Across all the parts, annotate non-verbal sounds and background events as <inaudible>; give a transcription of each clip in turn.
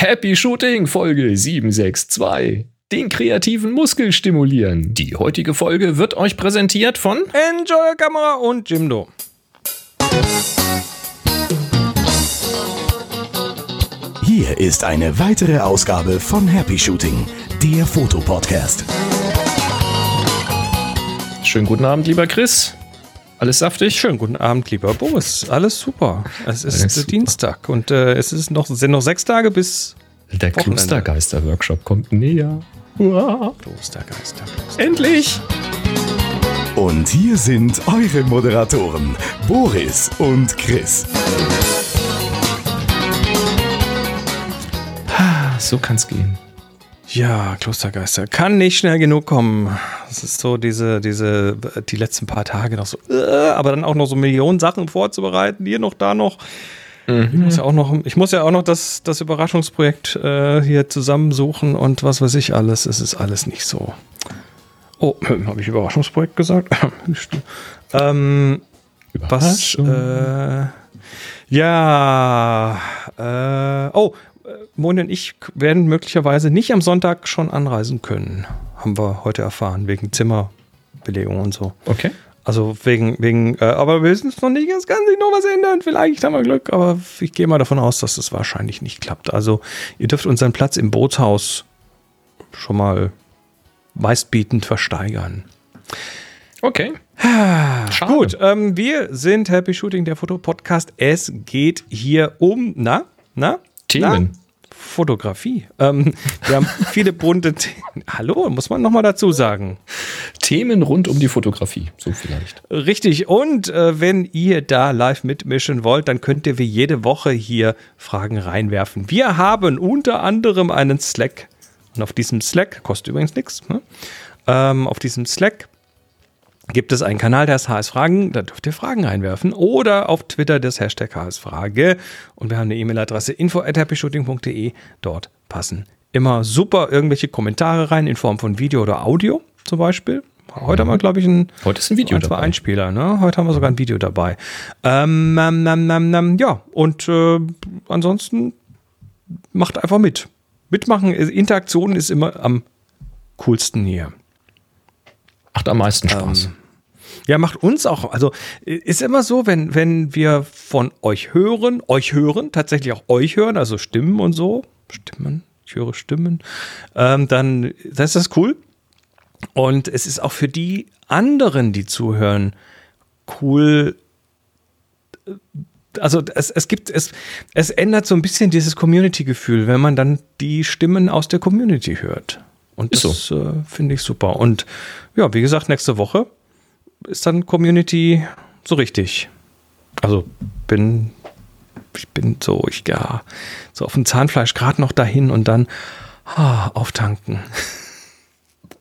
Happy Shooting Folge 762. Den kreativen Muskel stimulieren. Die heutige Folge wird euch präsentiert von Enjoy Kamera und Jimdo. Hier ist eine weitere Ausgabe von Happy Shooting, der Fotopodcast. Schönen guten Abend, lieber Chris. Alles saftig? Schönen guten Abend, lieber Boris. Alles super. Es ist Alles super. Dienstag und äh, es ist noch, sind noch sechs Tage bis Der. Klostergeister-Workshop kommt näher. Uah. Klostergeister. Endlich! Und hier sind eure Moderatoren, Boris und Chris. So kann's gehen. Ja, Klostergeister. Kann nicht schnell genug kommen. Es ist so diese, diese, die letzten paar Tage noch so, äh, aber dann auch noch so Millionen Sachen vorzubereiten. Hier noch, da noch. Ich muss ja auch noch, ich muss ja auch noch das, das Überraschungsprojekt äh, hier zusammensuchen und was weiß ich alles. Es ist alles nicht so. Oh, habe ich Überraschungsprojekt gesagt? <laughs> ähm, was? Äh, ja. Äh, oh, Moni und ich werden möglicherweise nicht am Sonntag schon anreisen können. Haben wir heute erfahren, wegen Zimmerbelegung und so. okay. Also wegen, wegen, äh, aber wir wissen es noch nicht, es kann sich noch was ändern. Vielleicht haben wir Glück, aber ich gehe mal davon aus, dass das wahrscheinlich nicht klappt. Also ihr dürft unseren Platz im Bootshaus schon mal meistbietend versteigern. Okay. Schade. Gut, ähm, wir sind Happy Shooting, der Fotopodcast. Es geht hier um, na, na? Themen. Fotografie. Ähm, wir haben viele bunte Themen. Hallo, muss man nochmal dazu sagen. Themen rund um die Fotografie. So vielleicht. Richtig. Und äh, wenn ihr da live mitmischen wollt, dann könnt ihr wie jede Woche hier Fragen reinwerfen. Wir haben unter anderem einen Slack. Und auf diesem Slack, kostet übrigens nichts, ne? ähm, auf diesem Slack gibt es einen Kanal, der ist HS Fragen, da dürft ihr Fragen reinwerfen. Oder auf Twitter das Hashtag HS Frage. Und wir haben eine E-Mail-Adresse info.happyshooting.de. Dort passen immer super irgendwelche Kommentare rein in Form von Video oder Audio zum Beispiel. Heute haben wir, glaube ich, ein, Heute ist ein Video ein, dabei. Einspieler. Ne? Heute haben wir sogar ein Video dabei. Ähm, ähm, ähm, ähm, ja, und äh, ansonsten macht einfach mit. Mitmachen, äh, Interaktion ist immer am coolsten hier. Macht am meisten Spaß. Ähm, Ja, macht uns auch. Also ist immer so, wenn, wenn wir von euch hören, euch hören, tatsächlich auch euch hören, also Stimmen und so, Stimmen, ich höre Stimmen, ähm, dann das ist das cool. Und es ist auch für die anderen, die zuhören, cool. äh, Also es, es gibt, es, es ändert so ein bisschen dieses Community-Gefühl, wenn man dann die Stimmen aus der Community hört. Und Ist das äh, finde ich super. Und ja, wie gesagt, nächste Woche ist dann Community so richtig. Also bin, ich bin so, ich ja, so auf dem Zahnfleisch gerade noch dahin und dann ah, auftanken.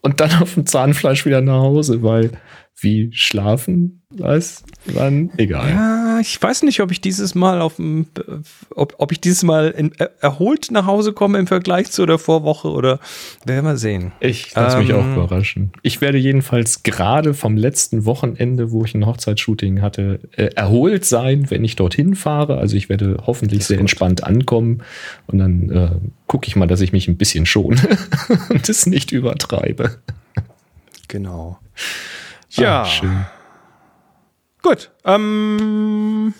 Und dann auf dem Zahnfleisch wieder nach Hause, weil wie schlafen, was, wann, egal. Ja, ich weiß nicht, ob ich dieses Mal auf dem, ob, ob ich dieses Mal in, er, erholt nach Hause komme im Vergleich zu der Vorwoche oder werden wir sehen. Ich lasse mich Ähm, auch überraschen. Ich werde jedenfalls gerade vom letzten Wochenende, wo ich ein Hochzeitsshooting hatte, äh, erholt sein, wenn ich dorthin fahre. Also ich werde hoffentlich sehr gut. entspannt ankommen und dann äh, gucke ich mal, dass ich mich ein bisschen schone <laughs> und es nicht übertreibe. Genau. Ja, schön. gut. Ähm,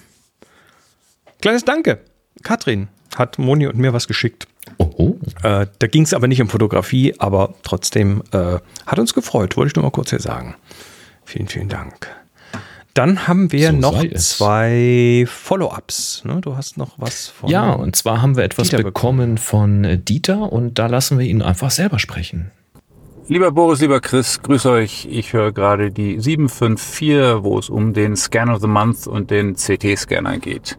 kleines Danke. Katrin hat Moni und mir was geschickt. Oh, oh. Äh, da ging es aber nicht um Fotografie, aber trotzdem äh, hat uns gefreut, wollte ich nur mal kurz hier sagen. Vielen, vielen Dank. Dann haben wir So noch zwei Follow-ups. Ne? Du hast noch was von. Ja, und zwar haben wir etwas Dieter bekommen von äh, Dieter und da lassen wir ihn einfach selber sprechen. Lieber Boris, lieber Chris, grüß euch. Ich höre gerade die 754, wo es um den Scan of the Month und den CT-Scanner geht.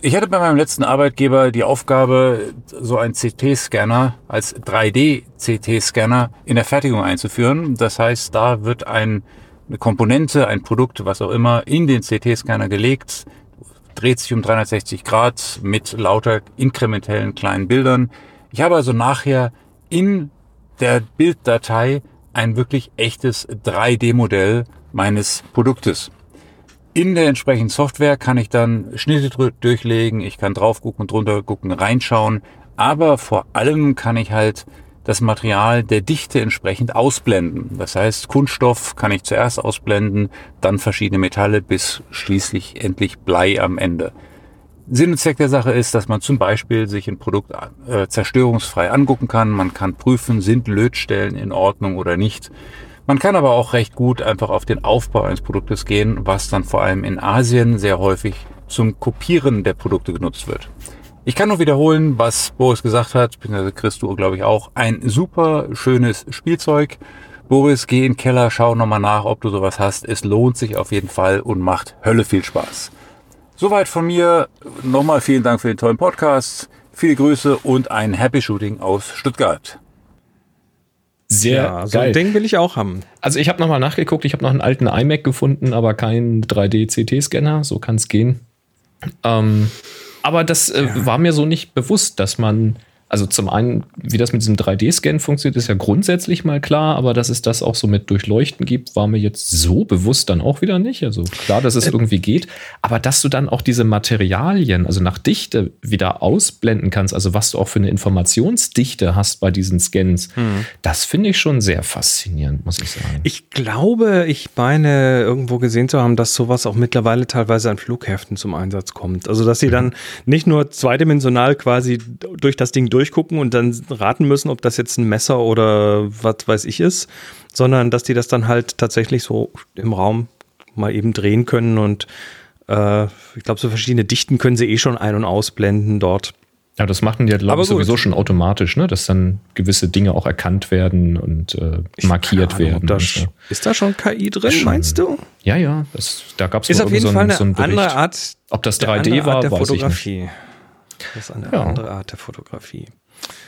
Ich hatte bei meinem letzten Arbeitgeber die Aufgabe, so einen CT-Scanner als 3D-CT-Scanner in der Fertigung einzuführen. Das heißt, da wird ein, eine Komponente, ein Produkt, was auch immer, in den CT-Scanner gelegt, dreht sich um 360 Grad mit lauter inkrementellen kleinen Bildern. Ich habe also nachher in der Bilddatei ein wirklich echtes 3D-Modell meines Produktes. In der entsprechenden Software kann ich dann Schnitte durchlegen, ich kann drauf gucken, drunter gucken, reinschauen. Aber vor allem kann ich halt das Material der Dichte entsprechend ausblenden. Das heißt, Kunststoff kann ich zuerst ausblenden, dann verschiedene Metalle bis schließlich endlich Blei am Ende. Sinn und Zweck der Sache ist, dass man zum Beispiel sich ein Produkt äh, zerstörungsfrei angucken kann. Man kann prüfen, sind Lötstellen in Ordnung oder nicht. Man kann aber auch recht gut einfach auf den Aufbau eines Produktes gehen, was dann vor allem in Asien sehr häufig zum Kopieren der Produkte genutzt wird. Ich kann nur wiederholen, was Boris gesagt hat, beziehungsweise Chris, du glaube ich auch. Ein super schönes Spielzeug. Boris, geh in den Keller, schau nochmal nach, ob du sowas hast. Es lohnt sich auf jeden Fall und macht Hölle viel Spaß. Soweit von mir. Nochmal vielen Dank für den tollen Podcast. Viele Grüße und ein Happy Shooting aus Stuttgart. Sehr ja, so geil. ein Ding will ich auch haben. Also ich habe nochmal nachgeguckt, ich habe noch einen alten iMac gefunden, aber keinen 3D-CT-Scanner, so kann es gehen. Ähm, aber das äh, war mir so nicht bewusst, dass man also zum einen, wie das mit diesem 3D-Scan funktioniert, ist ja grundsätzlich mal klar, aber dass es das auch so mit Durchleuchten gibt, war mir jetzt so bewusst dann auch wieder nicht. Also klar, dass es irgendwie geht, aber dass du dann auch diese Materialien, also nach Dichte wieder ausblenden kannst, also was du auch für eine Informationsdichte hast bei diesen Scans, das finde ich schon sehr faszinierend, muss ich sagen. Ich glaube, ich meine, irgendwo gesehen zu haben, dass sowas auch mittlerweile teilweise an Flughäfen zum Einsatz kommt. Also, dass sie dann nicht nur zweidimensional quasi durch das Ding durchgucken und dann raten müssen, ob das jetzt ein Messer oder was weiß ich ist, sondern dass die das dann halt tatsächlich so im Raum mal eben drehen können und äh, ich glaube, so verschiedene Dichten können sie eh schon ein- und ausblenden dort. Ja, das machen die ja, glaube ich, sowieso schon automatisch, ne? dass dann gewisse Dinge auch erkannt werden und äh, markiert Ahnung, werden. da so. Ist da schon KI drin, Schon. meinst du? Ja, ja, das, da gab es Ist auf jeden so, Fall einen- eine so einen Bericht. andere Art. Ob das eine 3D andere war, Art der weiß ich nicht. Das ist eine Ja. andere Art der Fotografie.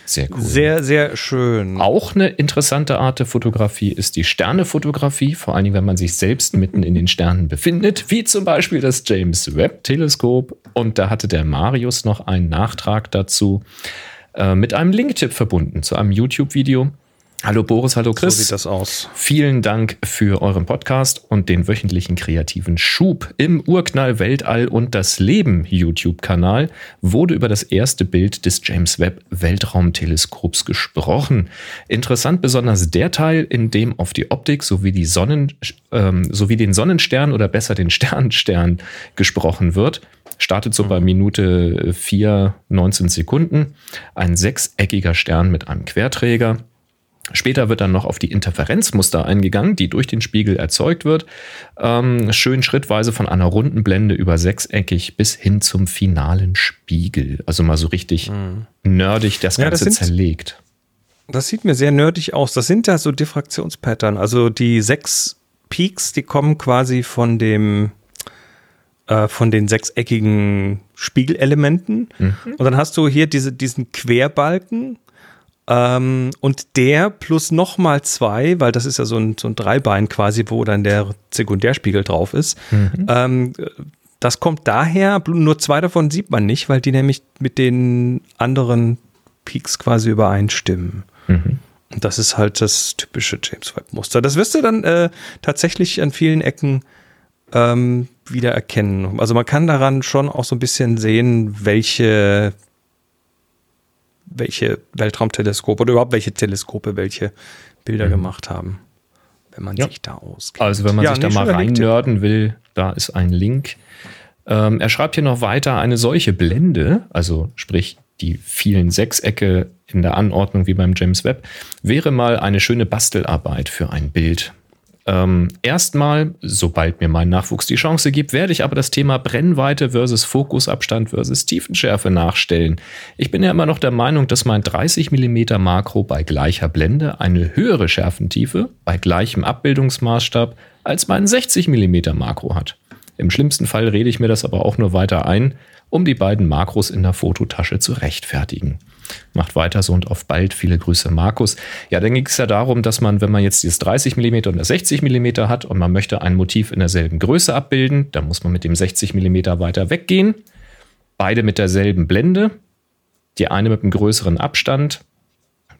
Sehr cool. Sehr, sehr schön. Auch eine interessante Art der Fotografie ist die Sternefotografie, vor allen Dingen, wenn man sich selbst mitten in den Sternen befindet, wie zum Beispiel das James Webb Teleskop. Und da hatte der Marius noch einen Nachtrag dazu äh, mit einem Linktipp verbunden zu einem YouTube-Video. Hallo Boris, hallo So Chris. sieht das aus. Vielen Dank für euren Podcast und den wöchentlichen kreativen Schub. Im Urknall Weltall und das Leben YouTube-Kanal wurde über das erste Bild des James Webb Weltraumteleskops gesprochen. Interessant besonders der Teil, in dem auf die Optik sowie, die Sonnen, ähm, sowie den Sonnenstern oder besser den <laughs> Sternstern gesprochen wird. Startet so bei Minute 4, 19 Sekunden. Ein sechseckiger Stern mit einem Querträger. Später wird dann noch auf die Interferenzmuster eingegangen, die durch den Spiegel erzeugt wird. Ähm, schön schrittweise von einer runden Blende über sechseckig bis hin zum finalen Spiegel. Also mal so richtig nerdig das Mhm. Ja, das Ganze sind- zerlegt. Das sieht mir sehr nerdig aus. Das sind ja so Diffraktionspattern. Also die sechs Peaks, die kommen quasi von dem äh, von den sechseckigen Spiegelelementen. Und dann hast du hier diese, diesen Querbalken. Ähm, und der plus nochmal zwei, weil das ist ja so ein, so ein Dreibein quasi, wo dann der Sekundärspiegel drauf ist. Ähm, das kommt daher, nur zwei davon sieht man nicht, weil die nämlich mit den anderen Peaks quasi übereinstimmen. Und das ist halt das typische James Webb-Muster. Das wirst du dann äh, tatsächlich an vielen Ecken ähm, wieder erkennen. Also man kann daran schon auch so ein bisschen sehen, welche, welche Weltraumteleskope oder überhaupt welche Teleskope welche Bilder gemacht haben, wenn man Ja. sich da auskennt. Also wenn man Ja, sich da mal reinnörden will, da ist ein Link. Ähm, er schreibt hier noch weiter, eine solche Blende, also sprich die vielen Sechsecke in der Anordnung wie beim James Webb, wäre mal eine schöne Bastelarbeit für ein Bild. Ähm, erstmal, sobald mir mein Nachwuchs die Chance gibt, werde ich aber das Thema Brennweite versus Fokusabstand versus Tiefenschärfe nachstellen. Ich bin ja immer noch der Meinung, dass mein 30 mm Makro bei gleicher Blende eine höhere Schärfentiefe bei gleichem Abbildungsmaßstab als mein 60 mm Makro hat. Im schlimmsten Fall rede ich mir das aber auch nur weiter ein, um die beiden Makros in der Fototasche zu rechtfertigen. Macht weiter so und auf bald. Viele Grüße, Markus. Ja, dann ging es ja darum, dass man, wenn man jetzt dieses 30 mm und das 60 mm hat und man möchte ein Motiv in derselben Größe abbilden, dann muss man mit dem 60 mm weiter weggehen. Beide mit derselben Blende. Die eine mit einem größeren Abstand.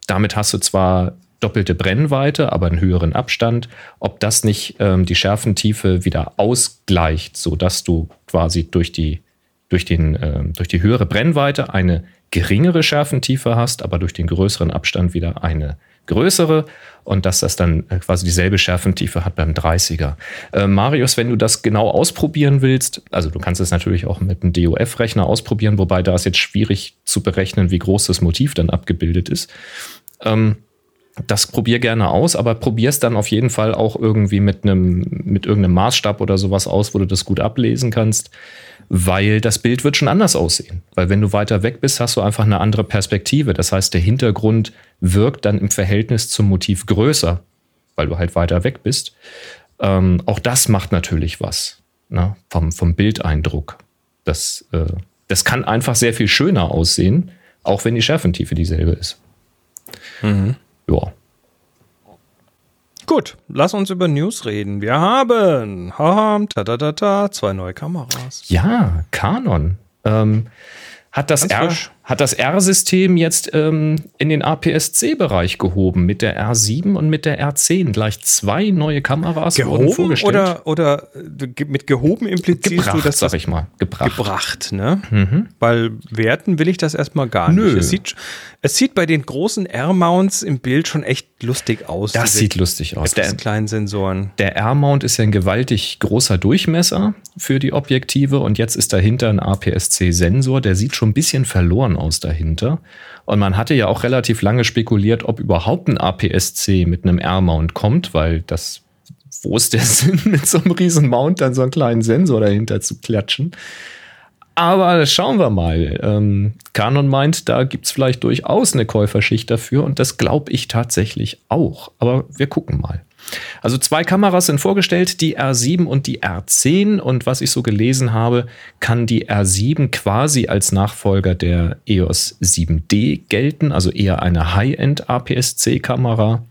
Damit hast du zwar doppelte Brennweite, aber einen höheren Abstand. Ob das nicht ähm, die Schärfentiefe wieder ausgleicht, sodass du quasi durch die, durch, den, ähm, durch die höhere Brennweite eine geringere Schärfentiefe hast, aber durch den größeren Abstand wieder eine größere und dass das dann äh, quasi dieselbe Schärfentiefe hat beim 30er. Äh, Marius, wenn du das genau ausprobieren willst, also du kannst es natürlich auch mit einem DOF-Rechner ausprobieren, wobei da ist jetzt schwierig zu berechnen, wie groß das Motiv dann abgebildet ist. Ähm, das probier gerne aus, aber probier es dann auf jeden Fall auch irgendwie mit einem, mit irgendeinem Maßstab oder sowas aus, wo du das gut ablesen kannst, weil das Bild wird schon anders aussehen. Weil wenn du weiter weg bist, hast du einfach eine andere Perspektive. Das heißt, der Hintergrund wirkt dann im Verhältnis zum Motiv größer, weil du halt weiter weg bist. Ähm, auch das macht natürlich was ne, vom, vom Bildeindruck. Das, äh, das kann einfach sehr viel schöner aussehen, auch wenn die Schärfentiefe dieselbe ist. Mhm. Ja. Gut, lass uns über News reden. Wir haben haha, ta, ta, ta, ta, zwei neue Kameras. Ja, Canon. Ähm, hat das R, hat das R-System jetzt ähm, in den APS-C-Bereich gehoben mit der R7 und mit der R10. Gleich zwei neue Kameras gehoben wurden vorgestellt. Oder, oder äh, mit gehoben implizierst gebracht, du, dass sag ich mal, gebracht. Gebracht, ne? Mhm. Weil werten will ich das erstmal gar Nö. nicht. Es sieht, es sieht bei den großen R-Mounts im Bild schon echt lustig aus. Das sieht lustig aus. Der kleinen Sensoren. Der R-Mount ist ja ein gewaltig großer Durchmesser für die Objektive und jetzt ist dahinter ein APS-C-Sensor. Der sieht schon ein bisschen verloren aus dahinter. Und man hatte ja auch relativ lange spekuliert, ob überhaupt ein APS-C mit einem R-Mount kommt, weil das, wo ist der <laughs> Sinn, mit so einem riesen Mount dann so einen kleinen Sensor dahinter zu klatschen? Aber schauen wir mal. Ähm, Canon meint, da gibt es vielleicht durchaus eine Käuferschicht dafür und das glaube ich tatsächlich auch. Aber wir gucken mal. Also zwei Kameras sind vorgestellt, die R7 und die R10. Und was ich so gelesen habe, kann die R7 quasi als Nachfolger der EOS 7D gelten, also eher eine High-End APS-C-Kamera.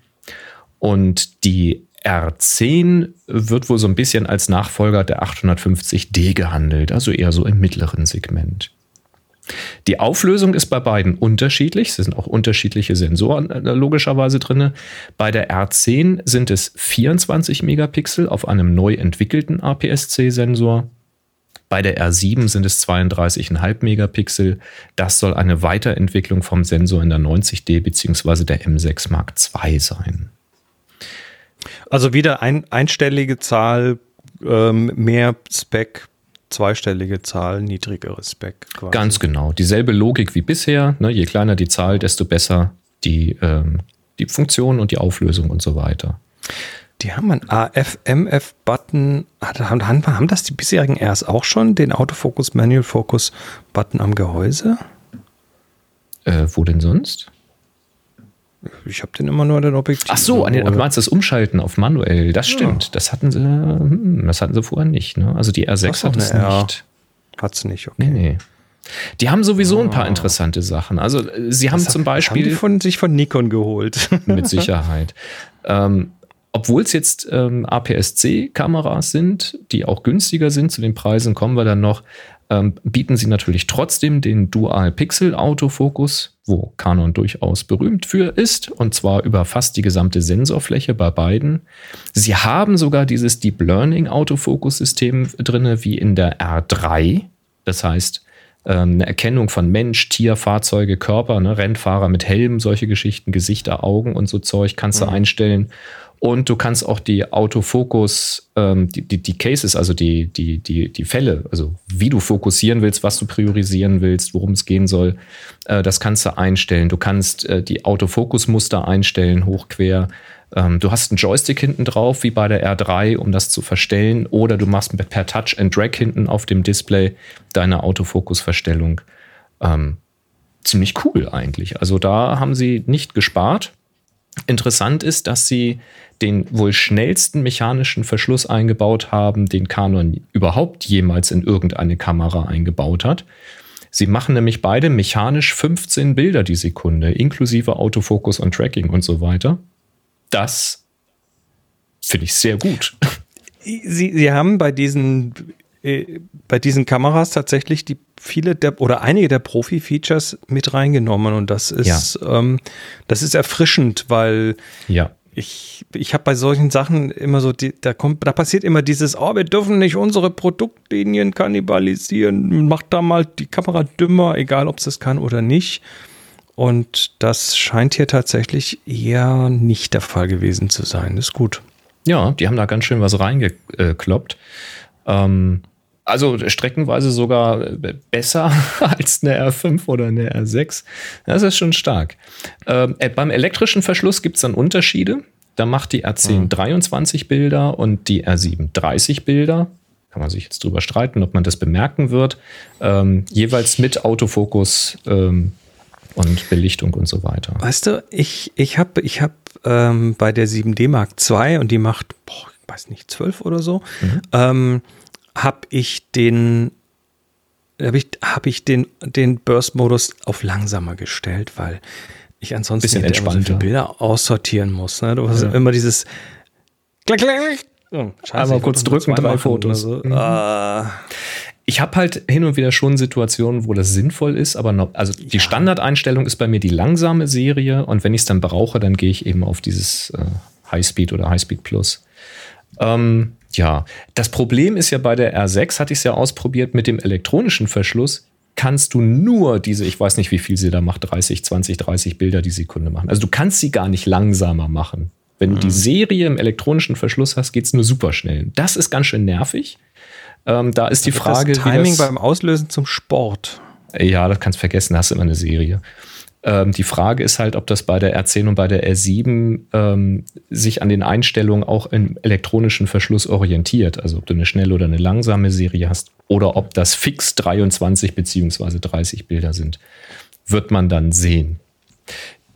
Und die R10 wird wohl so ein bisschen als Nachfolger der 850D gehandelt, also eher so im mittleren Segment. Die Auflösung ist bei beiden unterschiedlich. Es sind auch unterschiedliche Sensoren äh, logischerweise drin. Bei der R10 sind es 24 Megapixel auf einem neu entwickelten APS-C-Sensor. Bei der R7 sind es 32,5 Megapixel. Das soll eine Weiterentwicklung vom Sensor in der 90D bzw. der M6 Mark II sein. Also wieder ein, einstellige Zahl, ähm, mehr Spec zweistellige Zahl, niedrigeres Spec. Quasi. Ganz genau. Dieselbe Logik wie bisher. Ne? Je kleiner die Zahl, desto besser die, ähm, die Funktion und die Auflösung und so weiter. Die haben einen AF-MF-Button. Haben, haben das die bisherigen Rs auch schon? Den Autofocus Manual Focus Button am Gehäuse? Äh, wo denn sonst? Ich habe den immer nur an den Objektiv. Ach so, an den, du meinst das Umschalten auf manuell. Das stimmt. Ja. Das hatten sie, hm, das hatten sie vorher nicht. Ne? Also die R6 hat es nicht. Hat es nicht, okay. Nee, nee. Die haben sowieso ein paar ah. interessante Sachen. Also äh, sie haben das zum Beispiel. Haben die von, sich von Nikon geholt. <laughs> mit Sicherheit. ähm, obwohl es jetzt ähm, APS-C-Kameras sind, die auch günstiger sind, zu den Preisen kommen wir dann noch, ähm, bieten sie natürlich trotzdem den Dual-Pixel-Autofokus, wo Canon durchaus berühmt für ist, und zwar über fast die gesamte Sensorfläche bei beiden. Sie haben sogar dieses Deep Learning-Autofokus-System drin, wie in der R3. Das heißt, ähm, eine Erkennung von Mensch, Tier, Fahrzeuge, Körper, ne, Rennfahrer mit Helm, solche Geschichten, Gesichter, Augen und so Zeug kannst du mhm. einstellen. Und du kannst auch die Autofokus, ähm, die, die, die Cases, also die, die, die, die Fälle, also wie du fokussieren willst, was du priorisieren willst, worum es gehen soll, äh, das kannst du einstellen. Du kannst äh, die Autofokusmuster einstellen, hoch, quer. Ähm, du hast einen Joystick hinten drauf, wie bei der R3, um das zu verstellen. Oder du machst per Touch and Drag hinten auf dem Display deine Autofokusverstellung. Ähm, ziemlich cool eigentlich. Also da haben sie nicht gespart. Interessant ist, dass sie den wohl schnellsten mechanischen Verschluss eingebaut haben, den Canon überhaupt jemals in irgendeine Kamera eingebaut hat. Sie machen nämlich beide mechanisch 15 Bilder die Sekunde, inklusive Autofokus und Tracking und so weiter. Das finde ich sehr gut. Sie, Sie haben bei diesen, äh, bei diesen Kameras tatsächlich die viele der oder einige der Profi-Features mit reingenommen und das ist, ja. ähm, das ist erfrischend, weil ja ich, ich habe bei solchen Sachen immer so, die, da kommt, da passiert immer dieses, oh, wir dürfen nicht unsere Produktlinien kannibalisieren, macht da mal die Kamera dümmer, egal ob es das kann oder nicht. Und das scheint hier tatsächlich eher nicht der Fall gewesen zu sein. ist gut. Ja, die haben da ganz schön was reingekloppt. Ähm, also streckenweise sogar besser <laughs> als eine R5 oder eine R6. Das ist schon stark. Ähm, äh, beim elektrischen Verschluss gibt es dann Unterschiede. Da macht die R10 mhm. 23 Bilder und die R7 30 Bilder. Kann man sich jetzt drüber streiten, ob man das bemerken wird. Ähm, jeweils mit Autofokus ähm, und Belichtung und so weiter. Weißt du, ich, ich habe ich hab, ähm, bei der 7D Mark II und die macht, boah, ich weiß nicht, 12 oder so, mhm. ähm, habe ich den habe ich, hab ich den, den Burst-Modus auf langsamer gestellt, weil ich ansonsten Bisschen entspannter. So Bilder aussortieren muss. Ne? Du hast ja. immer dieses Klick, klick, klick. Oh, Einmal kurz drücken, drei Fotos. So. Mhm. Uh. Ich habe halt hin und wieder schon Situationen, wo das sinnvoll ist, aber noch, also die ja. Standardeinstellung ist bei mir die langsame Serie und wenn ich es dann brauche, dann gehe ich eben auf dieses äh, Highspeed oder Highspeed Plus. Ähm, ja, das Problem ist ja bei der R6, hatte ich es ja ausprobiert, mit dem elektronischen Verschluss kannst du nur diese, ich weiß nicht, wie viel sie da macht, 30, 20, 30 Bilder die Sekunde machen. Also du kannst sie gar nicht langsamer machen. Wenn du die mhm. Serie im elektronischen Verschluss hast, geht es nur super schnell. Das ist ganz schön nervig. Ähm, da ist die Frage. Das Timing das, beim Auslösen zum Sport. Ja, das kannst du vergessen, hast immer eine Serie. Ähm, die Frage ist halt, ob das bei der R10 und bei der R7 ähm, sich an den Einstellungen auch im elektronischen Verschluss orientiert. Also ob du eine schnelle oder eine langsame Serie hast oder ob das fix 23 beziehungsweise 30 Bilder sind, wird man dann sehen.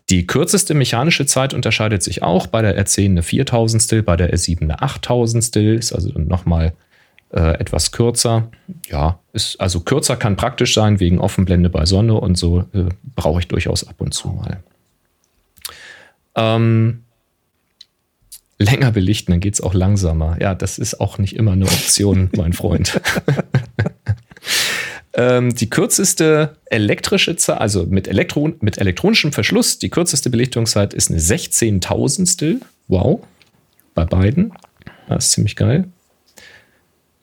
Die kürzeste mechanische Zeit unterscheidet sich auch. Bei der R10 eine 4000stel, bei der R7 eine 8000stel, ist also nochmal äh, etwas kürzer. Ja, ist also kürzer kann praktisch sein wegen Offenblende bei Sonne und so äh, brauche ich durchaus ab und zu mal. Ähm, länger belichten, dann geht es auch langsamer. Ja, das ist auch nicht immer eine Option, <laughs> mein Freund. <laughs> ähm, die kürzeste elektrische Zeit, also mit, Elektron mit elektronischem Verschluss, die kürzeste Belichtungszeit ist eine 16.000stel. Wow, bei beiden. Das ist ziemlich geil.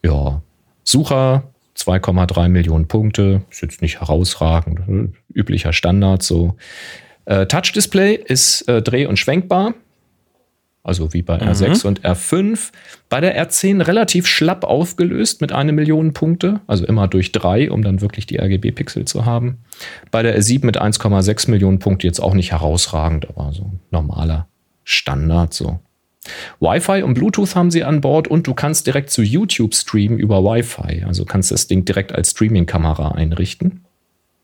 Ja, Sucher 2,3 Millionen Punkte, ist jetzt nicht herausragend, ne? üblicher Standard so. Äh, Touch-Display ist äh, dreh- und schwenkbar, also wie bei mhm. R6 und R5. Bei der R10 relativ schlapp aufgelöst mit einer Million Punkte, also immer durch drei, um dann wirklich die RGB-Pixel zu haben. Bei der R7 mit 1,6 Millionen Punkte jetzt auch nicht herausragend, aber so normaler Standard so. Wi-Fi und Bluetooth haben sie an Bord und du kannst direkt zu YouTube streamen über Wi-Fi. Also kannst das Ding direkt als Streaming-Kamera einrichten.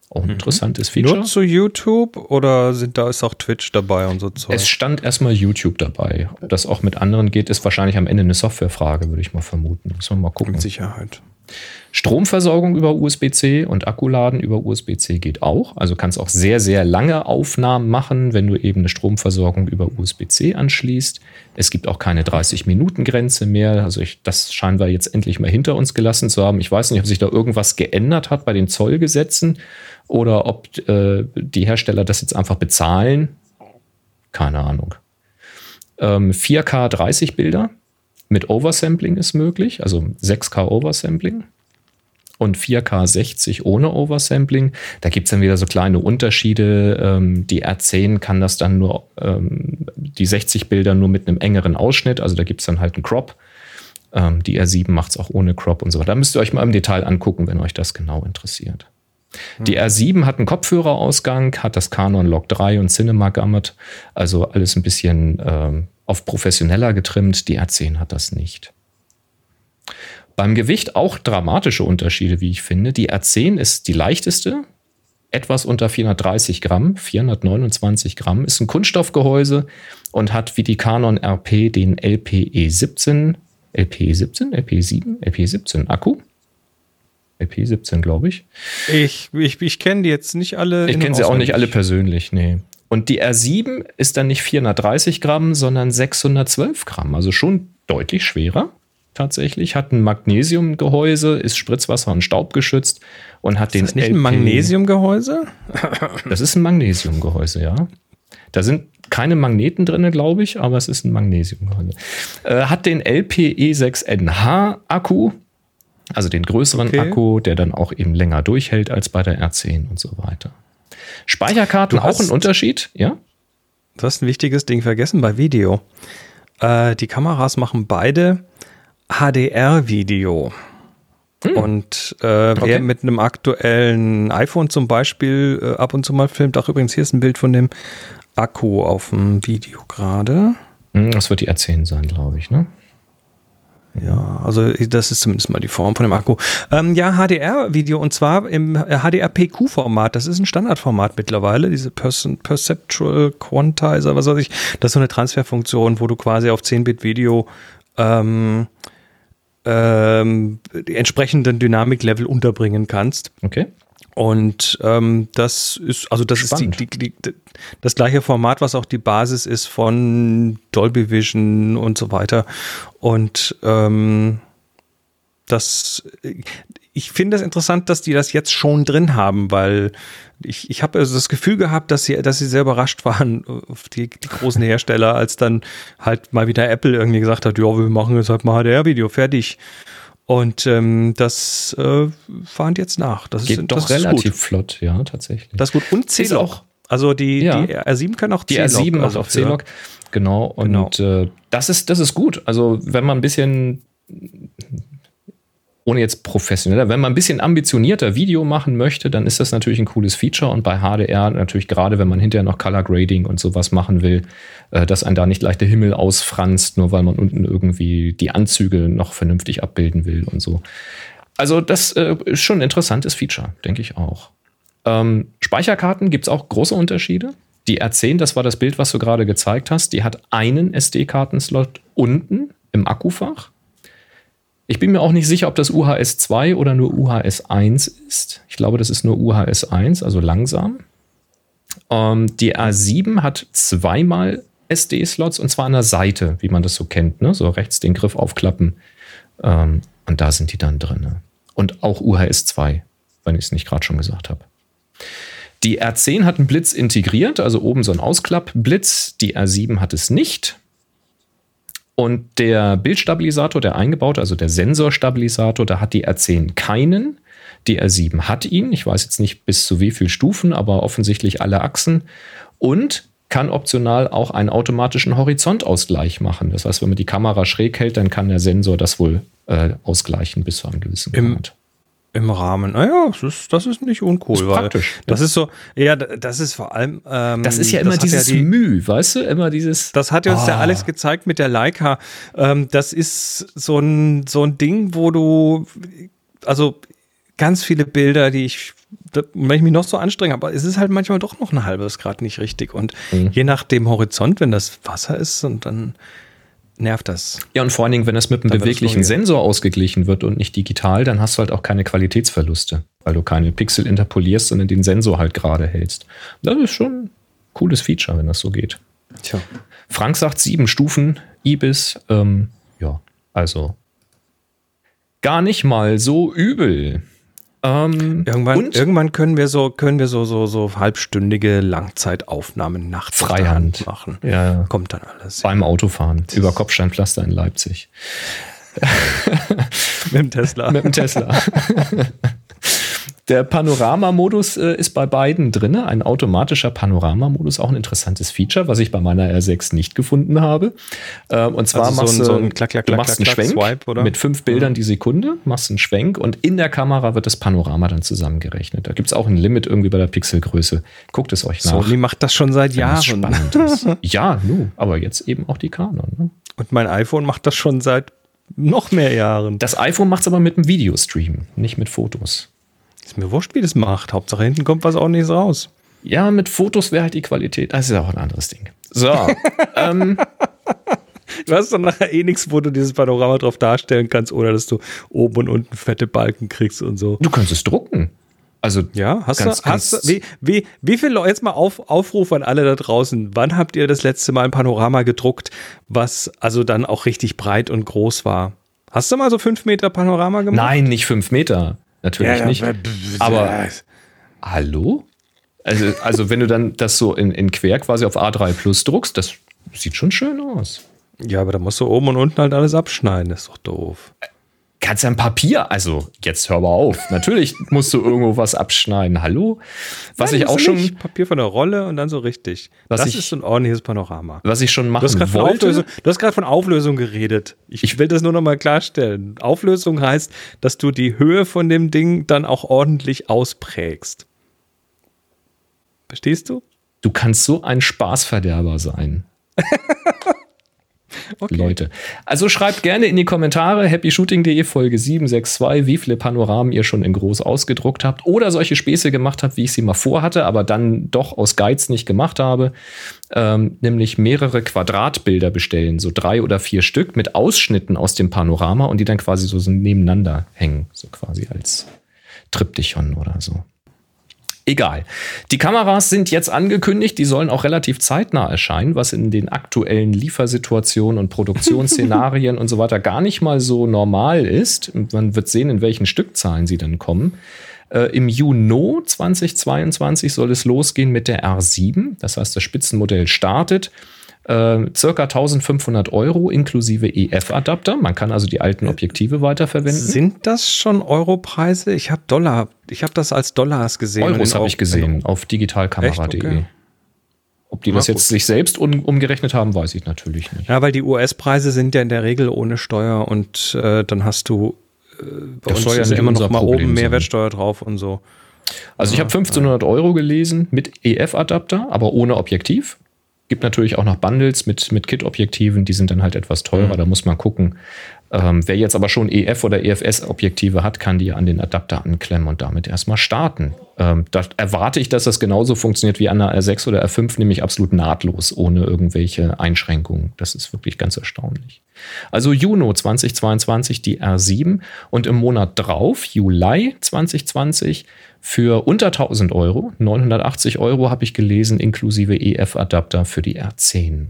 Auch ein mhm. interessantes Feature. Nur zu YouTube oder sind da ist auch Twitch dabei und so Zeug? Es stand erstmal YouTube dabei. Ob das auch mit anderen geht, ist wahrscheinlich am Ende eine Softwarefrage, würde ich mal vermuten. Müssen wir mal gucken. Mit Sicherheit. Stromversorgung über USB-C und Akkuladen über USB-C geht auch. Also kannst auch sehr, sehr lange Aufnahmen machen, wenn du eben eine Stromversorgung über USB-C anschließt. Es gibt auch keine 30-Minuten-Grenze mehr. Also ich, das scheinen wir jetzt endlich mal hinter uns gelassen zu haben. Ich weiß nicht, ob sich da irgendwas geändert hat bei den Zollgesetzen oder ob äh, die Hersteller das jetzt einfach bezahlen. Keine Ahnung. Ähm, 4K 30 Bilder mit Oversampling ist möglich, also 6K Oversampling und 4K 60 ohne Oversampling. Da gibt es dann wieder so kleine Unterschiede. Ähm, die R10 kann das dann nur, ähm, die 60 Bilder nur mit einem engeren Ausschnitt, also da gibt es dann halt einen Crop. Ähm, die R7 macht es auch ohne Crop und so weiter. Da müsst ihr euch mal im Detail angucken, wenn euch das genau interessiert. Die R7 hat einen Kopfhörerausgang, hat das Canon Log 3 und Cinema Gamut, also alles ein bisschen ähm, auf professioneller getrimmt. Die R10 hat das nicht. Beim Gewicht auch dramatische Unterschiede, wie ich finde. Die R10 ist die leichteste, etwas unter 430 Gramm, 429 Gramm, ist ein Kunststoffgehäuse und hat wie die Canon RP den LPE17, LPE17, LPE7, LPE17 Akku. LPE17, glaube ich. Ich, ich, ich kenne die jetzt nicht alle. Ich kenne sie auch nicht alle persönlich, nee. Und die R7 ist dann nicht 430 Gramm, sondern 612 Gramm, also schon deutlich schwerer tatsächlich, hat ein Magnesiumgehäuse, ist Spritzwasser und Staub geschützt und hat ist den. Das nicht LP ein Magnesiumgehäuse? das ist ein Magnesiumgehäuse, ja. Da sind keine Magneten drin, glaube ich, aber es ist ein Magnesiumgehäuse. Äh, hat den LPE6NH-Akku, also den größeren Okay. Akku, der dann auch eben länger durchhält als bei der R10 und so weiter. Speicherkarten auch ein Unterschied, ja? Du hast ein wichtiges Ding vergessen bei Video. Äh, die Kameras machen beide HDR-Video. Und äh, wer Okay. mit einem aktuellen iPhone zum Beispiel äh, ab und zu mal filmt, ach übrigens, hier ist ein Bild von dem Akku auf dem Video gerade. Hm, Das wird die R10 sein, glaube ich, ne? Ja, also das ist zumindest mal die Form von dem Akku. Ähm, ja, HDR-Video und zwar im HDR-PQ-Format. Das ist ein Standardformat mittlerweile, diese Person, Perceptual Quantizer, was weiß ich. Das ist so eine Transferfunktion, wo du quasi auf 10-Bit-Video ähm, ähm, die entsprechenden Dynamiklevel unterbringen kannst. Okay. Und ähm, das ist, also das Spannend. ist die, die, die, das gleiche Format, was auch die Basis ist von Dolby Vision und so weiter. Und ähm, das, ich finde es das interessant, dass die das jetzt schon drin haben, weil ich, ich habe also das Gefühl gehabt, dass sie, dass sie sehr überrascht waren, die, die großen Hersteller, als dann halt mal wieder Apple irgendwie gesagt hat, ja, wir machen jetzt halt mal HDR-Video, fertig. Und ähm, das äh, fahren die jetzt nach. Das Geht ist, doch das ist relativ flott, ja, tatsächlich. Das ist gut. Und C-Log. auch- Also die, Ja. die R7 können auch Die C-Log. R7 macht also auch C-Log. Genau. Und Äh, das, ist, das ist gut. Also, wenn man ein bisschen, ohne jetzt professioneller, wenn man ein bisschen ambitionierter Video machen möchte, dann ist das natürlich ein cooles Feature. Und bei HDR natürlich gerade, wenn man hinterher noch Color Grading und sowas machen will, dass ein da nicht gleich der Himmel ausfranst, nur weil man unten irgendwie die Anzüge noch vernünftig abbilden will und so. Also, das äh, ist schon ein interessantes Feature, denke ich auch. Ähm, Speicherkarten gibt es auch große Unterschiede. Die R10, das war das Bild, was du gerade gezeigt hast, die hat einen SD-Kartenslot unten im Akkufach. Ich bin mir auch nicht sicher, ob das UHS 2 oder nur UHS 1 ist. Ich glaube, das ist nur UHS 1, also langsam. Ähm, die R7 hat zweimal SD-Slots und zwar an der Seite, wie man das so kennt. Ne? So rechts den Griff aufklappen. Ähm, und da sind die dann drin. Und auch UHS 2, wenn ich es nicht gerade schon gesagt habe. Die R10 hat einen Blitz integriert, also oben so ein Ausklappblitz. Die R7 hat es nicht. Und der Bildstabilisator, der eingebaut, also der Sensorstabilisator, da hat die R10 keinen. Die R7 hat ihn. Ich weiß jetzt nicht bis zu wie viel Stufen, aber offensichtlich alle Achsen. Und kann optional auch einen automatischen Horizontausgleich machen. Das heißt, wenn man die Kamera schräg hält, dann kann der Sensor das wohl äh, ausgleichen bis zu einem gewissen Im- Grad. Im Rahmen. Naja, das ist, das ist nicht uncool. Ist praktisch. Das ist so, ja, das ist vor allem. Ähm, Das ist ja immer dieses die- Müh, weißt du? Immer dieses. Das hat ja uns der Ah. Alex gezeigt mit der Leica. Ähm, das ist so ein, so ein Ding, wo du, also ganz viele Bilder, die ich, wenn ich mich noch so anstrenge, aber es ist halt manchmal doch noch ein halbes Grad nicht richtig. Und Mhm. je nach dem Horizont, wenn das Wasser ist, und dann nervt das. Ja, und vor allen Dingen, wenn das mit einem beweglichen. Sensor ausgeglichen wird und nicht digital, dann hast du halt auch keine Qualitätsverluste, weil du keine Pixel interpolierst, sondern den Sensor halt gerade hältst. Das ist schon ein cooles Feature, wenn das so geht. Tja. Frank sagt sieben Stufen Ibis. Ähm, ja, also gar nicht mal so übel. Ähm, Irgendwann, irgendwann können wir so, können wir so, so, so halbstündige Langzeitaufnahmen nachts Freihand. Hand machen. Ja. Kommt dann alles. beim Autofahren über Kopfsteinpflaster in Leipzig. <laughs> Mit dem Tesla. <laughs> mit dem Tesla. <laughs> Der Panoramamodus äh, ist bei beiden drin. Ein automatischer Panoramamodus, auch ein interessantes Feature, was ich bei meiner R6 nicht gefunden habe. Ähm, und zwar Also so machst ein- du, so ein Klack, Klack, du Klack, machst einen Klack, Schwenk Swipe, oder? mit fünf Bildern die Sekunde, machst einen Schwenk und in der Kamera wird das Panorama dann zusammengerechnet. Da gibt es auch ein Limit irgendwie bei der Pixelgröße. Guckt es euch nach. Sony macht das schon seit Jahren. <laughs> Ja, nu, aber jetzt eben auch die Canon. Ne? Und mein iPhone macht das schon seit noch mehr Jahren. Das iPhone macht es aber mit dem Videostream, nicht mit Fotos. Ist mir wurscht, wie das macht. Hauptsache hinten kommt was ordentliches raus. Ja, mit Fotos wäre halt die Qualität. Das ist ja auch ein anderes Ding. So, <laughs> ähm, Du hast dann nachher eh nichts, wo du dieses Panorama drauf darstellen kannst, ohne dass du oben und unten fette Balken kriegst und so. du kannst es drucken. Also, Ja, hast Ganz- du, hast ganz- du, wie, wie, wie viele Leute, jetzt mal auf, Aufruf an alle da draußen, wann habt ihr das letzte Mal ein Panorama gedruckt, was also dann auch richtig breit und groß war? Hast du mal so fünf Meter Panorama gemacht? nein, nicht fünf Meter. Natürlich nicht. Aber hallo? Also, also wenn du dann das so in, in quer quasi auf A3 Plus druckst, das sieht schon schön aus. Ja, aber da musst du oben und unten halt alles abschneiden. Das ist doch doof. Kannst ja ein Papier, also jetzt hör mal auf. Natürlich musst du irgendwo was abschneiden. Hallo? Was Nein, ich auch du schon, nicht. Papier von der Rolle und dann so richtig. Das ich- ist so ein ordentliches Panorama. was ich schon Du machen von, wollte. Du hast gerade von Auflösung geredet. Ich, will das nur noch mal klarstellen. Auflösung heißt, dass du die Höhe von dem Ding dann auch ordentlich ausprägst. Verstehst du? Du kannst so ein Spaßverderber sein. <laughs> Okay. Leute. Also schreibt gerne in die Kommentare happyshooting.de Folge 762, wie viele Panoramen ihr schon in groß ausgedruckt habt oder solche Späße gemacht habt, wie ich sie mal vorhatte, aber dann doch aus Geiz nicht gemacht habe. Ähm, nämlich mehrere Quadratbilder bestellen, so drei oder vier Stück mit Ausschnitten aus dem Panorama und die dann quasi so, so nebeneinander hängen, so quasi als Triptychon oder so. Egal. Die Kameras sind jetzt angekündigt, die sollen auch relativ zeitnah erscheinen, was in den aktuellen Liefersituationen und Produktionsszenarien <laughs> und so weiter gar nicht mal so normal ist. Man wird sehen, in welchen Stückzahlen sie dann kommen. Äh, Im Juni 2022 soll es losgehen mit der R7, das heißt, das Spitzenmodell startet. Äh, circa 1500 Euro inklusive EF-Adapter. Man kann also die alten Objektive weiterverwenden. Sind das schon Europreise? Ich habe Dollar. Ich habe das als Dollars gesehen. Euros habe ich gesehen auf digitalkamera.de. Okay. Ob die Na das gut. jetzt sich selbst un umgerechnet haben, weiß ich natürlich nicht. Ja, weil die US-Preise sind ja in der Regel ohne Steuer und äh, dann hast du äh, bei Das uns ja immer noch mal Problem oben sein. Mehrwertsteuer drauf und so. Also ich habe 1500 Euro gelesen mit EF-Adapter, aber ohne Objektiv. Gibt natürlich auch noch Bundles mit, mit Kit-Objektiven, die sind dann halt etwas teurer, da muss man gucken. Ähm, wer jetzt aber schon EF- oder EFS-Objektive hat, kann die an den Adapter anklemmen und damit erstmal starten. Ähm, da erwarte ich, dass das genauso funktioniert wie an einer R6 oder R5, nämlich absolut nahtlos, ohne irgendwelche Einschränkungen. Das ist wirklich ganz erstaunlich. Also Juni 2022 die R7 und im Monat drauf, Juli 2020, für unter 1000 Euro, 980 Euro habe ich gelesen, inklusive EF-Adapter für die R10.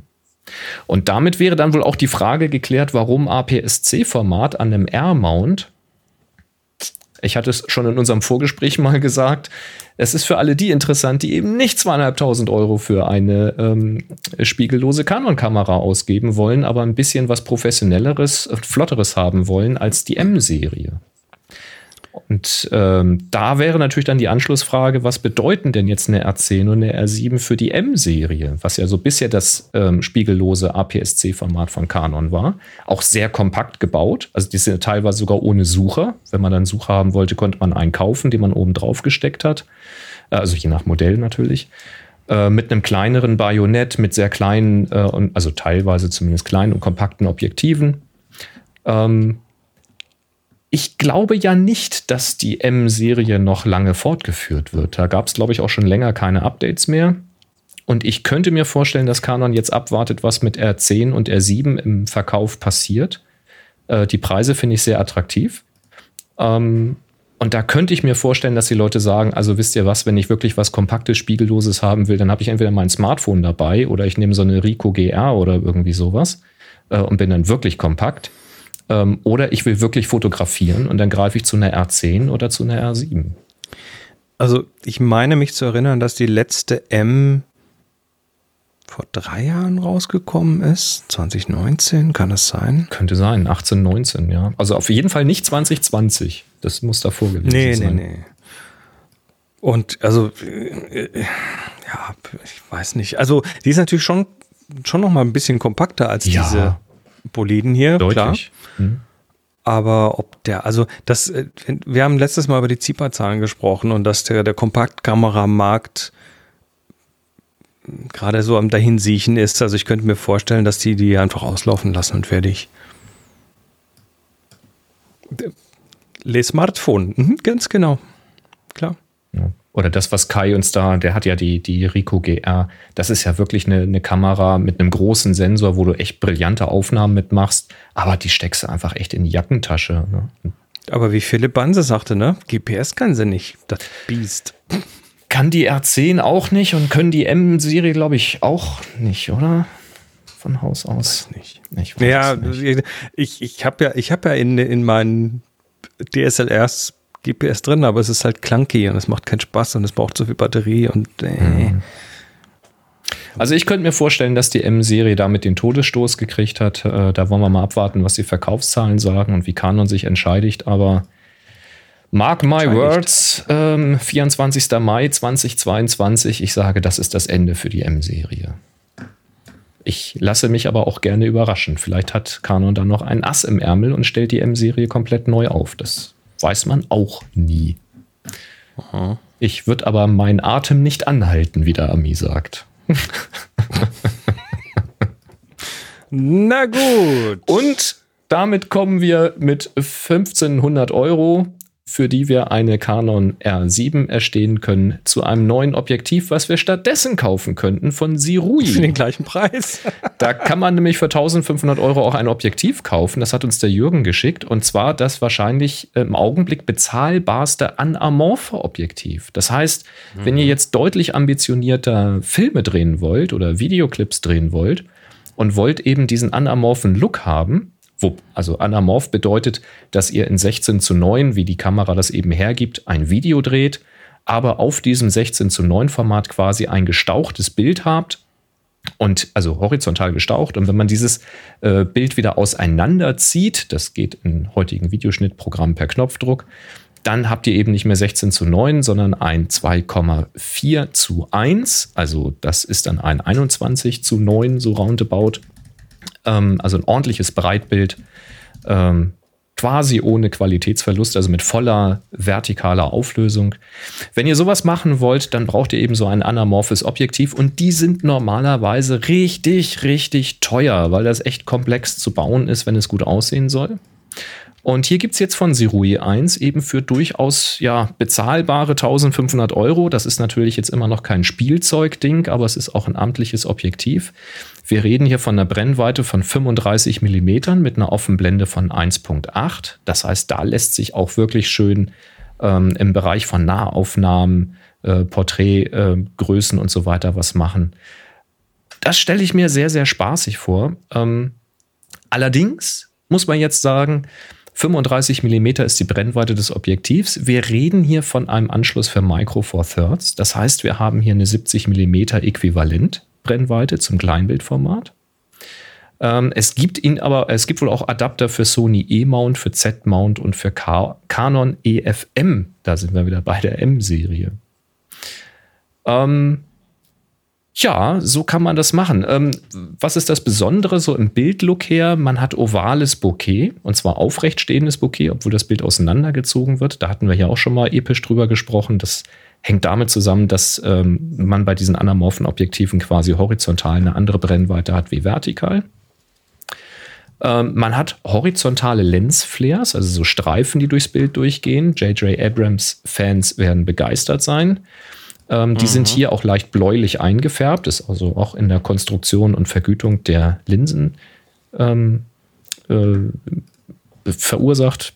Und damit wäre dann wohl auch die Frage geklärt, warum APS-C-Format an einem R-Mount. Ich hatte es schon in unserem Vorgespräch mal gesagt. Es ist für alle die interessant, die eben nicht zweieinhalbtausend Euro für eine ähm, spiegellose Canon-Kamera ausgeben wollen, aber ein bisschen was professionelleres flotteres haben wollen als die M-Serie. Und ähm, da wäre natürlich dann die Anschlussfrage, was bedeuten denn jetzt eine R10 und eine R7 für die M-Serie, was ja so bisher das ähm, spiegellose APS-C-Format von Canon war. Auch sehr kompakt gebaut. Also die sind teilweise sogar ohne Sucher. Wenn man dann Sucher haben wollte, konnte man einen kaufen, den man oben drauf gesteckt hat. Äh, Also je nach Modell natürlich. Äh, mit einem kleineren Bajonett, mit sehr kleinen, äh, und, also teilweise zumindest kleinen und kompakten Objektiven. Ich glaube ja nicht, dass die M-Serie noch lange fortgeführt wird. Da gab es, glaube ich, auch schon länger keine Updates mehr. Und ich könnte mir vorstellen, dass Canon jetzt abwartet, was mit R10 und R7 im Verkauf passiert. Äh, die Preise finde ich sehr attraktiv. Ähm, und da könnte ich mir vorstellen, dass die Leute sagen, also wisst ihr was, wenn ich wirklich was Kompaktes, Spiegelloses haben will, dann habe ich entweder mein Smartphone dabei oder ich nehme so eine Ricoh GR oder irgendwie sowas äh, und bin dann wirklich kompakt. Ähm, oder ich will wirklich fotografieren und dann greife ich zu einer R10 oder zu einer R7. Also ich meine mich zu erinnern, dass die letzte M vor drei Jahren rausgekommen ist. 2019, kann es sein? Könnte sein, 18, 19, ja. Also auf jeden Fall nicht 2020. Das muss davor gewesen Nee, nee, sein. nee. Und also, äh, äh, ja, ich weiß nicht. Also, die ist natürlich schon, schon noch mal ein bisschen kompakter als Ja. diese Boliden hier, klar. Deutlich. Hm. Aber ob der, also das, äh, wir haben letztes Mal über die ZIPA-Zahlen gesprochen und dass der, der Kompaktkameramarkt gerade so am Dahinsiechen ist. Also ich könnte mir vorstellen, dass die die einfach auslaufen lassen und fertig. Le Smartphone, mhm, ganz genau. Klar. Oder das, was Kai uns da, der hat ja die, die Ricoh GR, das ist ja wirklich eine, eine Kamera mit einem großen Sensor, wo du echt brillante Aufnahmen mitmachst, aber die steckst du einfach echt in die Jackentasche. Ne? Aber wie Philipp Banse sagte, ne? GPS kann sie nicht, das Biest. Kann die R10 auch nicht und können die M-Serie, glaube ich, auch nicht, oder? Von Haus aus. nicht. Ich weiß Ja, nicht. ich, ich habe ja, ich habe ja in, in meinen DSLRs GPS drin, aber es ist halt clunky und es macht keinen Spaß und es braucht zu viel Batterie und äh. Also ich könnte mir vorstellen, dass die M-Serie damit den Todesstoß gekriegt hat. Äh, da wollen wir mal abwarten, was die Verkaufszahlen sagen und wie Canon sich entscheidet. Aber mark my words, ähm, 24. Mai 2022, ich sage, das ist das Ende für die M-Serie. Ich lasse mich aber auch gerne überraschen. Vielleicht hat Canon dann noch ein Ass im Ärmel und stellt die M-Serie komplett neu auf. Das weiß man auch nie. Aha. Ich würde aber meinen Atem nicht anhalten, wie der Ami sagt. <laughs> Na gut. Und damit kommen wir mit 1500 Euro für die wir eine Canon R7 erstehen können, zu einem neuen Objektiv, was wir stattdessen kaufen könnten von Sirui. Für den gleichen Preis. <laughs> da kann man nämlich für 1500 Euro auch ein Objektiv kaufen. Das hat uns der Jürgen geschickt. Und zwar das wahrscheinlich im Augenblick bezahlbarste anamorphe Objektiv. Das heißt, mhm. wenn ihr jetzt deutlich ambitionierter Filme drehen wollt oder Videoclips drehen wollt und wollt eben diesen anamorphen Look haben, wo, also anamorph bedeutet, dass ihr in 16 zu 9, wie die Kamera das eben hergibt, ein Video dreht, aber auf diesem 16 zu 9 Format quasi ein gestauchtes Bild habt und also horizontal gestaucht. Und wenn man dieses äh, Bild wieder auseinanderzieht, das geht in heutigen Videoschnittprogrammen per Knopfdruck, dann habt ihr eben nicht mehr 16 zu 9, sondern ein 2,4 zu 1. Also das ist dann ein 21 zu 9, so roundabout ähm, also ein ordentliches Breitbild, ähm, quasi ohne Qualitätsverlust, also mit voller vertikaler Auflösung. Wenn ihr sowas machen wollt, dann braucht ihr eben so ein anamorphes Objektiv und die sind normalerweise richtig, richtig teuer, weil das echt komplex zu bauen ist, wenn es gut aussehen soll. Und hier gibt es jetzt von Sirui 1 eben für durchaus ja, bezahlbare 1500 Euro. Das ist natürlich jetzt immer noch kein Spielzeugding, aber es ist auch ein amtliches Objektiv. Wir reden hier von einer Brennweite von 35 Millimetern mit einer Offenblende von 1.8. Das heißt, da lässt sich auch wirklich schön ähm, im Bereich von Nahaufnahmen, äh, Porträtgrößen äh, und so weiter was machen. Das stelle ich mir sehr, sehr spaßig vor. Ähm, allerdings muss man jetzt sagen, 35 mm ist die Brennweite des Objektivs. Wir reden hier von einem Anschluss für Micro Four Thirds. Das heißt, wir haben hier eine 70 mm Äquivalent Brennweite zum Kleinbildformat. Ähm, es gibt ihn aber, es gibt wohl auch Adapter für Sony E-Mount, für Z-Mount und für Canon EFM. Da sind wir wieder bei der M-Serie. Ähm, ja, so kann man das machen. Ähm, was ist das Besondere so im Bildlook her? Man hat ovales Bokeh und zwar aufrecht stehendes Bokeh, obwohl das Bild auseinandergezogen wird. Da hatten wir ja auch schon mal episch drüber gesprochen. Das hängt damit zusammen, dass ähm, man bei diesen anamorphen Objektiven quasi horizontal eine andere Brennweite hat wie vertikal. Ähm, man hat horizontale Lensflares, also so Streifen, die durchs Bild durchgehen. J.J. Abrams Fans werden begeistert sein. Ähm, die mhm. sind hier auch leicht bläulich eingefärbt, ist also auch in der Konstruktion und Vergütung der Linsen ähm, äh, verursacht,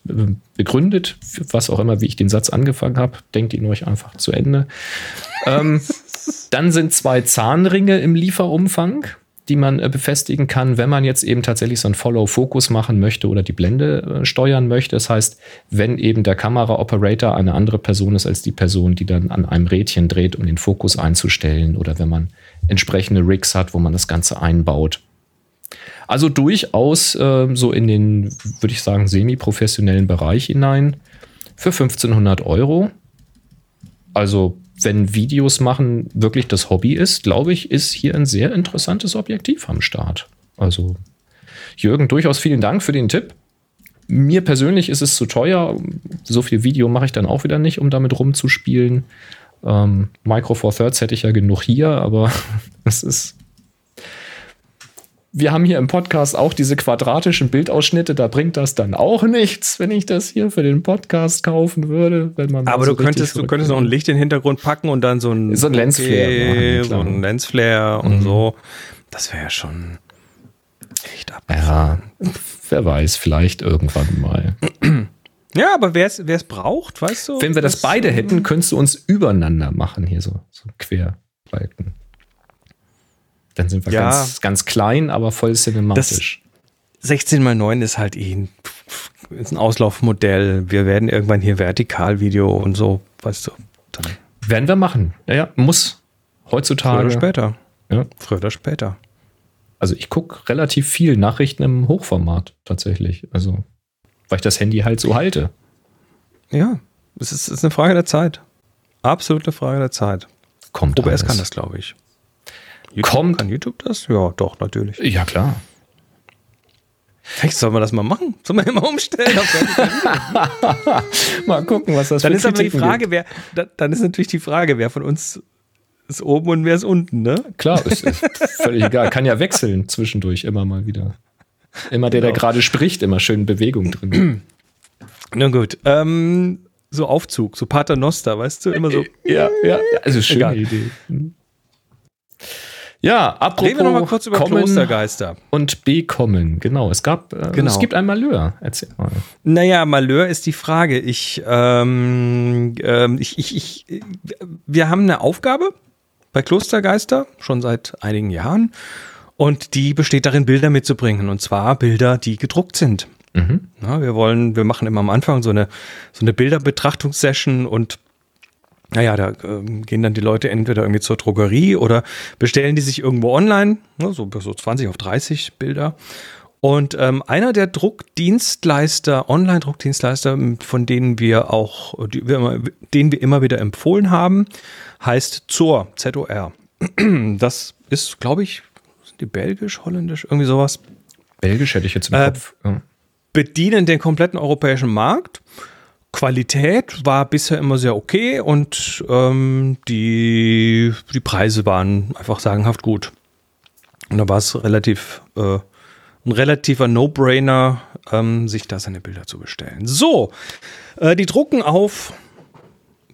begründet, was auch immer, wie ich den Satz angefangen habe. Denkt ihn euch einfach zu Ende. ähm, <laughs> dann sind zwei Zahnringe im Lieferumfang die man äh, befestigen kann, wenn man jetzt eben tatsächlich so ein Follow-Focus machen möchte oder die Blende äh, steuern möchte. Das heißt, wenn eben der Kamera-Operator eine andere Person ist als die Person, die dann an einem Rädchen dreht, um den Fokus einzustellen oder wenn man entsprechende Rigs hat, wo man das Ganze einbaut. Also durchaus äh, so in den, würde ich sagen, semi-professionellen Bereich hinein für 1500 Euro. Also wenn Videos machen wirklich das Hobby ist, glaube ich, ist hier ein sehr interessantes Objektiv am Start. Also, Jürgen, durchaus vielen Dank für den Tipp. Mir persönlich ist es zu teuer. So viel Video mache ich dann auch wieder nicht, um damit rumzuspielen. Ähm, Micro Four Thirds hätte ich ja genug hier, aber <laughs> es ist wir haben hier im Podcast auch diese quadratischen Bildausschnitte, da bringt das dann auch nichts, wenn ich das hier für den Podcast kaufen würde. Wenn man Aber so du könntest, du könntest noch ein Licht in den Hintergrund packen und dann so ein, so ein Lensflare, okay, so ein Lensflare und mhm. so. Das wäre schon echt abgefahren. Ja, wer weiß, vielleicht irgendwann mal. Ja, aber wer es braucht, weißt du? Wenn wir das, das beide hätten, könntest du uns übereinander machen, hier so, so Querbalken. Dann sind wir ja, ganz, ganz klein, aber voll cinematisch. 16 mal 9 ist halt eh ist ein Auslaufmodell. Wir werden irgendwann hier Vertikalvideo und so, weißt du. Dann Werden wir machen. Ja, ja, muss. Heutzutage. früher oder später. Ja. Früher oder später. Also ich gucke relativ viel Nachrichten im Hochformat tatsächlich. Also, weil ich das Handy halt so halte. Ja, es ist, ist eine Frage der Zeit. Absolut eine Frage der Zeit. Kommt OBS alles. kann das, glaube ich. YouTube, Kommt. Kann YouTube das? Ja, doch, natürlich. Ja, klar. Vielleicht sollen wir das mal machen. Sollen wir immer umstellen? <laughs> <laughs> Mal gucken, was das dann für ist aber die Frage, wer, da- dann ist natürlich die Frage, wer von uns ist oben und wer ist unten, ne? Klar, ist, ist <laughs> völlig egal. Kann ja wechseln zwischendurch immer mal wieder. Immer der, der Genau. gerade spricht, immer schön Bewegung drin. <clears throat> Na gut. Ähm, so Aufzug, so Paternoster, weißt du, immer so. Ja, ja, ja, also schöne Egal. Idee. Ja, apropos Reden wir noch mal kurz über kommen Klostergeister. und bekommen. Genau, es gab, äh, Genau. es gibt ein Malheur. Erzähl mal. Naja, Malheur ist die Frage. Ich, ähm, ähm, ich, ich, ich, wir haben eine Aufgabe bei Klostergeister schon seit einigen Jahren und die besteht darin, Bilder mitzubringen und zwar Bilder, die gedruckt sind. Mhm. Na, wir wollen, wir machen immer am Anfang so eine, so eine Bilderbetrachtungssession und naja, da ähm, gehen dann die Leute entweder irgendwie zur Drogerie oder bestellen die sich irgendwo online, ne, so, so 20 auf 30 Bilder. Und ähm, einer der Druckdienstleister, Online-Druckdienstleister, von denen wir auch, die wir immer, den wir immer wieder empfohlen haben, heißt Zor, Z-O-R. Das ist, glaube ich, sind die belgisch, holländisch, irgendwie sowas Belgisch hätte ich jetzt im Äh, Kopf. Ja. bedienen den kompletten europäischen Markt. Qualität war bisher immer sehr okay und ähm, die, die Preise waren einfach sagenhaft gut. Und da war es relativ äh, ein relativer No-Brainer, ähm, sich da seine Bilder zu bestellen. So, äh, die drucken auf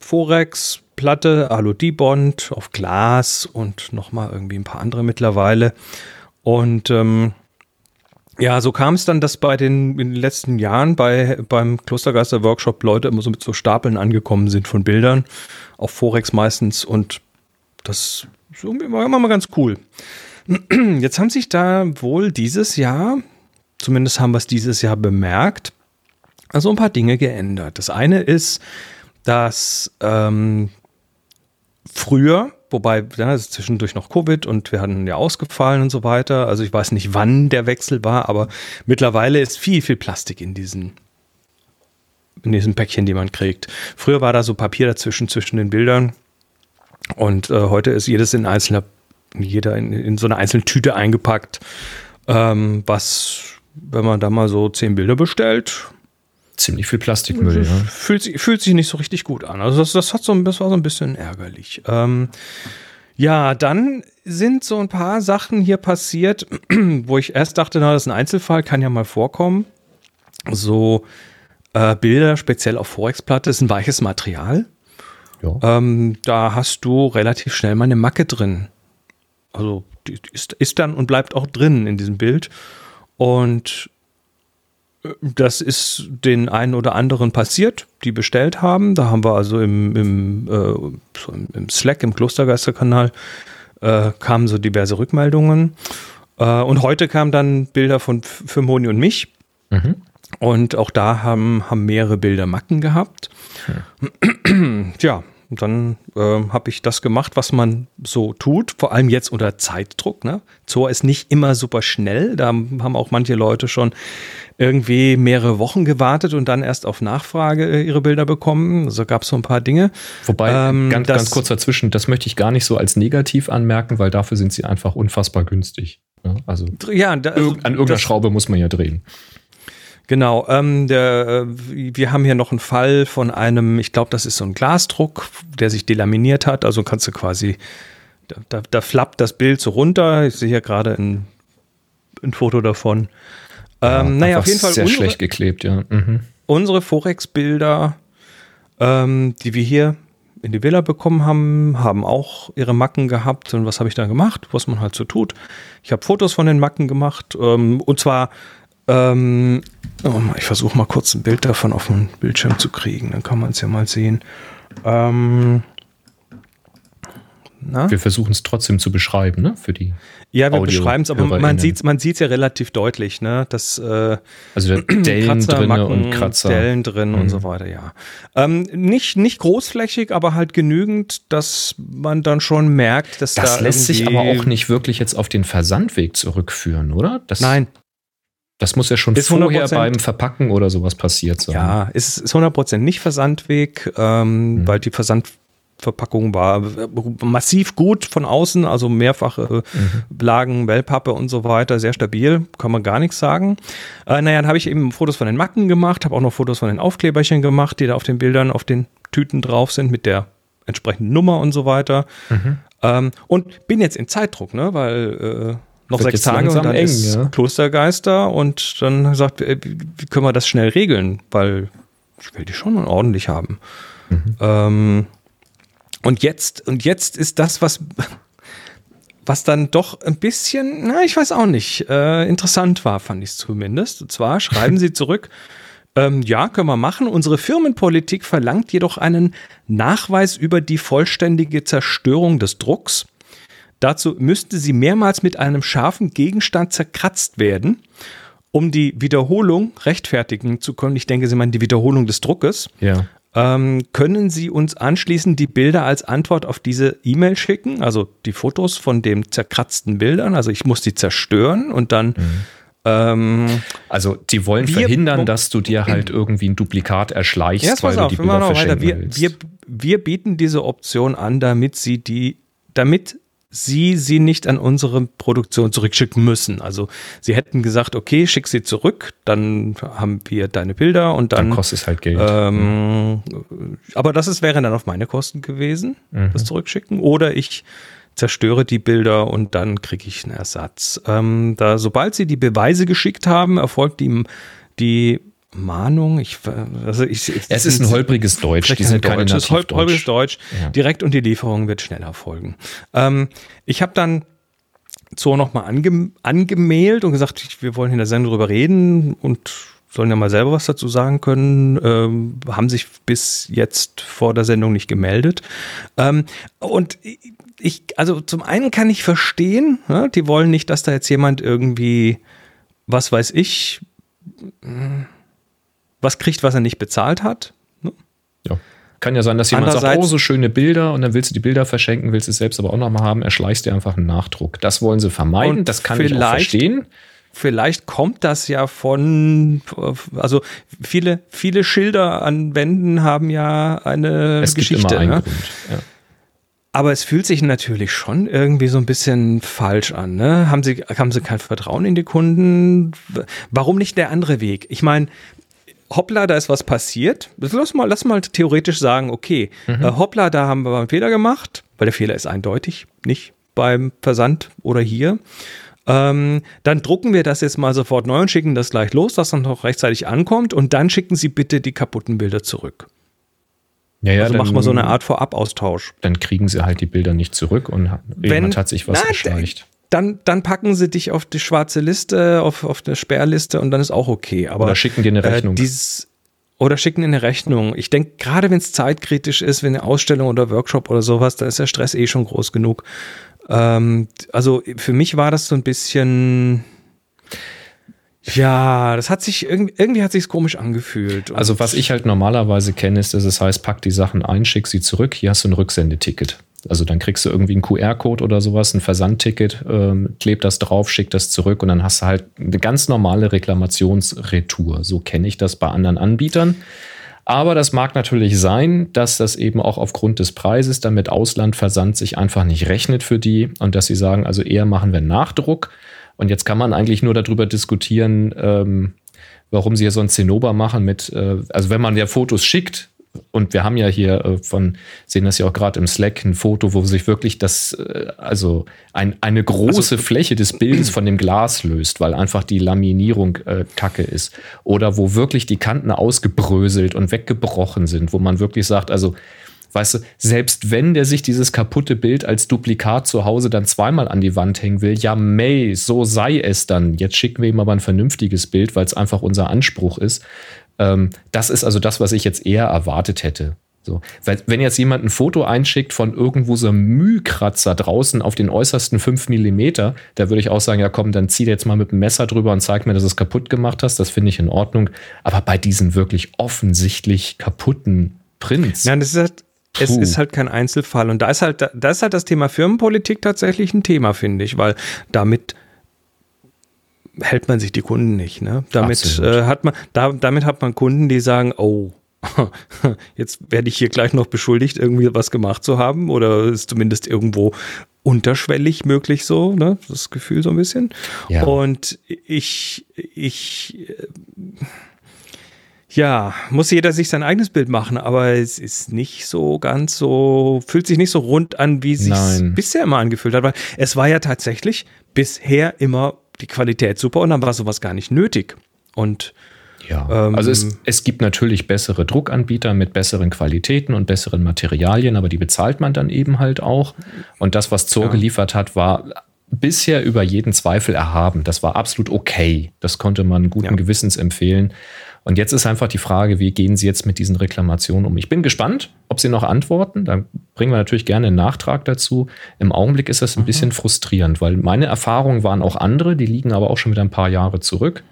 Forex, Platte, Alu-Dibond, auf Glas und nochmal irgendwie ein paar andere mittlerweile. Und ähm, ja, so kam es dann, dass bei den, in den letzten Jahren bei, beim Klostergeister Workshop Leute immer so mit so Stapeln angekommen sind von Bildern, auf Forex meistens und das war immer mal ganz cool. <clears throat> Jetzt haben sich da wohl dieses Jahr, zumindest haben wir es dieses Jahr bemerkt, also ein paar Dinge geändert. Das eine ist, dass ähm, früher, wobei ja, zwischendurch noch Covid und wir hatten ja ausgefallen und so weiter. Also ich weiß nicht, wann der Wechsel war, aber mittlerweile ist viel, viel Plastik in diesen in diesen Päckchen, die man kriegt. Früher war da so Papier dazwischen, zwischen den Bildern. Und äh, heute ist jedes in einzelner, jeder in, in so eine einzelne Tüte eingepackt. Ähm, was, wenn man da mal so zehn Bilder bestellt, Ziemlich viel Plastikmüll, ja. fühlt, sich, fühlt sich nicht so richtig gut an. Also das, das, hat so, ein- das war so ein bisschen ärgerlich. Ähm, ja, dann sind so ein paar Sachen hier passiert, <clears throat> wo ich erst dachte, na, das ist ein Einzelfall, kann ja mal vorkommen. So äh, Bilder, speziell auf Forex-Platte, ist ein weiches Material. ja. Ähm, da hast du relativ schnell mal eine Macke drin. Also die ist, ist dann und bleibt auch drin in diesem Bild. Und das ist den einen oder anderen passiert, die bestellt haben. Da haben wir also im, im, äh, so im, Slack, im Klostergeisterkanal, äh, kamen so diverse Rückmeldungen. Äh, und heute kamen dann Bilder von F- für Moni und mich. Mhm. Und auch da haben, haben mehrere Bilder Macken gehabt. Ja, <clears throat> und dann ähm, habe ich das gemacht, was man so tut, vor allem jetzt unter Zeitdruck. Ne? Zor ist nicht immer super schnell. Da haben auch manche Leute schon irgendwie mehrere Wochen gewartet und dann erst auf Nachfrage äh, ihre Bilder bekommen. Also gab es so ein paar Dinge. Wobei, Ähm, ganz, das- ganz kurz dazwischen, das möchte ich gar nicht so als negativ anmerken, weil dafür sind sie einfach unfassbar günstig. Ja, also Ja, da, also an irgendeiner das- Schraube muss man ja drehen. Genau, ähm, der, äh, wir haben hier noch einen Fall von einem, ich glaube, das ist so ein Glasdruck, der sich delaminiert hat. Also kannst du quasi, da, da, da flappt das Bild so runter. Ich sehe hier gerade ein, ein Foto davon. Ähm, naja, Einfach auf jeden Fall sehr unsere, schlecht geklebt, ja. Mhm. unsere Forex-Bilder, ähm, die wir hier in die Villa bekommen haben, haben auch ihre Macken gehabt. Und was habe ich da gemacht? Was man halt so tut. Ich habe Fotos von den Macken gemacht. Ähm, und zwar, ähm, oh, ich versuche mal kurz ein Bild davon auf den Bildschirm zu kriegen. Dann kann man es ja mal sehen. Ähm, Na? Wir versuchen es trotzdem zu beschreiben, ne? Für die. Ja, wir beschreiben es, aber man sieht es man sieht's ja relativ deutlich, ne? Das äh, Also <clears throat> Dellen Kratzer, Macken, und Kratzer. Mhm. Dellen drin und so weiter, ja. Ähm, nicht, nicht großflächig, aber halt genügend, dass man dann schon merkt, dass Das da lässt sich aber auch nicht wirklich jetzt auf den Versandweg zurückführen, oder? Das, Nein, Das muss ja schon Ist vorher 100% beim Verpacken oder sowas passiert sein. Ja, es ist 100% nicht Versandweg, ähm, Mhm. weil die Versandverpackung war äh, massiv gut von außen, also mehrfache Mhm. Lagen, Wellpappe und so weiter, sehr stabil, kann man gar nichts sagen. Äh, naja, dann habe ich eben Fotos von den Macken gemacht, habe auch noch Fotos von den Aufkleberchen gemacht, die da auf den Bildern, auf den Tüten drauf sind mit der entsprechenden Nummer und so weiter. Mhm. Ähm, und bin jetzt in Zeitdruck, ne, weil äh, noch sechs Tage und dann eng, ist ja. Klostergeister und dann gesagt, äh, wie wie können wir das schnell regeln? Weil ich will die schon ordentlich haben. Mhm. Ähm, und jetzt, und jetzt ist das, was, was dann doch ein bisschen, na, ich weiß auch nicht, äh, interessant war, fand ich es zumindest. Und zwar schreiben <laughs> sie zurück, ähm, ja, können wir machen. Unsere Firmenpolitik verlangt jedoch einen Nachweis über die vollständige Zerstörung des Drucks. Dazu müsste sie mehrmals mit einem scharfen Gegenstand zerkratzt werden, um die Wiederholung rechtfertigen zu können. Ich denke, Sie meinen die Wiederholung des Druckes. Ja. Ähm, können Sie uns anschließend die Bilder als Antwort auf diese E-Mail schicken? Also die Fotos von den zerkratzten Bildern. Also ich muss die zerstören und dann. Ähm, Also die wollen Wir- verhindern, dass du dir halt irgendwie ein Duplikat erschleichst, Erst weil auf, du die Bilder verschenken Wir, willst. wir, wir bieten diese Option an, damit Sie die, damit Sie sie nicht an unsere Produktion zurückschicken müssen. Also Sie hätten gesagt, okay, schick sie zurück, dann haben wir deine Bilder und dann dann. kostet es halt Geld. ähm, aber das ist, wäre dann auf meine Kosten gewesen, Mhm. das Zurückschicken. Oder ich zerstöre die Bilder und dann kriege ich einen Ersatz. Ähm, da, sobald Sie die Beweise geschickt haben, erfolgt die, die Mahnung. Ich, also ich, es ist ein holpriges Deutsch. Die sind Deutsch, es ist hol- holpriges Deutsch. Ja. Direkt und die Lieferung wird schneller folgen. Ähm, ich habe dann Zoo nochmal ange angemailt und gesagt, wir wollen in der Sendung drüber reden und sollen ja mal selber was dazu sagen können. Ähm, haben sich bis jetzt vor der Sendung nicht gemeldet. Ähm, und ich, also zum einen kann ich verstehen, ne, die wollen nicht, dass da jetzt jemand irgendwie, was weiß ich, was kriegt, was er nicht bezahlt hat. Ja. Kann ja sein, dass jemand sagt, oh, so schöne Bilder und dann willst du die Bilder verschenken, willst es selbst aber auch nochmal haben, erschleichst dir einfach einen Nachdruck. Das wollen sie vermeiden, das kann ich auch vielleicht- verstehen. vielleicht kommt das ja von, also viele, viele Schilder an Wänden haben ja eine Es gibt Geschichte. immer einen ne? Grund. Ja. Aber es fühlt sich natürlich schon irgendwie so ein bisschen falsch an. Ne? Haben, Sie, haben Sie kein Vertrauen in die Kunden? Warum nicht der andere Weg? Ich meine, hoppla, da ist was passiert. Lass mal, lass mal theoretisch sagen, okay, äh, hoppla, da haben wir einen Fehler gemacht, weil der Fehler ist eindeutig, nicht beim Versand oder hier. Ähm, dann drucken wir das jetzt mal sofort neu und schicken das gleich los, dass dann noch rechtzeitig ankommt und dann schicken Sie bitte die kaputten Bilder zurück. Ja, ja, also dann, machen wir so eine Art Vorabaustausch. Dann kriegen sie halt die Bilder nicht zurück und hat- jemand hat sich was Na, erschleicht. Dann, dann packen sie dich auf die schwarze Liste, auf, auf eine Sperrliste und dann ist auch okay. Aber, Oder schicken dir eine Rechnung. Äh, dieses, oder schicken dir eine Rechnung. Ich denke, gerade wenn es zeitkritisch ist, wenn eine Ausstellung oder Workshop oder sowas, dann ist der Stress eh schon groß genug. Ähm, also für mich war das so ein bisschen. Ja, das hat sich irgendwie, hat sich komisch angefühlt. Also was ich halt normalerweise kenne, ist, dass es heißt, pack die Sachen ein, schick sie zurück, hier hast du ein Rücksendeticket. Also dann kriegst du irgendwie einen QR-Code oder sowas, ein Versandticket, ähm, kleb das drauf, schick das zurück und dann hast du halt eine ganz normale Reklamationsretour. So kenne ich das bei anderen Anbietern. Aber das mag natürlich sein, dass das eben auch aufgrund des Preises dann mit Auslandversand sich einfach nicht rechnet für die und dass sie sagen, also eher machen wir Nachdruck. Und jetzt kann man eigentlich nur darüber diskutieren, ähm, warum sie ja so ein Zinnober machen mit, äh, also wenn man ja Fotos schickt, und wir haben ja hier äh, von, sehen das ja auch gerade im Slack, ein Foto, wo sich wirklich das, äh, also ein, eine große Fläche des Bildes von dem Glas löst, weil einfach die Laminierung äh, kacke ist. Oder wo wirklich die Kanten ausgebröselt und weggebrochen sind, wo man wirklich sagt, also, weißt du, selbst wenn der sich dieses kaputte Bild als Duplikat zu Hause dann zweimal an die Wand hängen will, ja, May, so sei es dann. Jetzt schicken wir ihm aber ein vernünftiges Bild, weil es einfach unser Anspruch ist. Ähm, das ist also das, was ich jetzt eher erwartet hätte. So. Weil, wenn jetzt jemand ein Foto einschickt von irgendwo so einem Mühkratzer draußen auf den äußersten 5 Millimeter, da würde ich auch sagen, ja komm, dann zieh dir jetzt mal mit dem Messer drüber und zeig mir, dass du es kaputt gemacht hast. Das finde ich in Ordnung. Aber bei diesen wirklich offensichtlich kaputten Prints. Ja, das ist halt, es Puh. ist halt kein Einzelfall. Und da ist halt, da ist halt das Thema Firmenpolitik tatsächlich ein Thema, finde ich, weil damit hält man sich die Kunden nicht. Ne? Damit äh, hat man, da, damit hat man Kunden, die sagen, oh, <laughs> jetzt werde ich hier gleich noch beschuldigt, irgendwie was gemacht zu haben oder ist zumindest irgendwo unterschwellig möglich so, ne? Das Gefühl so ein bisschen. Ja. Und ich, ich, äh, ja, muss jeder sich sein eigenes Bild machen, aber es ist nicht so ganz so, fühlt sich nicht so rund an, wie sich bisher immer angefühlt hat, weil es war ja tatsächlich bisher immer die Qualität super und dann war sowas gar nicht nötig. Und Ja, Ähm, also es, es gibt natürlich bessere Druckanbieter mit besseren Qualitäten und besseren Materialien, aber die bezahlt man dann eben halt auch. Und das, was Zor Ja. geliefert hat, war bisher über jeden Zweifel erhaben. Das war absolut okay. Das konnte man guten Ja. Gewissens empfehlen. Und jetzt ist einfach die Frage, wie gehen Sie jetzt mit diesen Reklamationen um? Ich bin gespannt, ob Sie noch antworten. Da bringen wir natürlich gerne einen Nachtrag dazu. Im Augenblick ist das ein bisschen frustrierend, weil meine Erfahrungen waren auch andere, die liegen aber auch schon wieder ein paar Jahre zurück.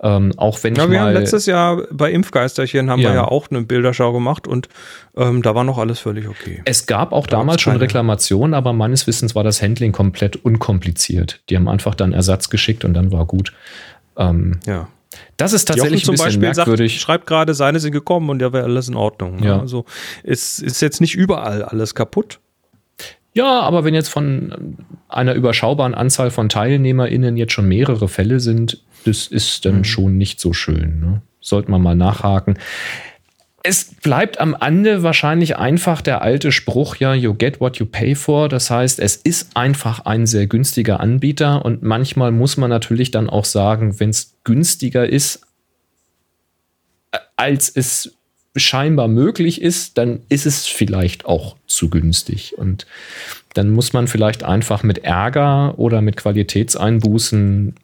Ähm, auch wenn ja, ich wir haben mal letztes Jahr bei Impfgeisterchen haben Ja. wir ja auch eine Bilderschau gemacht und ähm, da war noch alles völlig okay. Es gab auch Da damals schon. Reklamationen, aber meines Wissens war das Handling komplett unkompliziert. Die haben einfach dann Ersatz geschickt und dann war gut. Ähm, Ja. Das ist Jochen tatsächlich ein zum bisschen Beispiel sagt, merkwürdig. schreibt gerade, seine sind gekommen und ja wäre alles in Ordnung. Ja. Ja. Also es ist jetzt nicht überall alles kaputt. Ja, aber wenn jetzt von einer überschaubaren Anzahl von TeilnehmerInnen jetzt schon mehrere Fälle sind, das ist Mhm. dann schon nicht so schön. Ne? Sollte man mal nachhaken. Es bleibt am Ende wahrscheinlich einfach der alte Spruch, ja, you get what you pay for. Das heißt, es ist einfach ein sehr günstiger Anbieter und manchmal muss man natürlich dann auch sagen, wenn es günstiger ist, äh, als es scheinbar möglich ist, dann ist es vielleicht auch zu günstig. Und dann muss man vielleicht einfach mit Ärger oder mit Qualitätseinbußen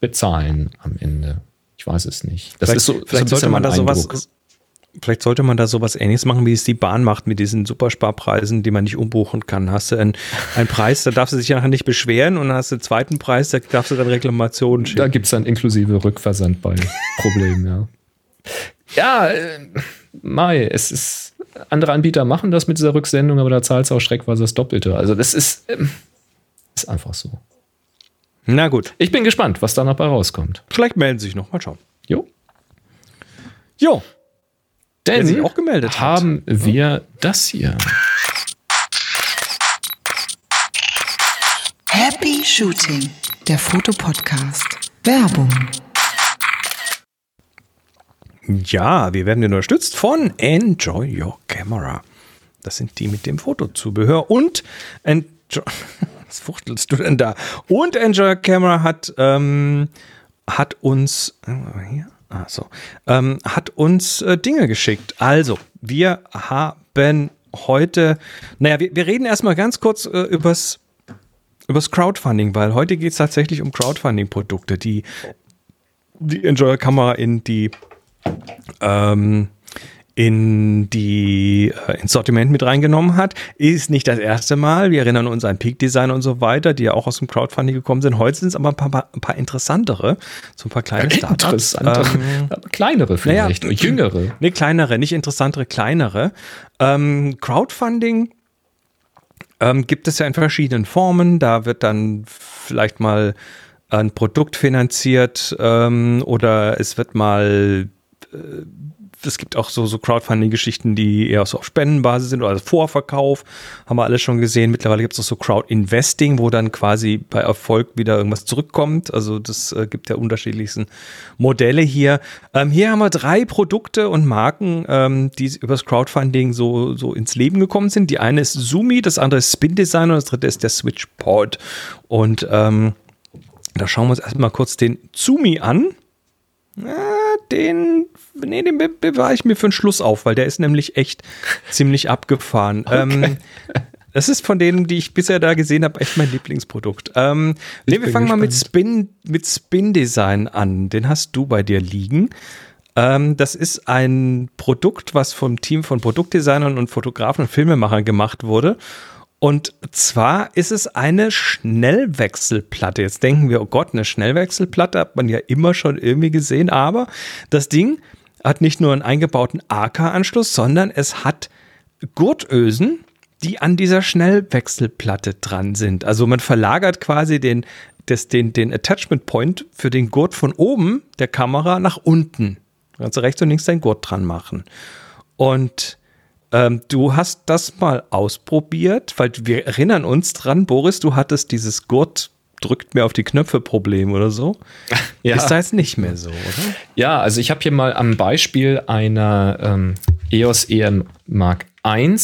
bezahlen am Ende. Ich weiß es nicht. Das vielleicht ist so, vielleicht sollte man da sowas. Vielleicht sollte man da sowas ähnliches machen, wie es die Bahn macht mit diesen Supersparpreisen, die man nicht umbuchen kann. Hast du einen, einen Preis, da darfst du dich nachher nicht beschweren und dann hast du einen zweiten Preis, da darfst du dann Reklamationen schicken. Da gibt es dann inklusive Rückversand bei <laughs> Problemen, ja. Ja, äh, Mai, es ist. Andere Anbieter machen das mit dieser Rücksendung, aber da zahlst du auch schreckweise das Doppelte. Also, das ist, ähm, ist einfach so. Na gut, Ich bin gespannt, was da noch bei rauskommt. vielleicht melden sie sich noch. Mal schauen. Jo. Jo, Denn sich auch gemeldet hat. haben wir das hier. Happy Shooting, der Fotopodcast. Werbung. Ja, wir werden unterstützt von Enjoy Your Camera. Das sind die mit dem Fotozubehör und Enjoy, <laughs> was fuchtelst du denn da? Und Enjoy Your Camera hat, ähm, hat uns, äh, hier, ah, so, ähm, hat uns äh, Dinge geschickt. Also, wir haben heute, naja, wir, wir reden erstmal ganz kurz äh, übers, übers Crowdfunding, weil heute geht es tatsächlich um Crowdfunding-Produkte, die die Enjoy Your Camera in die ähm, in die äh, ins Sortiment mit reingenommen hat. Ist nicht das erste Mal. Wir erinnern uns an Peak Design und so weiter, die ja auch aus dem Crowdfunding gekommen sind. Heute sind es aber ein paar, ein paar interessantere, so ein paar kleine Startups. Interessantere, Ähm, kleinere vielleicht, naja, jüngere. Nee, kleinere, nicht interessantere, kleinere. Ähm, Crowdfunding ähm, gibt es ja in verschiedenen Formen. Da wird dann vielleicht mal ein Produkt finanziert ähm, oder es wird mal äh, es gibt auch so, so Crowdfunding-Geschichten, die eher so auf Spendenbasis sind oder also Vorverkauf, haben wir alles schon gesehen. Mittlerweile gibt es auch so Crowd-Investing, wo dann quasi bei Erfolg wieder irgendwas zurückkommt. Also das äh, gibt ja unterschiedlichsten Modelle hier. Ähm, hier haben wir drei Produkte und Marken, ähm, die übers Crowdfunding so, so ins Leben gekommen sind. Die eine ist Zoomi, das andere ist Spin Design und das dritte ist der Switchpod. Und ähm, da schauen wir uns erstmal kurz den Zoomi an. Na, den, nee, den be- bewahre ich mir für den Schluss auf, weil der ist nämlich echt <laughs> ziemlich abgefahren. Ähm, das ist von denen, die ich bisher da gesehen habe, echt mein Lieblingsprodukt. Ähm, nee, wir fangen mal mit gespannt. Spin, mit Spin Design an. Den hast du bei dir liegen. Ähm, das ist ein Produkt, was vom Team von Produktdesignern und Fotografen und Filmemachern gemacht wurde. Und zwar ist es eine Schnellwechselplatte. Jetzt denken wir, oh Gott, eine Schnellwechselplatte hat man ja immer schon irgendwie gesehen, aber das Ding hat nicht nur einen eingebauten AK-Anschluss, sondern es hat Gurtösen, die an dieser Schnellwechselplatte dran sind. Also man verlagert quasi den, das, den, den Attachment Point für den Gurt von oben der Kamera nach unten. Kannst rechts und links deinen Gurt dran machen. Und ähm, du hast das mal ausprobiert, weil wir erinnern uns dran, Boris, du hattest dieses Gurt drückt mir auf die Knöpfe Problem oder so. <laughs> Ja. Ist da jetzt nicht mehr so, oder? Ja, also ich habe hier mal am Beispiel einer ähm, EOS EM Mark I,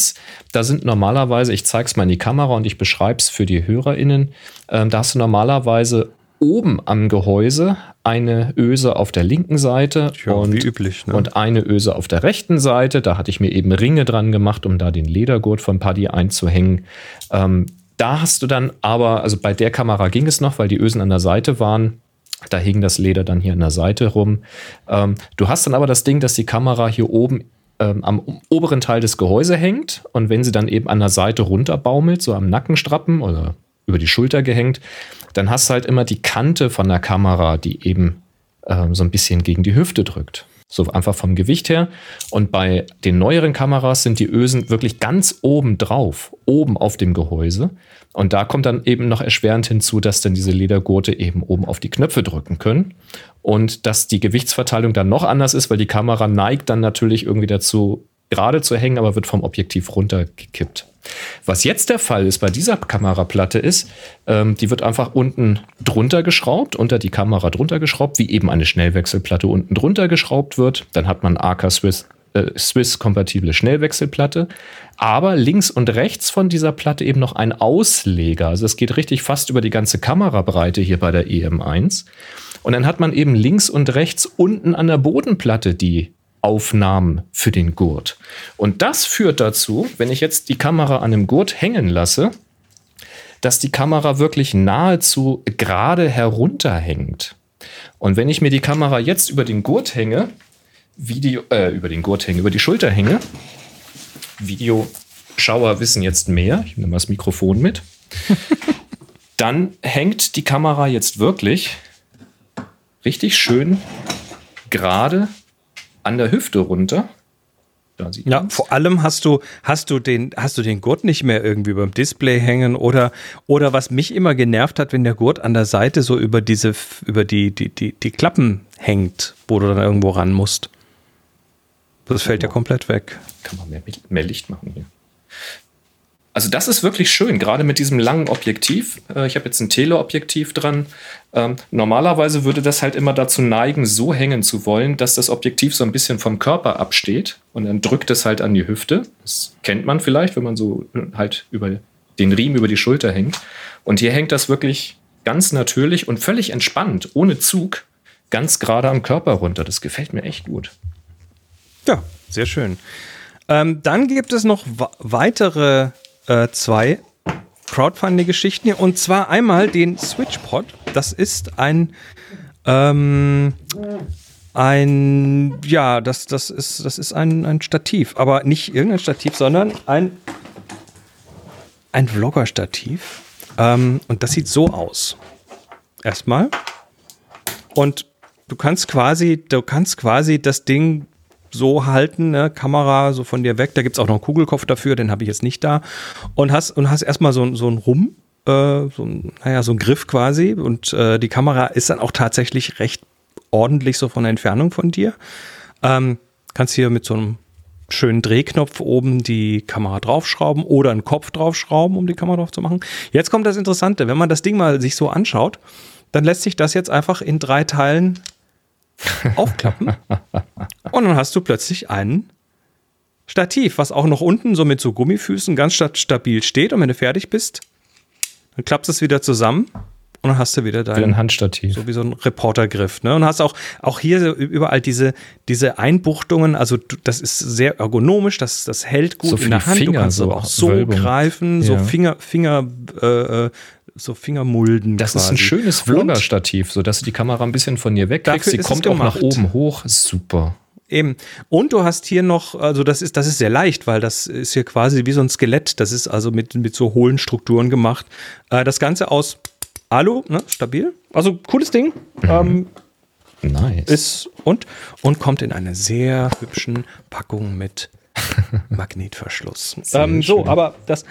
da sind normalerweise, ich zeige es mal in die Kamera und ich beschreibe es für die HörerInnen, ähm, da hast du normalerweise oben am Gehäuse eine Öse auf der linken Seite Ja, und, üblich, ne? und eine Öse auf der rechten Seite. Da hatte ich mir eben Ringe dran gemacht, um da den Ledergurt von Paddy einzuhängen. Ähm, da hast du dann aber, also bei der Kamera ging es noch, weil die Ösen an der Seite waren. Da hing das Leder dann hier an der Seite rum. Ähm, du hast dann aber das Ding, dass die Kamera hier oben ähm, am oberen Teil des Gehäuse hängt und wenn sie dann eben an der Seite runterbaumelt, so am Nackenstrappen oder über die Schulter gehängt, dann hast du halt immer die Kante von der Kamera, die eben ähm, so ein bisschen gegen die Hüfte drückt. So einfach vom Gewicht her. Und bei den neueren Kameras sind die Ösen wirklich ganz oben drauf, oben auf dem Gehäuse. Und da kommt dann eben noch erschwerend hinzu, dass dann diese Ledergurte eben oben auf die Knöpfe drücken können. Und dass die Gewichtsverteilung dann noch anders ist, weil die Kamera neigt dann natürlich irgendwie dazu, gerade zu hängen, aber wird vom Objektiv runtergekippt. Was jetzt der Fall ist bei dieser Kameraplatte ist, ähm, die wird einfach unten drunter geschraubt, unter die Kamera drunter geschraubt, wie eben eine Schnellwechselplatte unten drunter geschraubt wird. Dann hat man AK Swiss, äh, Swiss-kompatible Schnellwechselplatte. Aber links und rechts von dieser Platte eben noch ein Ausleger. Also es geht richtig fast über die ganze Kamerabreite hier bei der EM1. Und dann hat man eben links und rechts unten an der Bodenplatte die Aufnahmen für den Gurt. Und das führt dazu, wenn ich jetzt die Kamera an einem Gurt hängen lasse, dass die Kamera wirklich nahezu gerade herunterhängt. Und wenn ich mir die Kamera jetzt über den Gurt hänge, Video, äh, über den Gurt hänge, über die Schulter hänge, Videoschauer wissen jetzt mehr, ich nehme mal das Mikrofon mit, <laughs> dann hängt die Kamera jetzt wirklich richtig schön gerade an der Hüfte runter. Ja, man's. vor allem hast du, hast du den, hast du den Gurt nicht mehr irgendwie beim Display hängen oder, oder was mich immer genervt hat, wenn der Gurt an der Seite so über diese, über die, die, die, die Klappen hängt, wo du dann irgendwo ran musst. Das fällt ja komplett weg. Kann man mehr, mehr Licht machen hier. Also das ist wirklich schön, gerade mit diesem langen Objektiv. Äh, Ich habe jetzt ein Teleobjektiv dran. Ähm, normalerweise würde das halt immer dazu neigen, so hängen zu wollen, dass das Objektiv so ein bisschen vom Körper absteht und dann drückt es halt an die Hüfte. Das kennt man vielleicht, wenn man so äh, halt über den Riemen über die Schulter hängt. Und hier hängt das wirklich ganz natürlich und völlig entspannt, ohne Zug, ganz gerade am Körper runter. Das gefällt mir echt gut. Ja, sehr schön. Ähm, dann gibt es noch weitere äh, zwei Crowdfunding-Geschichten hier. Und zwar einmal den SwitchPod. Das ist ein, ähm, ein, ja, das, das ist, das ist ein, ein Stativ. Aber nicht irgendein Stativ, sondern ein, ein Vlogger-Stativ. Ähm, und das sieht so aus. Erstmal. Und du kannst quasi, du kannst quasi das Ding so halten, ne? Kamera so von dir weg. Da gibt es auch noch einen Kugelkopf dafür, den habe ich jetzt nicht da. Und hast, und hast erstmal so, so ein Rum, äh, so ein, naja, so ein Griff quasi. Und äh, die Kamera ist dann auch tatsächlich recht ordentlich so von der Entfernung von dir. Ähm, kannst hier mit so einem schönen Drehknopf oben die Kamera draufschrauben oder einen Kopf draufschrauben, um die Kamera drauf zu machen. Jetzt kommt das Interessante, wenn man das Ding mal sich so anschaut, dann lässt sich das jetzt einfach in drei Teilen aufklappen. <laughs> Und dann hast du plötzlich ein Stativ, was auch noch unten so mit so Gummifüßen ganz sta- stabil steht. Und wenn du fertig bist, dann klappst du es wieder zusammen und dann hast du wieder dein, Handstativ. so wie so ein Reportergriff. Ne? Und hast auch, auch hier so überall diese, diese Einbuchtungen. Also du, das ist sehr ergonomisch, das, das hält gut So in der Hand. du Finger, kannst so aber auch so Wölbung. greifen, so Ja. Finger, Finger, äh, äh, so Fingermulden. Das ist ein quasi. schönes Vlogger-Stativ, sodass du die Kamera ein bisschen von dir wegkriegst. Sie kommt auch nach oben hoch. Super. Eben. Und du hast hier noch, also das ist, das ist sehr leicht, weil das ist hier quasi wie so ein Skelett. Das ist also mit, mit so hohlen Strukturen gemacht. Äh, das Ganze aus Alu, ne, stabil. Also cooles Ding. Ähm, Nice. ist und, und kommt in einer sehr hübschen Packung mit <laughs> Magnetverschluss. Ähm, so, aber das,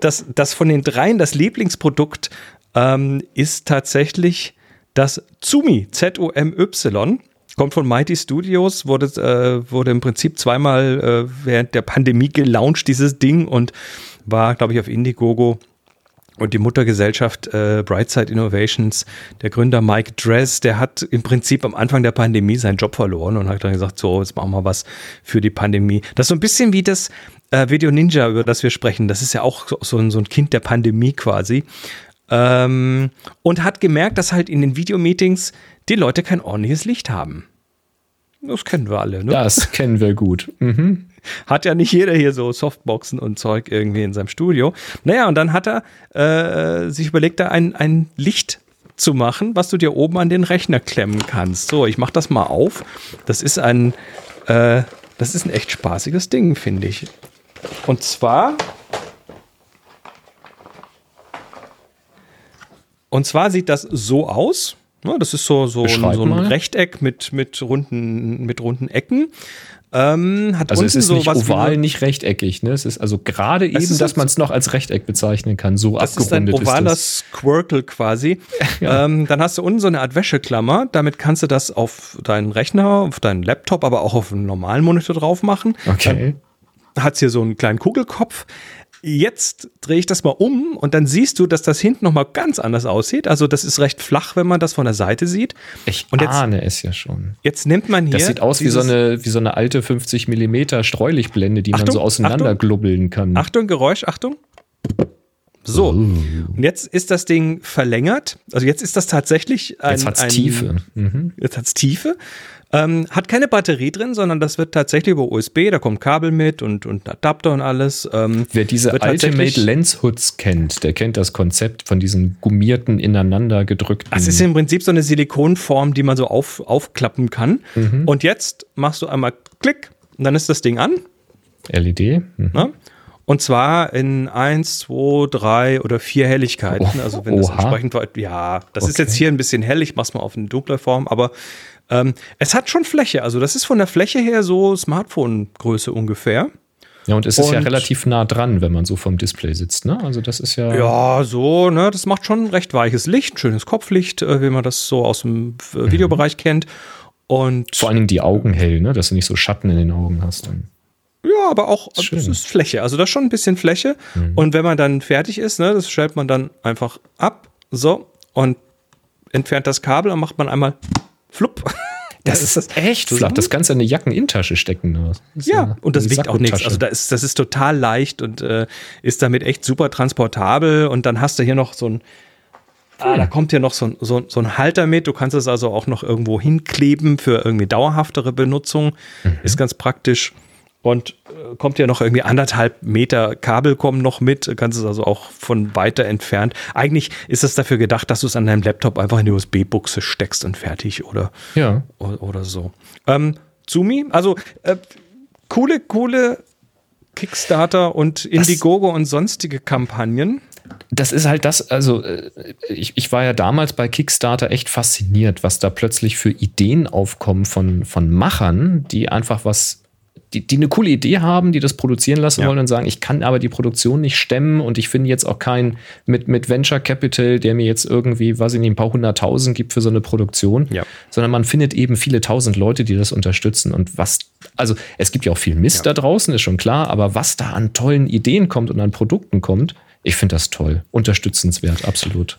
das, das von den dreien, das Lieblingsprodukt ähm, ist tatsächlich das Zumi, Z-O-M-Y. Kommt von Mighty Studios, wurde, äh, wurde im Prinzip zweimal äh, während der Pandemie gelauncht, dieses Ding, und war, glaube ich, auf Indiegogo und die Muttergesellschaft äh, Brightside Innovations, der Gründer Mike Dress, der hat im Prinzip am Anfang der Pandemie seinen Job verloren und hat dann gesagt, so, jetzt machen wir was für die Pandemie. Das ist so ein bisschen wie das äh, Video Ninja, über das wir sprechen. Das ist ja auch so, so, ein, so ein Kind der Pandemie quasi. Ähm, und hat gemerkt, dass halt in den Videomeetings die Leute kein ordentliches Licht haben. Das kennen wir alle, ne? Das kennen wir gut. Mhm. Hat ja nicht jeder hier so Softboxen und Zeug irgendwie in seinem Studio. Naja, und dann hat er äh, sich überlegt, da ein, ein Licht zu machen, was du dir oben an den Rechner klemmen kannst. So, ich mache das mal auf. Das ist ein, äh, das ist ein echt spaßiges Ding, finde ich. Und zwar. Und zwar sieht das so aus. Ja, das ist so, so, ein, so ein. Rechteck mit, mit, runden, mit runden Ecken. Ähm, hat Also es unten ist nicht sowas wie oval, nicht rechteckig. Ne? Es ist also gerade eben, ist dass so- man es noch als Rechteck bezeichnen kann. So Das ist ein abgerundet ovaler ist Squirtle quasi. <laughs> ähm, dann hast du unten so eine Art Wäscheklammer. Damit kannst du das auf deinen Rechner, auf deinen Laptop, aber auch auf einen normalen Monitor drauf machen. Okay. Hat hier so einen kleinen Kugelkopf. Jetzt drehe ich das mal um und dann siehst du, dass das hinten noch mal ganz anders aussieht. Also das ist recht flach, wenn man das von der Seite sieht. Ich Und jetzt- ahne es ja schon. Jetzt nimmt man hier. Das sieht aus wie so, eine, wie so eine alte 50 Millimeter Streulichtblende, die man Achtung, so auseinanderglubbeln kann. Achtung, Geräusch, Achtung. So, und jetzt ist das Ding verlängert. Also jetzt ist das tatsächlich ein. Jetzt hat's ein, Tiefe. Mhm. Jetzt hat's Tiefe. Ähm, hat keine Batterie drin, sondern das wird tatsächlich über USB, da kommt Kabel mit und, und Adapter und alles. Ähm, Wer diese Ultimate Lens Hoods kennt, der kennt das Konzept von diesen gummierten, ineinander gedrückten. Das ist im Prinzip so eine Silikonform, die man so auf, aufklappen kann. Mhm. Und jetzt machst du einmal Klick und dann ist das Ding an. LED. Mhm. Ne? Und zwar in eins, zwei, drei oder vier Helligkeiten. Oh, also wenn das oha. entsprechend war, ja, das ist Okay. jetzt hier ein bisschen hell, ich mach's mal auf eine dunkle Form, aber ähm, es hat schon Fläche. Also das ist von der Fläche her so Smartphone-Größe ungefähr. Ja, und es ist ja Und- relativ nah dran, wenn man so vom Display sitzt. Ne? Also das ist ja. Ja, so, ne, das macht schon recht weiches Licht, schönes Kopflicht, äh, wie man das so aus dem äh, Videobereich kennt. Und Vor allen Dingen die Augen hell, ne? dass du nicht so Schatten in den Augen hast. Dann. ja, aber auch, es Schön. ist Fläche, also das ist schon ein bisschen Fläche. Und wenn man dann fertig ist, ne, das stellt man dann einfach ab, so, und entfernt das Kabel und macht man einmal <laughs> flupp. Das ist echt flach. Das kannst du in eine Jackeninnentasche stecken. Das ist Ja, und das wiegt auch nichts. Also da ist, das ist total leicht und äh, ist damit echt super transportabel. Und dann hast du hier noch so ein, ah, da kommt hier noch so ein, so, so ein Halter mit. Du kannst es also auch noch irgendwo hinkleben für irgendwie dauerhaftere Benutzung. Ist ganz praktisch. Und äh, kommt ja noch irgendwie anderthalb Meter Kabel kommen noch mit. Kannst es also auch von weiter entfernt. Eigentlich ist es dafür gedacht, dass du es an deinem Laptop einfach in die USB-Buchse steckst und fertig oder ja. o- oder so. Ähm, Zumi, also äh, coole, coole Kickstarter und Indiegogo und sonstige Kampagnen. das ist halt das, also äh, ich, ich war ja damals bei Kickstarter echt fasziniert, was da plötzlich für Ideen aufkommen von, von Machern, die einfach was, die, die eine coole Idee haben, die das produzieren lassen Ja. wollen und sagen, ich kann aber die Produktion nicht stemmen und ich finde jetzt auch keinen mit, mit Venture Capital, der mir jetzt irgendwie, weiß ich nicht, ein paar hunderttausend gibt für so eine Produktion, Ja. sondern man findet eben viele tausend Leute, die das unterstützen und was, also es gibt ja auch viel Mist da draußen, ist schon klar, aber was da an tollen Ideen kommt und an Produkten kommt, ich finde das toll. Unterstützenswert, absolut.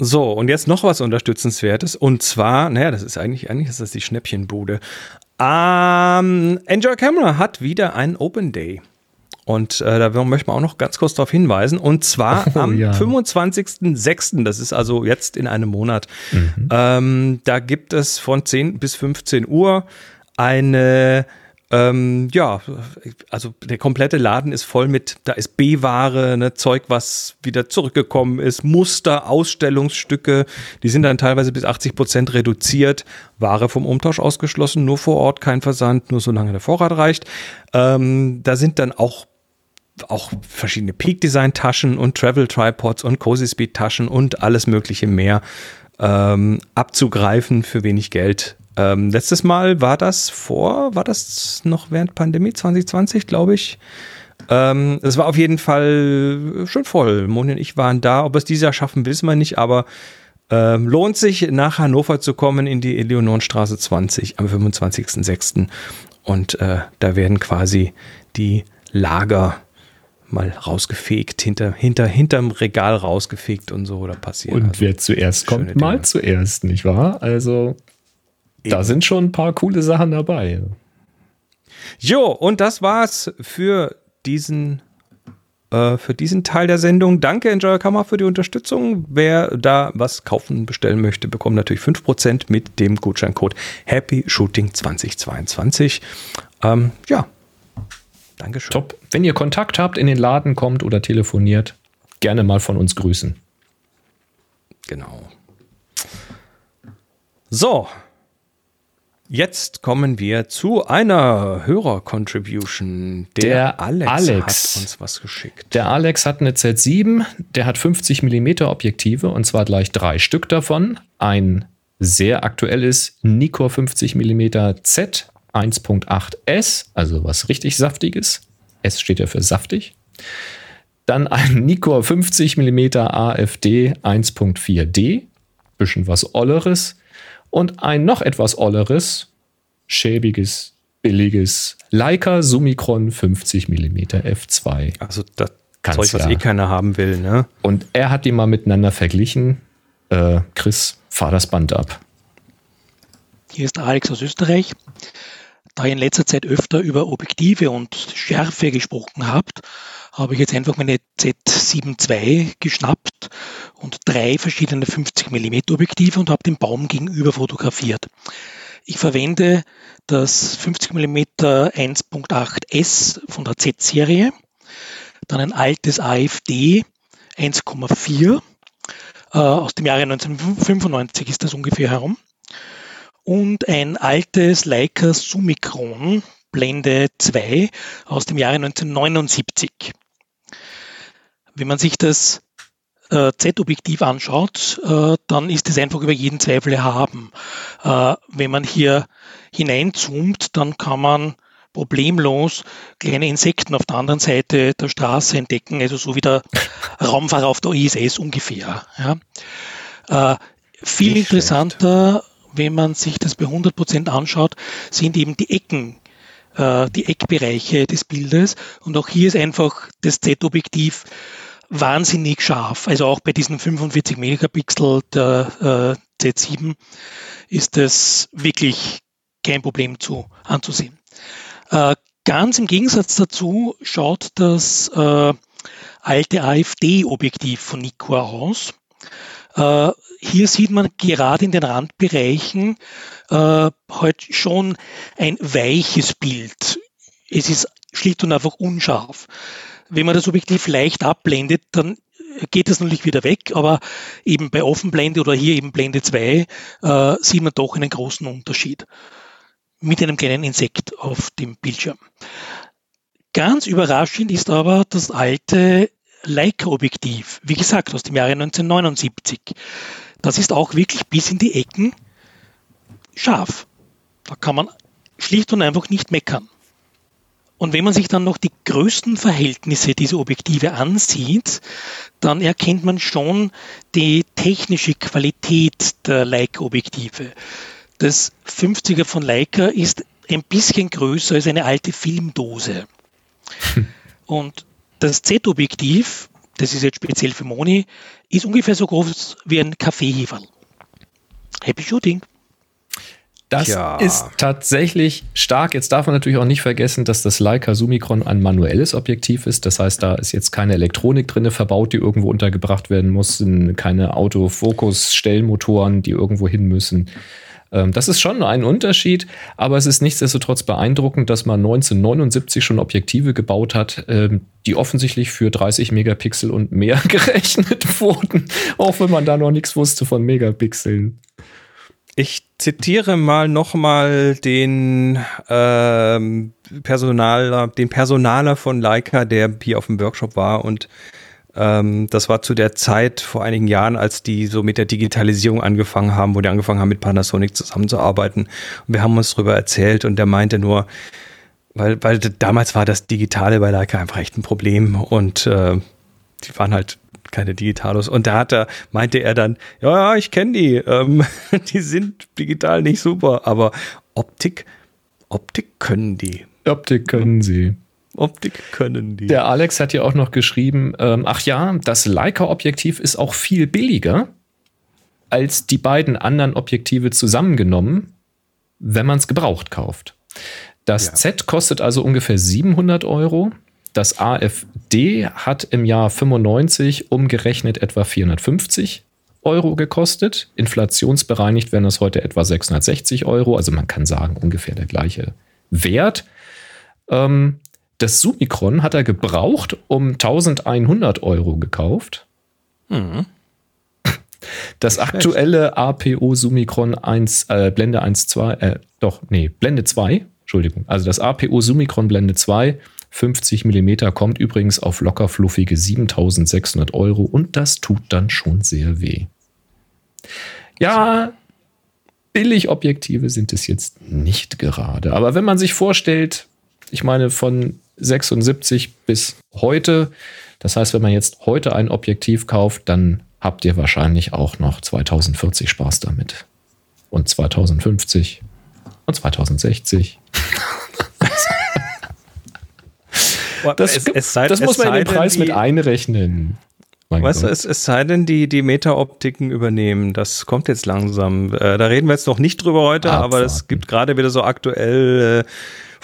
So, und jetzt noch was Unterstützenswertes. Und zwar, naja, das ist eigentlich, eigentlich ist das die Schnäppchenbude. Ähm, Enjoy Camera hat wieder einen Open Day. Und äh, da möchten wir auch noch ganz kurz darauf hinweisen. Und zwar <laughs> Oh, am ja. 25.06., das ist also jetzt in einem Monat. Ähm, da gibt es von 10 bis 15 Uhr eine Ähm, ja, also der komplette Laden ist voll mit, da ist B-Ware, ne, Zeug, was wieder zurückgekommen ist, Muster, Ausstellungsstücke, die sind dann teilweise bis 80 Prozent reduziert, Ware vom Umtausch ausgeschlossen, nur vor Ort kein Versand, nur solange der Vorrat reicht. Ähm, da sind dann auch auch verschiedene Peak Design Taschen und Travel Tripods und Cozy Speed Taschen und alles mögliche mehr ähm, abzugreifen für wenig Geld. Ähm, letztes Mal war das vor, war das noch während Pandemie 2020, glaube ich. Ähm, es war auf jeden Fall schon voll. Moni und ich waren da. Ob es dieses Jahr schaffen, wissen wir nicht, aber ähm, lohnt sich, nach Hannover zu kommen in die Eleonorenstraße 20 am 25.06. Und äh, da werden quasi die Lager mal rausgefegt, hinter, hinter, hinterm Regal rausgefegt und so oder passiert. Und also, wer zuerst kommt, mal zuerst, nicht wahr? Also da sind schon ein paar coole Sachen dabei. Jo, und das war's für diesen äh, für diesen Teil der Sendung. Danke, Enjoyer Kammer, für die Unterstützung. Wer da was kaufen, bestellen möchte, bekommt natürlich 5% mit dem Gutscheincode Happy Shooting 2022. Ähm, ja, Dankeschön. Top. Wenn ihr Kontakt habt, in den Laden kommt oder telefoniert, gerne mal von uns grüßen. Genau. So, Jetzt kommen wir zu einer Hörer-Contribution. Der, der Alex, Alex, hat uns was geschickt. Der Alex hat eine Z7, der hat 50 mm Objektive und zwar gleich drei Stück davon. Ein sehr aktuelles Nikkor 50 mm Z 1.8S, also was richtig saftiges. S steht ja für saftig. Dann ein Nikkor 50 mm AFD 1.4D, bisschen was Olleres und ein noch etwas olleres, schäbiges, billiges Leica Summicron 50 mm f2. Also das Zeug, was eh keiner haben will, ne? Und er hat die mal miteinander verglichen. Äh, Chris, fahr das Band ab. Hier ist der Alex aus Österreich. Da ihr in letzter Zeit öfter über Objektive und Schärfe gesprochen habt, habe ich jetzt einfach meine Z7 II geschnappt und drei verschiedene 50 mm Objektive und habe den Baum gegenüber fotografiert. Ich verwende das 50 mm 1.8S von der Z-Serie, dann ein altes AFD 1,4 äh, aus dem Jahre 1995 ist das ungefähr herum und ein altes Leica Summicron Blende 2 aus dem Jahre 1979. Wenn man sich das äh, Z-Objektiv anschaut, äh, dann ist es einfach über jeden Zweifel erhaben. Äh, wenn man hier hineinzoomt, dann kann man problemlos kleine Insekten auf der anderen Seite der Straße entdecken, also so wie der <laughs> Raumfahrer auf der ISS ungefähr. Ja. Äh, viel Nicht interessanter. Wenn man sich das bei 100 Prozent anschaut, sind eben die Ecken äh, die Eckbereiche des Bildes. Und auch hier ist einfach das Z-Objektiv wahnsinnig scharf. Also auch bei diesen 45 Megapixel der äh, Z7 ist es wirklich kein Problem zu, anzusehen. Äh, ganz im Gegensatz dazu schaut das äh, alte AFD-Objektiv von Nikkor aus. Hier sieht man gerade in den Randbereichen äh, heute schon ein weiches Bild. Es ist schlicht und einfach unscharf. Wenn man das Objektiv leicht abblendet, dann geht das natürlich wieder weg, aber eben bei Offenblende oder hier eben Blende 2 äh, sieht man doch einen großen Unterschied mit einem kleinen Insekt auf dem Bildschirm. Ganz überraschend ist aber das alte Leica-Objektiv, wie gesagt, aus dem Jahre 1979. Das ist auch wirklich bis in die Ecken scharf. Da kann man schlicht und einfach nicht meckern. Und wenn man sich dann noch die größten Verhältnisse dieser Objektive ansieht, dann erkennt man schon die technische Qualität der Leica-Objektive. Das 50er von Leica ist ein bisschen größer als eine alte Filmdose. Hm. Und das Z-Objektiv, das ist jetzt speziell für Moni, ist ungefähr so groß wie ein Kaffeeheferl. Happy Shooting! Das ja. ist tatsächlich stark. Jetzt darf man natürlich auch nicht vergessen, dass das Leica Summicron ein manuelles Objektiv ist. Das heißt, da ist jetzt keine Elektronik drin verbaut, die irgendwo untergebracht werden muss, keine Autofokus-Stellmotoren, die irgendwo hin müssen. Ähm, das ist schon ein Unterschied, aber es ist nichtsdestotrotz beeindruckend, dass man 1979 schon Objektive gebaut hat, ähm, die offensichtlich für 30 Megapixel und mehr <laughs> gerechnet wurden, auch wenn man da noch nichts wusste von Megapixeln. Ich zitiere mal nochmal den ähm, Personaler, den Personaler von Leica, der hier auf dem Workshop war und ähm, das war zu der Zeit vor einigen Jahren, als die so mit der Digitalisierung angefangen haben, wo die angefangen haben, mit Panasonic zusammenzuarbeiten. Und wir haben uns darüber erzählt und der meinte nur, weil, weil damals war das Digitale bei Leica einfach echt ein Problem und äh, die waren halt keine Digitalos. Und da hat er, meinte er dann, ja, ja, ich kenne die, ähm, <laughs> die sind digital nicht super, aber Optik, Optik können die. Optik können sie. Optik können die. Der Alex hat ja auch noch geschrieben, ähm, ach ja, das Leica-Objektiv ist auch viel billiger als die beiden anderen Objektive zusammengenommen, wenn man es gebraucht kauft. Das ja. Z kostet also ungefähr 700 Euro. Das AFD hat im Jahr 95 umgerechnet etwa 450 Euro gekostet. Inflationsbereinigt wären das heute etwa 660 Euro. Also man kann sagen, ungefähr der gleiche Wert. Ähm, das Summicron hat er gebraucht um 1100 Euro gekauft. Mhm. Das aktuelle APO Summicron 1, äh, Blende 1, 2, äh, doch, nee, Blende 2, Entschuldigung. Also das APO Summicron Blende 2, 50 mm, kommt übrigens auf locker fluffige 7600 Euro und das tut dann schon sehr weh. Ja, Billigobjektive sind es jetzt nicht gerade. Aber wenn man sich vorstellt, ich meine, von 76 bis heute. Das heißt, wenn man jetzt heute ein Objektiv kauft, dann habt ihr wahrscheinlich auch noch 2040 Spaß damit. Und 2050 und 2060. <laughs> das, es, es sei, das muss man in den Preis mit einrechnen. weißt du, es, es, sei denn, die, die Meta-Optiken übernehmen. Das kommt jetzt langsam. Äh, da reden wir jetzt noch nicht drüber heute, Abwarten. aber es gibt gerade wieder so aktuell äh,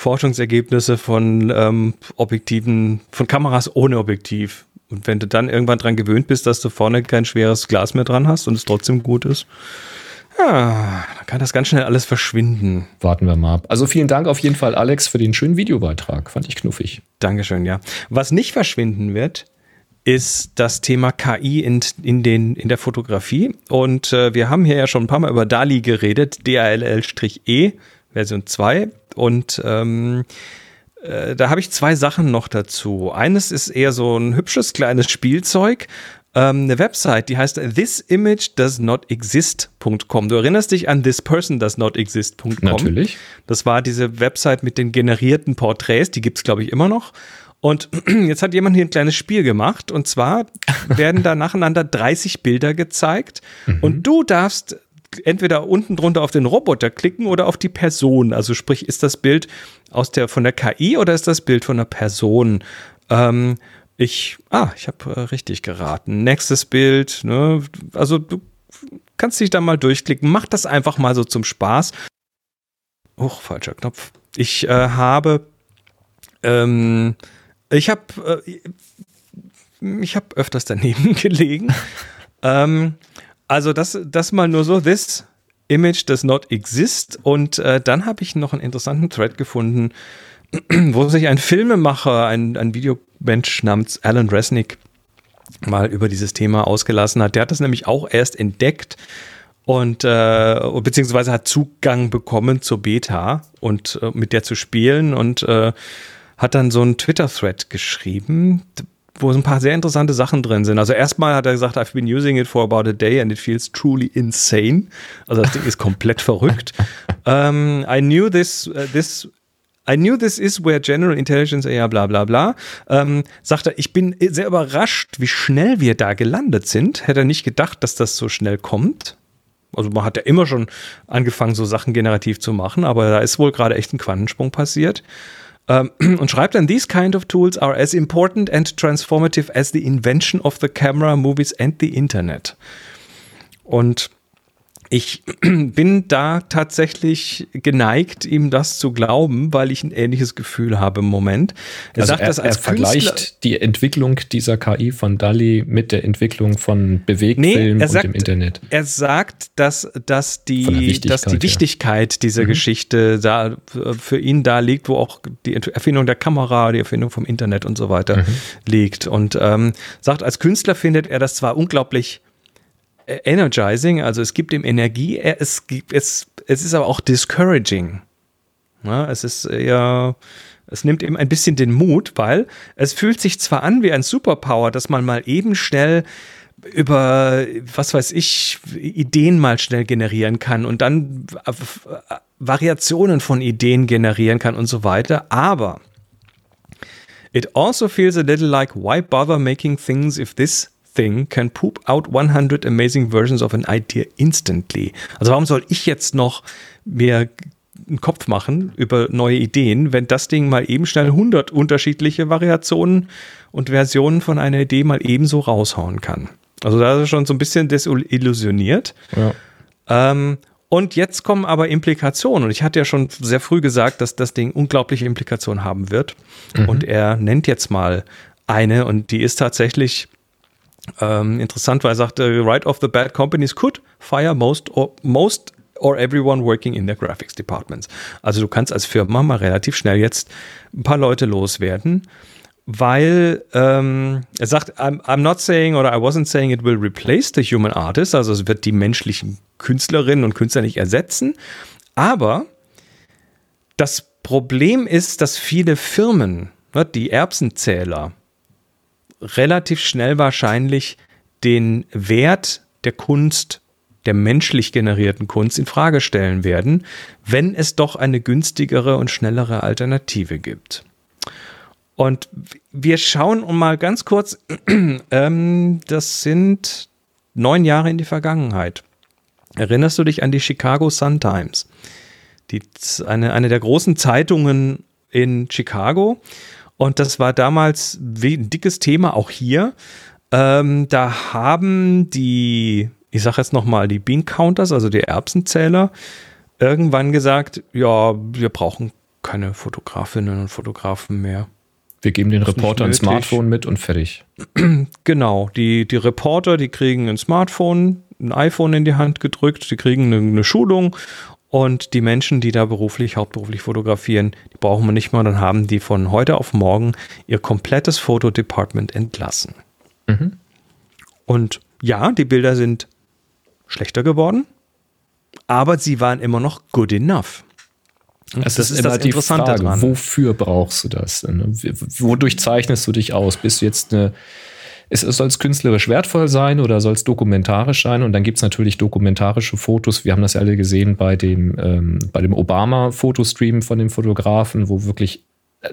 Forschungsergebnisse von ähm, Objektiven, von Kameras ohne Objektiv. Und wenn du dann irgendwann dran gewöhnt bist, dass du vorne kein schweres Glas mehr dran hast und es trotzdem gut ist, ja, dann kann das ganz schnell alles verschwinden. Warten wir mal ab. Also vielen Dank auf jeden Fall, Alex, für den schönen Videobeitrag. Fand ich knuffig. Dankeschön, ja. Was nicht verschwinden wird, ist das Thema KI in, in, den, in der Fotografie. Und äh, wir haben hier ja schon ein paar Mal über DALI geredet, DALL-E, Version 2. Und ähm, äh, da habe ich zwei Sachen noch dazu. Eines ist eher so ein hübsches kleines Spielzeug. Ähm, eine Website, die heißt thisimagedoesnotexist.com. Du erinnerst dich an thispersondoesnotexist.com? Natürlich. Das war diese Website mit den generierten Porträts, die gibt es, glaube ich, immer noch. Und <clears throat> jetzt hat jemand hier ein kleines Spiel gemacht. Und zwar werden da nacheinander 30 Bilder gezeigt. Mhm. Und du darfst entweder unten drunter auf den Roboter klicken oder auf die Person. Also sprich, ist das Bild aus der von der KI oder ist das Bild von einer Person? Ähm, ich, ah, ich habe äh, richtig geraten. Nächstes Bild, ne? Also du kannst dich da mal durchklicken. Mach das einfach mal so zum Spaß. Uch, falscher Knopf. Ich äh, habe, ähm, ich habe, äh, ich habe öfters daneben <laughs> gelegen. ähm, also das, das mal nur so, this image does not exist. Und äh, dann habe ich noch einen interessanten Thread gefunden, <clears throat> wo sich ein Filmemacher, ein, ein Videomensch namens Alan Resnick mal über dieses Thema ausgelassen hat. Der hat das nämlich auch erst entdeckt und äh, beziehungsweise hat Zugang bekommen zur Beta und äh, mit der zu spielen und äh, hat dann so einen Twitter-Thread geschrieben, wo so ein paar sehr interessante Sachen drin sind. Also erstmal hat er gesagt, I've been using it for about a day and it feels truly insane. Also das Ding ist komplett verrückt. Um, <laughs> ähm, I knew this, uh, this I knew this is where General Intelligence, ja, bla bla bla. Ähm, sagt er, ich bin sehr überrascht, wie schnell wir da gelandet sind. Hätte er nicht gedacht, dass das so schnell kommt. Also man hat ja immer schon angefangen, so Sachen generativ zu machen, aber da ist wohl gerade echt ein Quantensprung passiert. Ähm, <clears throat> und schreibt dann, these kind of tools are as important and transformative as the invention of the camera, movies and the Internet. Und ich <clears throat> bin da tatsächlich geneigt, ihm das zu glauben, weil ich ein ähnliches Gefühl habe im Moment. Er also sagt er, das als er vergleicht die Entwicklung dieser KI von DALI mit der Entwicklung von Bewegtfilm nee, und sagt, dem Internet. Er sagt, dass, dass, die, dass die Wichtigkeit ja. dieser mhm. Geschichte da für ihn da liegt, wo auch die Erfindung der Kamera, die Erfindung vom Internet und so weiter mhm. liegt. Und ähm, sagt, als Künstler findet er das zwar unglaublich energizing, also es gibt ihm Energie, es, gibt, es, es ist aber auch discouraging. Ja, es ist eher, es nimmt ihm ein bisschen den Mut, weil es fühlt sich zwar an wie ein Superpower, dass man mal eben schnell über, was weiß ich, Ideen mal schnell generieren kann und dann Variationen von Ideen generieren kann und so weiter, aber it also feels a little like why bother making things if this thing can poop out 100 amazing versions of an idea instantly. Also warum soll ich jetzt noch mir einen Kopf machen über neue Ideen, wenn das Ding mal eben schnell 100 unterschiedliche Variationen und Versionen von einer Idee mal ebenso raushauen kann. Also da ist er schon so ein bisschen desillusioniert. Ja. Ähm, und jetzt kommen aber Implikationen. Und ich hatte ja schon sehr früh gesagt, dass das Ding unglaubliche Implikationen haben wird. Mhm. Und er nennt jetzt mal eine und die ist tatsächlich ähm, interessant, weil er sagte, right off the bat, companies could fire most or, most or everyone working in their graphics departments. Also du kannst als Firma mal relativ schnell jetzt ein paar Leute loswerden, weil ähm, er sagt, I'm, I'm not saying or I wasn't saying it will replace the human artist, also es wird die menschlichen Künstlerinnen und Künstler nicht ersetzen, aber das Problem ist, dass viele Firmen, ne, die Erbsenzähler, relativ schnell wahrscheinlich den Wert der Kunst, der menschlich generierten Kunst in Frage stellen werden, wenn es doch eine günstigere und schnellere Alternative gibt. Und wir schauen mal ganz kurz, <clears throat> ähm, das sind neun Jahre in die Vergangenheit. Erinnerst du dich an die Chicago Sun-Times? Die, eine, eine der großen Zeitungen in Chicago. Und das war damals ein dickes Thema, auch hier. Ähm, da haben die, ich sage jetzt nochmal, die Bean Counters, also die Erbsenzähler, irgendwann gesagt, ja, wir brauchen keine Fotografinnen und Fotografen mehr. Wir geben den Reporter ein Smartphone mit und fertig. <clears throat> Genau, die, die Reporter, die kriegen ein Smartphone, ein iPhone in die Hand gedrückt, die kriegen eine, eine Schulung und die Menschen, die da beruflich, hauptberuflich fotografieren, die brauchen wir nicht mehr. Dann haben die von heute auf morgen ihr komplettes Fotodepartment entlassen. Mhm. Und ja, die Bilder sind schlechter geworden, aber sie waren immer noch good enough. das, das ist das Interessante Frage, dran. Wofür brauchst du das? Wodurch zeichnest du dich aus? Bist du jetzt eine es, soll es künstlerisch wertvoll sein oder soll es dokumentarisch sein? Und dann gibt es natürlich dokumentarische Fotos. Wir haben das ja alle gesehen bei dem, ähm, bei dem Obama-Fotostream von dem Fotografen, wo wirklich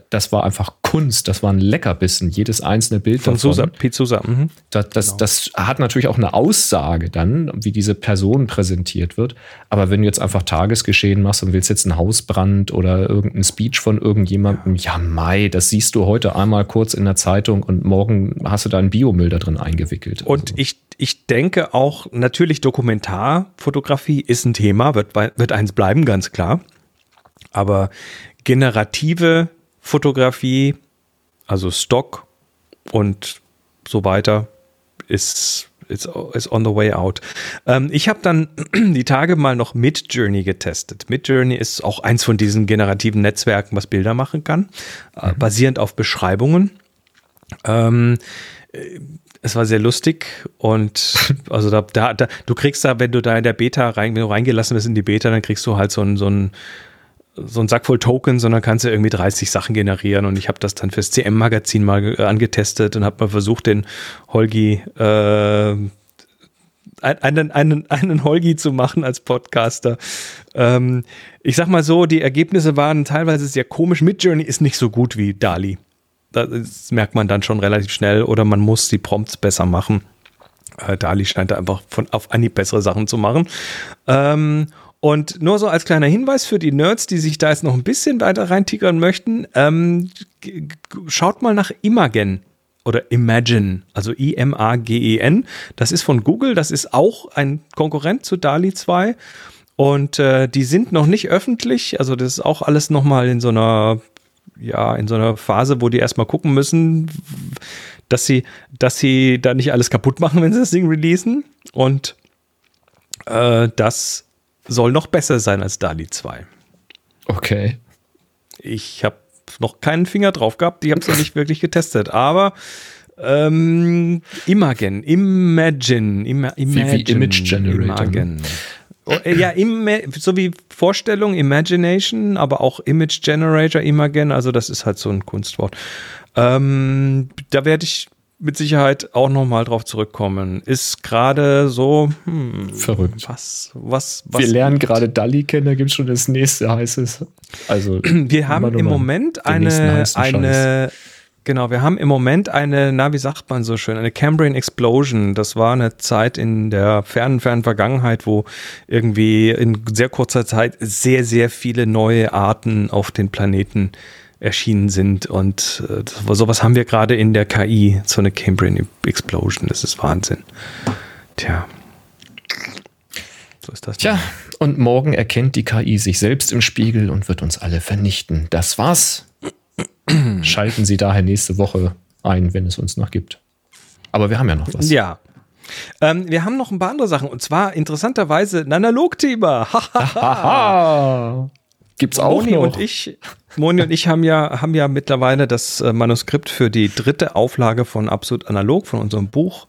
das war einfach Kunst, das war ein Leckerbissen, jedes einzelne Bild von davon. Susa. Mhm. Das, das, genau. das, hat natürlich auch eine Aussage dann, wie diese Person präsentiert wird. Aber wenn du jetzt einfach Tagesgeschehen machst und willst jetzt einen Hausbrand oder irgendeinen Speech von irgendjemandem, ja, ja Mai, das siehst du heute einmal kurz in der Zeitung und morgen hast du da einen Biomüll da drin eingewickelt. Und also. ich, ich denke auch, natürlich Dokumentarfotografie ist ein Thema, wird, wird eins bleiben, ganz klar. Aber generative Fotografie, also Stock und so weiter, ist, ist, ist on the way out. Ähm, ich habe dann <clears throat> die Tage mal noch Midjourney getestet. Midjourney ist auch eins von diesen generativen Netzwerken, was Bilder machen kann, äh, mhm. basierend auf Beschreibungen. Ähm, äh, es war sehr lustig und <laughs> also da, da, da, du kriegst da, wenn du da in der Beta rein, wenn du reingelassen bist in die Beta, dann kriegst du halt so ein, so ein so ein Sack voll Tokens, sondern kannst du irgendwie 30 Sachen generieren. Und ich habe das dann fürs CM-Magazin mal äh, angetestet und habe mal versucht, den Holgi äh, einen, einen, einen Holgi zu machen als Podcaster. Ähm, ich sag mal so, die Ergebnisse waren teilweise sehr komisch. Midjourney ist nicht so gut wie Dali. Das merkt man dann schon relativ schnell oder man muss die Prompts besser machen. Äh, Dali scheint da einfach von auf Anhieb bessere Sachen zu machen. Ähm, und nur so als kleiner Hinweis für die Nerds, die sich da jetzt noch ein bisschen weiter reintigern möchten, ähm, schaut mal nach Imagen oder Imagine, also I-M-A-G-E-N. Das ist von Google, das ist auch ein Konkurrent zu DALI 2. Und äh, die sind noch nicht öffentlich, also das ist auch alles nochmal in so einer, ja, in so einer Phase, wo die erstmal gucken müssen, dass sie, dass sie da nicht alles kaputt machen, <laughs> wenn sie das Ding releasen. Und äh, das soll noch besser sein als DALI 2. Okay. Ich habe noch keinen Finger drauf gehabt, die haben es noch nicht wirklich getestet, aber ähm, Imagen, Imagine, Ima, Imagine, wie Image Generator, ne? Imagen. Oh, äh, ja, im, so wie Vorstellung, Imagination, aber auch Image Generator, Imagen, also das ist halt so ein Kunstwort. Ähm, da werde ich mit Sicherheit auch noch mal drauf zurückkommen. Ist gerade so hm, Verrückt. Was, was, was Wir lernen gerade Dali kennen, da gibt es schon das nächste heißes. Also <clears throat> wir haben im Moment eine, eine genau, wir haben im Moment eine, na, wie sagt man so schön, eine Cambrian Explosion. Das war eine Zeit in der fernen, fernen Vergangenheit, wo irgendwie in sehr kurzer Zeit sehr, sehr viele neue Arten auf den Planeten erschienen sind. Und äh, sowas haben wir gerade in der KI, so eine Cambrian Explosion. Das ist Wahnsinn. Tja. So ist das. Tja, und morgen erkennt die KI sich selbst im Spiegel und wird uns alle vernichten. Das war's. <clears throat> Schalten Sie daher nächste Woche ein, wenn es uns noch gibt. Aber wir haben ja noch was. Ja. Ähm, wir haben noch ein paar andere Sachen. Und zwar interessanterweise ein Analog-Thema. <laughs> Gibt's auch Moni noch. und ich, Moni und ich haben ja, haben ja mittlerweile das äh, Manuskript für die dritte Auflage von Absolut Analog, von unserem Buch,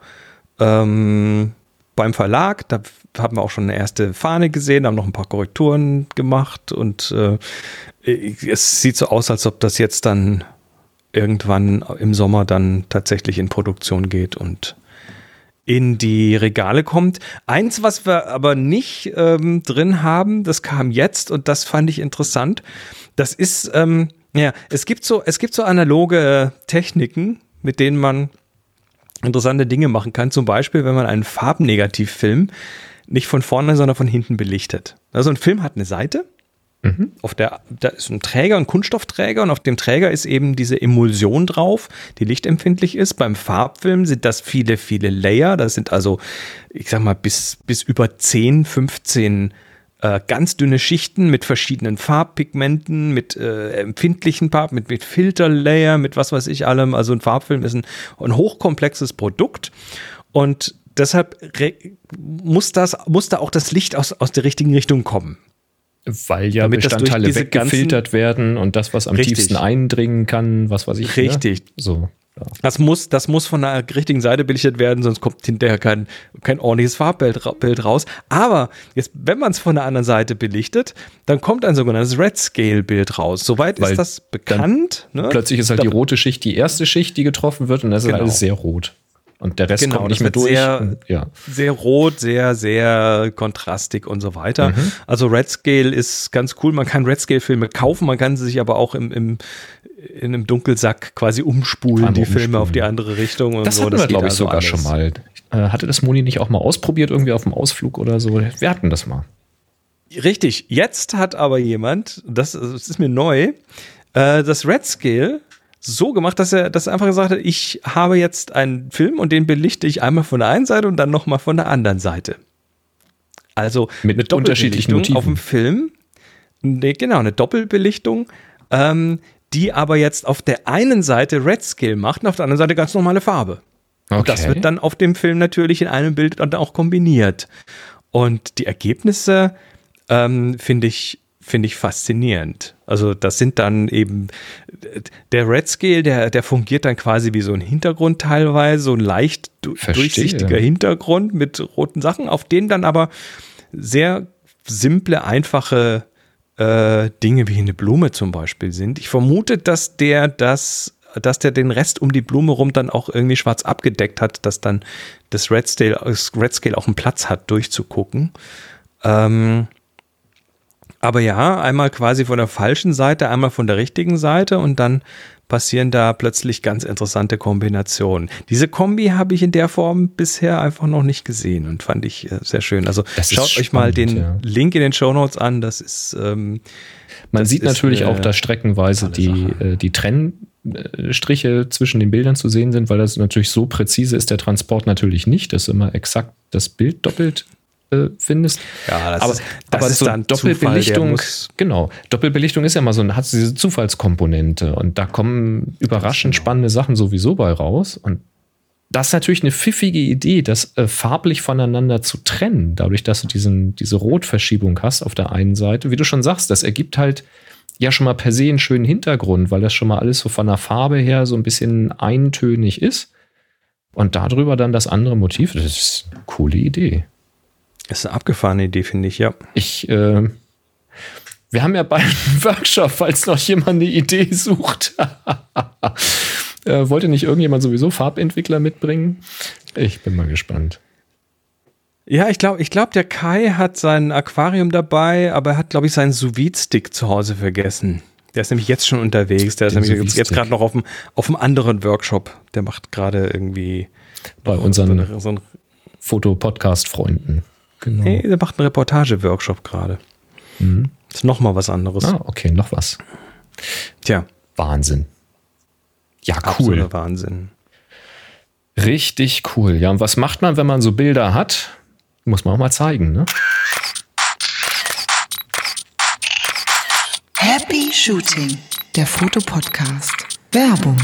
ähm, beim Verlag. Da haben wir auch schon eine erste Fahne gesehen, haben noch ein paar Korrekturen gemacht und äh, es sieht so aus, als ob das jetzt dann irgendwann im Sommer dann tatsächlich in Produktion geht und in die Regale kommt. Eins, was wir aber nicht ähm, drin haben, das kam jetzt und das fand ich interessant. Das ist, ähm, ja, es gibt so, es gibt so analoge Techniken, mit denen man interessante Dinge machen kann. Zum Beispiel, wenn man einen Farbnegativfilm nicht von vorne, sondern von hinten belichtet. Also ein Film hat eine Seite. Mhm. Auf der, da ist ein Träger, ein Kunststoffträger und auf dem Träger ist eben diese Emulsion drauf, die lichtempfindlich ist. Beim Farbfilm sind das viele, viele Layer. Das sind also, ich sag mal, bis, bis über 10, 15 äh, ganz dünne Schichten mit verschiedenen Farbpigmenten, mit äh, empfindlichen Farben, mit, mit Filterlayer, mit was weiß ich allem. Also ein Farbfilm ist ein, ein hochkomplexes Produkt und deshalb muss das, muss da auch das Licht aus, aus der richtigen Richtung kommen. Weil ja Damit Bestandteile weggefiltert werden und das, was am Richtig. tiefsten eindringen kann, was weiß ich. Richtig. Ne? So. Ja. Das muss, das muss von der richtigen Seite belichtet werden, sonst kommt hinterher kein, kein ordentliches Farbbild ra- Bild raus. Aber jetzt, wenn man es von der anderen Seite belichtet, dann kommt ein sogenanntes Red Scale Bild raus. Soweit Weil ist das bekannt. Ne? Plötzlich ist halt Da- die rote Schicht die erste Schicht, die getroffen wird und das ist Genau. alles sehr rot. Und der Rest Genau, kommt das nicht mehr durch. sehr- Und, ja. sehr rot, sehr, sehr kontrastig und so weiter. Mhm. Also Red Scale ist ganz cool. Man kann Red Scale Filme kaufen, man kann sie sich aber auch im, im in einem Dunkelsack quasi umspulen, Einmal die Filme umspulen. auf die andere Richtung und Das so. hatten wir, geht glaube ich, also sogar alles. schon mal. Äh, hatte das Moni nicht auch mal ausprobiert, irgendwie auf dem Ausflug oder so? Wir hatten das mal. Richtig. Jetzt hat aber jemand, das, das ist mir neu, äh, das Red Scale so gemacht, dass er, dass er einfach gesagt hat, ich habe jetzt einen Film und den belichte ich einmal von der einen Seite und dann nochmal von der anderen Seite. Also Mit eine unterschiedlichen Doppelbelichtung auf Motiven. dem Film. Nee, genau, eine Doppelbelichtung, ähm, die aber jetzt auf der einen Seite Red Scale macht und auf der anderen Seite ganz normale Farbe. Und das wird dann auf dem Film natürlich in einem Bild dann auch kombiniert. Und die Ergebnisse ähm, finde ich, finde ich faszinierend. Also das sind dann eben, der Red Scale, der, der fungiert dann quasi wie so ein Hintergrund teilweise, so ein leicht du- durchsichtiger Hintergrund mit roten Sachen, auf denen dann aber sehr simple, einfache äh, Dinge wie eine Blume zum Beispiel sind. Ich vermute, dass der das, dass der den Rest um die Blume rum dann auch irgendwie schwarz abgedeckt hat, dass dann das Red Scale, das Red Scale auch einen Platz hat, durchzugucken. Ähm, aber ja, einmal quasi von der falschen Seite, einmal von der richtigen Seite und dann passieren da plötzlich ganz interessante Kombinationen. Diese Kombi habe ich in der Form bisher einfach noch nicht gesehen und fand ich äh, sehr schön. Also Das ist schaut euch mal spannend, den ja. Link in den Show Notes an. Das ist ähm, Man das sieht ist natürlich auch da streckenweise die, Sache. äh, die äh, Striche zwischen den Bildern zu sehen sind, weil das natürlich so präzise ist, der Transport natürlich nicht, dass du immer exakt das Bild doppelt äh, findest. Ja, das aber, ist- das aber ist so dann Zufall, Doppelbelichtung, muss- genau. Doppelbelichtung ist ja mal so, hat diese Zufallskomponente und da kommen überraschend genau. spannende Sachen sowieso bei raus und das ist natürlich eine pfiffige Idee, das äh, farblich voneinander zu trennen, dadurch, dass du diesen, diese Rotverschiebung hast auf der einen Seite. Wie du schon sagst, das ergibt halt ja schon mal per se einen schönen Hintergrund, weil das schon mal alles so von der Farbe her so ein bisschen eintönig ist. Und darüber dann das andere Motiv, das ist eine coole Idee. Das ist eine abgefahrene Idee, finde ich, ja. Ich, äh, wir haben ja bald einen <laughs> Workshop, falls noch jemand eine Idee sucht. <laughs> äh, wollte nicht irgendjemand sowieso Farbentwickler mitbringen? Ich bin mal gespannt. Ja, ich glaube, ich glaub, der Kai hat sein Aquarium dabei, aber er hat, glaube ich, seinen sous stick zu Hause vergessen. Der ist nämlich jetzt schon unterwegs. Der ist Den nämlich Sous-Vide-Stick. jetzt gerade noch auf einem, auf einem anderen Workshop. Der macht gerade irgendwie Bei unseren so Foto-Podcast-Freunden. Genau. nee, der macht einen Reportage-Workshop gerade. Ist noch mal was anderes. Ah, okay, noch was. Tja, Wahnsinn. Ja, cool. absoluter Wahnsinn. Richtig cool. Ja, und was macht man, wenn man so Bilder hat? Muss man auch mal zeigen, ne? Happy Shooting, der Fotopodcast. Werbung.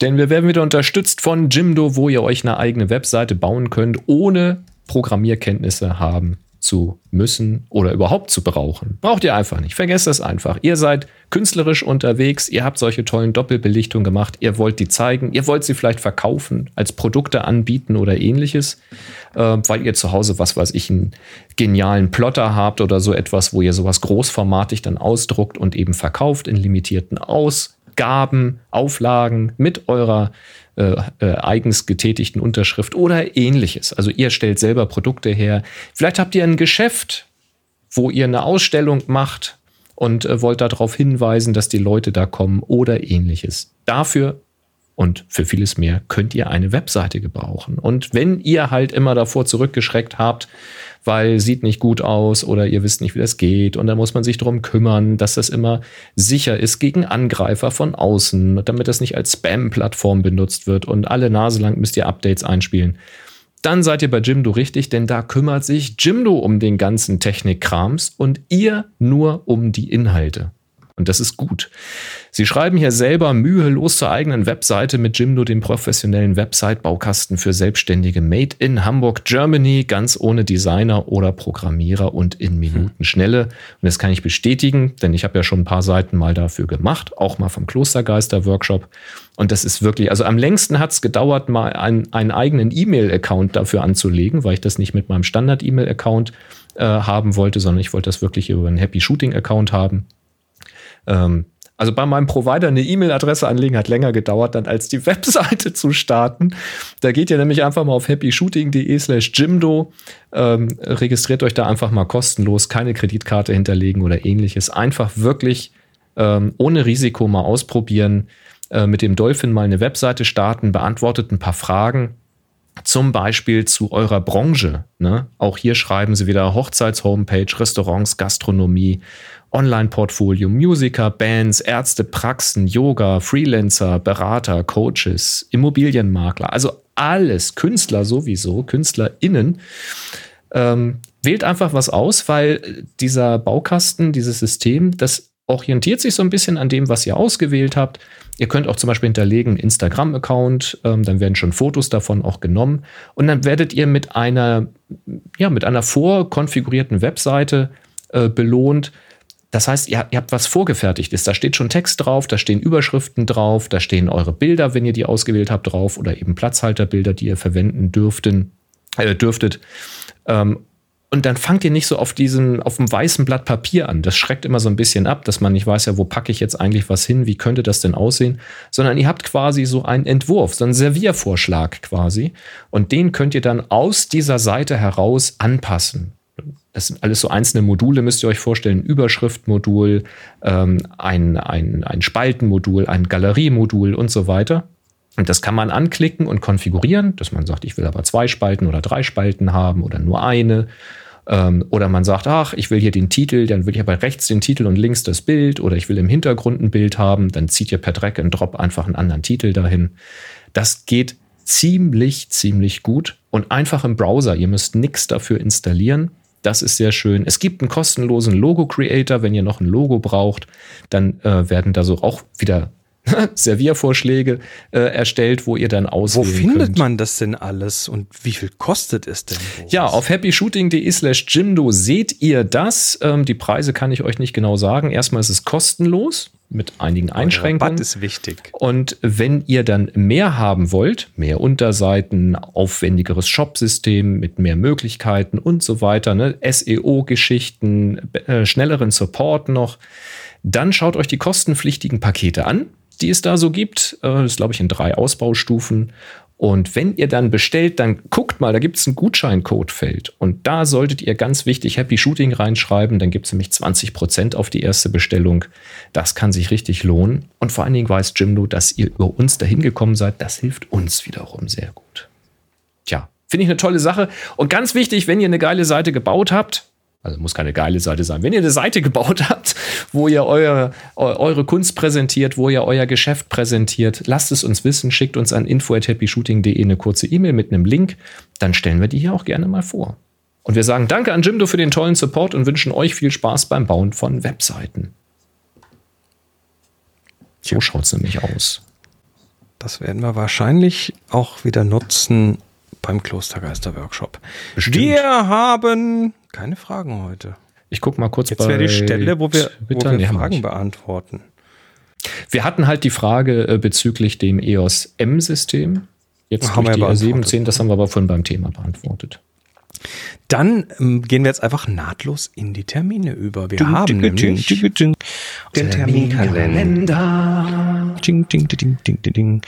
Denn wir werden wieder unterstützt von Jimdo, wo ihr euch eine eigene Webseite bauen könnt, ohne Programmierkenntnisse haben zu müssen oder überhaupt zu brauchen. Braucht ihr einfach nicht. Vergesst das einfach. Ihr seid künstlerisch unterwegs, ihr habt solche tollen Doppelbelichtungen gemacht, ihr wollt die zeigen, ihr wollt sie vielleicht verkaufen, als Produkte anbieten oder ähnliches, äh, weil ihr zu Hause, was weiß ich, einen genialen Plotter habt oder so etwas, wo ihr sowas großformatig dann ausdruckt und eben verkauft in limitierten Ausgaben, Auflagen mit eurer äh, äh, eigens getätigten Unterschrift oder ähnliches. Also ihr stellt selber Produkte her. Vielleicht habt ihr ein Geschäft, wo ihr eine Ausstellung macht und äh, wollt darauf hinweisen, dass die Leute da kommen oder ähnliches. Dafür und für vieles mehr könnt ihr eine Webseite gebrauchen. Und wenn ihr halt immer davor zurückgeschreckt habt, weil sieht nicht gut aus oder ihr wisst nicht, wie das geht und dann muss man sich darum kümmern, dass das immer sicher ist gegen Angreifer von außen, damit das nicht als Spam-Plattform benutzt wird und alle Nase lang müsst ihr Updates einspielen. Dann seid ihr bei Jimdo richtig, denn da kümmert sich Jimdo um den ganzen Technikkrams und ihr nur um die Inhalte. Und das ist gut. Sie schreiben hier selber mühelos zur eigenen Webseite mit Jimdo, dem professionellen Website-Baukasten für Selbstständige Made in Hamburg, Germany, ganz ohne Designer oder Programmierer und in Minutenschnelle. Und das kann ich bestätigen, denn ich habe ja schon ein paar Seiten mal dafür gemacht, auch mal vom Klostergeister-Workshop. Und das ist wirklich, also am längsten hat es gedauert, mal einen, einen eigenen E-Mail-Account dafür anzulegen, weil ich das nicht mit meinem Standard-E-Mail-Account äh, haben wollte, sondern ich wollte das wirklich über einen Happy Shooting-Account haben. Ähm, also bei meinem Provider eine E-Mail-Adresse anlegen hat länger gedauert, dann als die <laughs> Webseite zu starten. Da geht ihr nämlich einfach mal auf happyshooting.de slash Jimdo, ähm, registriert euch da einfach mal kostenlos, keine Kreditkarte hinterlegen oder ähnliches. Einfach wirklich ähm, ohne Risiko mal ausprobieren, äh, mit dem Dolphin mal eine Webseite starten, beantwortet ein paar Fragen, zum Beispiel zu eurer Branche. Ne? Auch hier schreiben sie wieder Hochzeits-Homepage, Restaurants, Gastronomie, Online-Portfolio, Musiker, Bands, Ärzte, Praxen, Yoga, Freelancer, Berater, Coaches, Immobilienmakler, also alles, Künstler sowieso, KünstlerInnen. Ähm, wählt einfach was aus, weil dieser Baukasten, dieses System, das orientiert sich so ein bisschen an dem, was ihr ausgewählt habt. Ihr könnt auch zum Beispiel hinterlegen Instagram-Account, ähm, dann werden schon Fotos davon auch genommen und dann werdet ihr mit einer, ja, mit einer vorkonfigurierten Webseite äh, belohnt. Das heißt, ihr, ihr habt was vorgefertigtes. Da steht schon Text drauf, da stehen Überschriften drauf, da stehen eure Bilder, wenn ihr die ausgewählt habt, drauf oder eben Platzhalterbilder, die ihr verwenden dürften, äh, dürftet. Ähm, und dann fangt ihr nicht so auf diesem, auf dem weißen Blatt Papier an. Das schreckt immer so ein bisschen ab, dass man nicht weiß, ja, wo packe ich jetzt eigentlich was hin, wie könnte das denn aussehen, sondern ihr habt quasi so einen Entwurf, so einen Serviervorschlag quasi. Und den könnt ihr dann aus dieser Seite heraus anpassen. Das sind alles so einzelne Module, müsst ihr euch vorstellen. Ein Überschriftmodul, ähm, ein, ein, ein Spaltenmodul, ein Galeriemodul und so weiter. Und das kann man anklicken und konfigurieren, dass man sagt, ich will aber zwei Spalten oder drei Spalten haben oder nur eine. Ähm, oder man sagt, ach, ich will hier den Titel, dann will ich aber rechts den Titel und links das Bild oder ich will im Hintergrund ein Bild haben, dann zieht ihr per Drag and Drop einfach einen anderen Titel dahin. Das geht ziemlich, ziemlich gut und einfach im Browser. Ihr müsst nichts dafür installieren. Das ist sehr schön. Es gibt einen kostenlosen Logo-Creator. Wenn ihr noch ein Logo braucht, dann äh, werden da so auch wieder <laughs> Serviervorschläge äh, erstellt, wo ihr dann auswählen Wo findet könnt. man das denn alles und wie viel kostet es denn? Boris? Ja, auf happyshooting.de slash Jimdo seht ihr das. Ähm, die Preise kann ich euch nicht genau sagen. Erstmal ist es kostenlos mit einigen Der Rabatt Einschränkungen. ist wichtig. Und wenn ihr dann mehr haben wollt, mehr Unterseiten, aufwendigeres Shopsystem mit mehr Möglichkeiten und so weiter, ne, SEO-Geschichten, äh, schnelleren Support noch, dann schaut euch die kostenpflichtigen Pakete an, die es da so gibt. Äh, das ist, glaube ich, in drei Ausbaustufen. Und wenn ihr dann bestellt, dann guckt mal, da gibt es ein Gutscheincodefeld. Und da solltet ihr ganz wichtig Happy Shooting reinschreiben. Dann gibt es nämlich 20% auf die erste Bestellung. Das kann sich richtig lohnen. Und vor allen Dingen weiß Jimdo, dass ihr über uns dahin gekommen seid. Das hilft uns wiederum sehr gut. Tja, finde ich eine tolle Sache. Und ganz wichtig, wenn ihr eine geile Seite gebaut habt, also muss keine geile Seite sein. Wenn ihr eine Seite gebaut habt, wo ihr euer, eu- eure Kunst präsentiert, wo ihr euer Geschäft präsentiert, lasst es uns wissen, schickt uns an info@happyshooting.de eine kurze E-Mail mit einem Link, dann stellen wir die hier auch gerne mal vor. Und wir sagen Danke an Jimdo für den tollen Support und wünschen euch viel Spaß beim Bauen von Webseiten. So schaut's nämlich aus. Das werden wir wahrscheinlich auch wieder nutzen beim Klostergeister-Workshop. Wir haben keine Fragen heute. Ich guck mal kurz Jetzt wäre die Stelle, wo wir, wo Twitter. haben wir Fragen beantworten. Wir hatten halt die Frage äh, bezüglich dem EOS M-System. Jetzt Haben durch wir die beantwortet. R17, das haben wir aber vorhin beim Thema beantwortet. Dann ähm, gehen wir jetzt einfach nahtlos in die Termine über. Wir haben nämlich den Terminkalender. Ding, ding, ding, ding, ding, ding.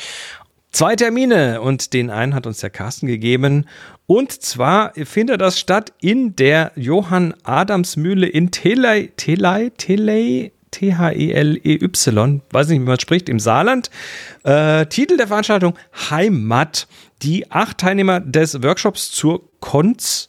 Zwei Termine und den einen hat uns der Carsten gegeben. Und zwar findet das statt in der Johann Adams Mühle in Telei, Telei, Telei, T-H-E-L-E-Y, weiß nicht, wie man spricht, im Saarland. Äh, Titel der Veranstaltung Heimat. Die acht Teilnehmer des Workshops zur Konz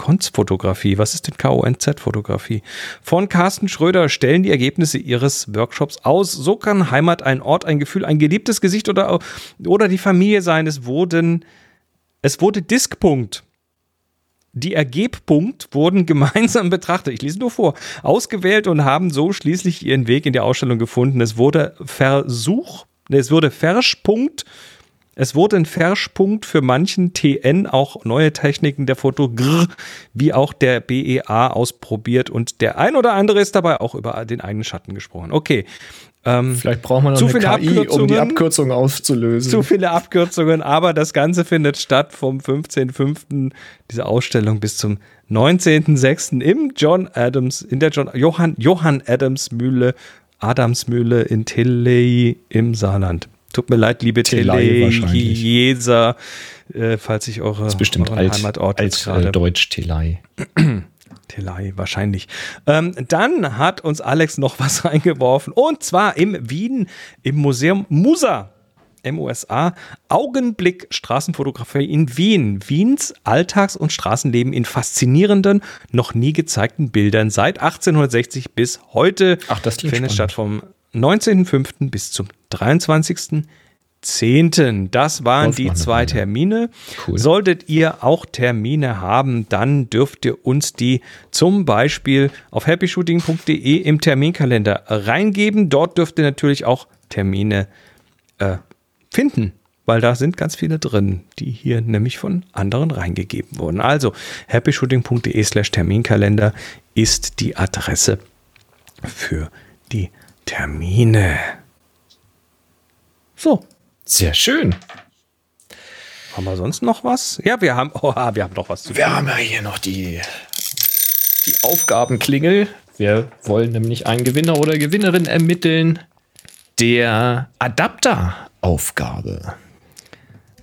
Konz-Fotografie. Was ist denn K-O-N-Z-Fotografie? Von Carsten Schröder stellen die Ergebnisse ihres Workshops aus. So kann Heimat ein Ort, ein Gefühl, ein geliebtes Gesicht oder, oder die Familie sein. Es wurden, es wurde Diskpunkt. Die Ergebpunkt wurden <laughs> gemeinsam betrachtet. Ich lese nur vor. Ausgewählt und haben so schließlich ihren Weg in die Ausstellung gefunden. Es wurde Versuch, es wurde Verschpunkt es wurde ein Verschpunkt für manchen TN auch neue Techniken der Fotogrr wie auch der BEA ausprobiert und der ein oder andere ist dabei auch über den eigenen Schatten gesprochen. Okay. Ähm, Vielleicht braucht man noch Zu eine viele KI, um die Abkürzungen. Abkürzung aufzulösen. zu viele Abkürzungen, aber das Ganze findet statt vom 15.05. diese Ausstellung bis zum 19.06. im John Adams, in der John, Johann, Johann Adams Mühle, Adams Mühle in Tilley im Saarland. Tut mir leid, liebe. Jeser, äh, falls ich eure, das ist bestimmt alt, Heimatort alt äh, gerade Deutsch-Telei. <clears throat> Tilley, wahrscheinlich. Ähm, dann hat uns Alex noch was <laughs> reingeworfen und zwar im Wien, im Museum Musa. MUSA, Augenblick Straßenfotografie in Wien. Wiens Alltags- und Straßenleben in faszinierenden, noch nie gezeigten Bildern seit 1860 bis heute. Ach, das klingt findet spannend. statt vom 19.05. bis zum 23.10. Das waren die zwei. Termine. Cool. Solltet ihr auch Termine haben, dann dürft ihr uns die zum Beispiel auf happyshooting.de im Terminkalender reingeben. Dort dürft ihr natürlich auch Termine äh, finden, weil da sind ganz viele drin, die hier nämlich von anderen reingegeben wurden. Also happyshooting.de slash Terminkalender ist die Adresse für die Termine. So, Sehr schön. haben wir sonst noch was? Ja, wir haben, <laughs> oh, wir haben noch was zu Wir haben ja hier noch die, die Aufgabenklingel. Wir wollen nämlich einen Gewinner oder Gewinnerin ermitteln. Der Adapteraufgabe.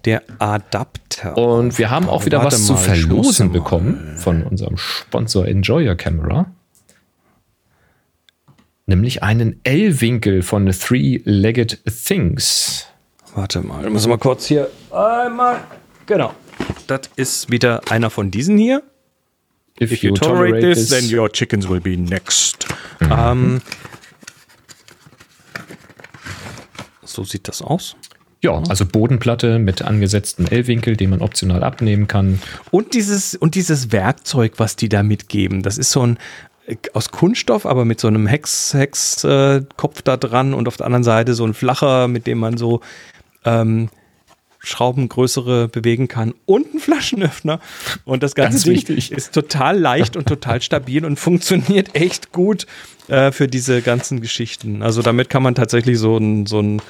Der Adapter. Und wir haben auch wieder Warte was zu mal, muss verlosen bekommen von unserem Sponsor Enjoyer Camera. Nämlich einen L-Winkel von Three-Legged Things. Warte mal, ich muss mal kurz hier einmal. Genau. Das ist wieder einer von diesen hier. If, you, tolerate, this, then your chickens will be next. Ähm, so sieht das aus. Ja, also Bodenplatte mit angesetztem L-Winkel, den man optional abnehmen kann. Und dieses, und dieses Werkzeug, was die da mitgeben, das ist so ein aus Kunststoff, aber mit so einem Hex, Hex äh, da dran und auf der anderen Seite so ein flacher, mit dem man so ähm, Schrauben größere bewegen kann und ein Flaschenöffner. Und das ganze Ganz Ding wichtig. ist total leicht und total stabil und funktioniert echt gut äh, für diese ganzen Geschichten. Also damit kann man tatsächlich so ein, so ein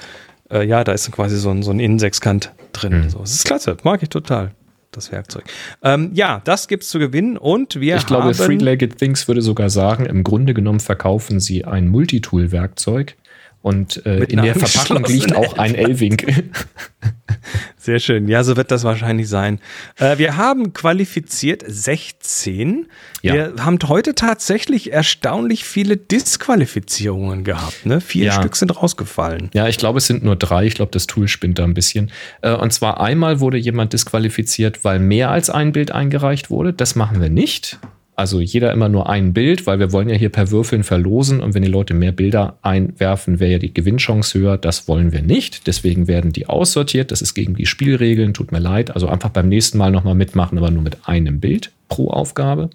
äh, ja, da ist quasi so ein, so ein Innensechskant drin. Mhm. So, das ist klasse, mag ich total, das Werkzeug. Ähm, ja, das gibt's zu gewinnen und wir Ich glaube. Three-Legged Things würde sogar sagen, im Grunde genommen verkaufen sie ein Multitool-Werkzeug und äh, in der Verpackung liegt auch ein L-Winkel. <laughs> Sehr schön. Ja, so wird das wahrscheinlich sein. Äh, wir haben qualifiziert 16. Ja. Wir haben heute tatsächlich erstaunlich viele Disqualifizierungen gehabt. Ne? Vier Ja. Stück sind rausgefallen. Ja, ich glaube, es sind nur drei. Ich glaube, das Tool spinnt da ein bisschen. Äh, Und zwar einmal wurde jemand disqualifiziert, weil mehr als ein Bild eingereicht wurde. Das machen wir nicht. Also jeder immer nur ein Bild, weil wir wollen ja hier per Würfeln verlosen. Und wenn die Leute mehr Bilder einwerfen, wäre ja die Gewinnchance höher. Das wollen wir nicht. Deswegen werden die aussortiert. Das ist gegen die Spielregeln. Tut mir leid. Also einfach beim nächsten Mal nochmal mitmachen, aber nur mit einem Bild pro Aufgabe.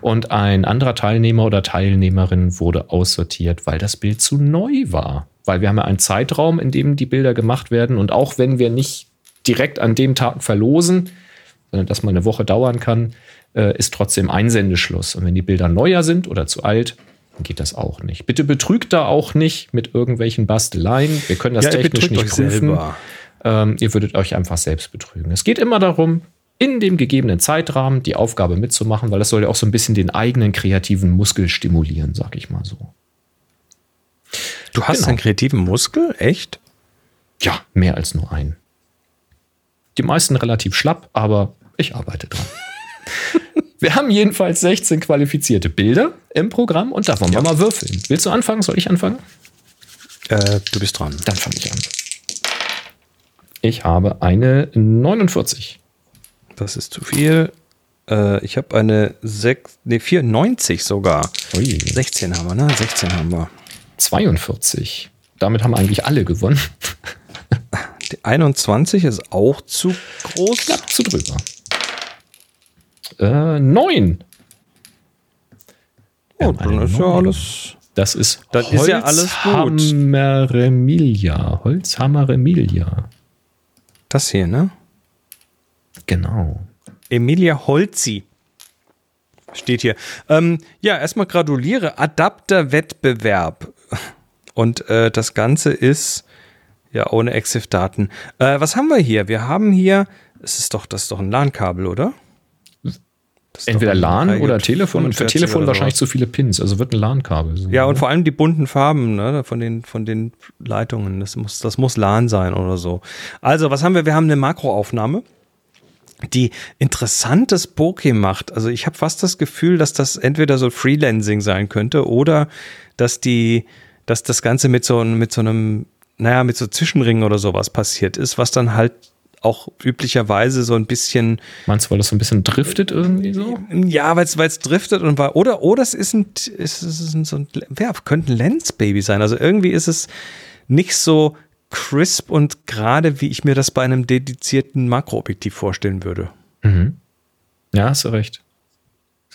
Und ein anderer Teilnehmer oder Teilnehmerin wurde aussortiert, weil das Bild zu neu war. Weil wir haben ja einen Zeitraum, in dem die Bilder gemacht werden. Und auch wenn wir nicht direkt an dem Tag verlosen, sondern das mal eine Woche dauern kann, äh, ist trotzdem Einsendeschluss. Und wenn die Bilder neuer sind oder zu alt, dann geht das auch nicht. Bitte betrügt da auch nicht mit irgendwelchen Basteleien. Wir können das Ja, technisch nicht prüfen. Ähm, ihr würdet euch einfach selbst betrügen. Es geht immer darum, in dem gegebenen Zeitrahmen die Aufgabe mitzumachen, weil das soll ja auch so ein bisschen den eigenen kreativen Muskel stimulieren, sag ich mal so. Du hast Genau. einen kreativen Muskel? Echt? Ja, mehr als nur einen. Die meisten relativ schlapp, aber ich arbeite dran. <laughs> wir haben jedenfalls 16 qualifizierte Bilder im Programm und da wollen wir mal würfeln. Willst du anfangen? Soll ich anfangen? Äh, du bist dran. Dann fange ich an. Ich habe eine 49. Das ist zu viel. Äh, ich habe eine 6, nee, 94 sogar. Ui. 16 haben wir, ne? 16 haben wir. 42. Damit haben eigentlich alle gewonnen. <laughs> Die 21 ist auch zu groß. Knapp zu drüber. Äh, 9. Oh, dann ist ja alles. Das ist Dann ist ja alles gut. Holzhammeremilia. Holzhammeremilia. Das hier, ne? Genau. Emilia Holzi. Steht hier. Ähm, ja, erstmal gratuliere. Adapter-Wettbewerb. Und äh, das Ganze ist ja ohne Exif-Daten. Äh, was haben wir hier? Wir haben hier, es ist doch, das ist doch ein LAN-Kabel, oder? Entweder LAN oder Telefon und für 45 Telefon wahrscheinlich sowas. zu viele Pins. Also wird ein LAN-Kabel. Ja, und vor allem die bunten Farben ne, von, den, von den Leitungen. Das muss, das muss LAN sein oder so. Also, was haben wir? Wir haben eine Makroaufnahme, die interessantes Bokeh macht. Also, ich habe fast das Gefühl, dass das entweder so Freelancing sein könnte oder dass die, dass das Ganze mit so, einem- mit so einem, naja, mit so Zwischenringen oder sowas passiert ist, was dann halt auch üblicherweise so ein bisschen Meinst du, weil das so ein bisschen driftet irgendwie so? ja, weil es driftet und war. Oder, oder es ist ein, ist, es ist ein so ein, ja, könnte ein Lensbaby sein. Also irgendwie ist es nicht so crisp und gerade, wie ich mir das bei einem dedizierten Makroobjektiv vorstellen würde. Mhm. Ja, hast du recht.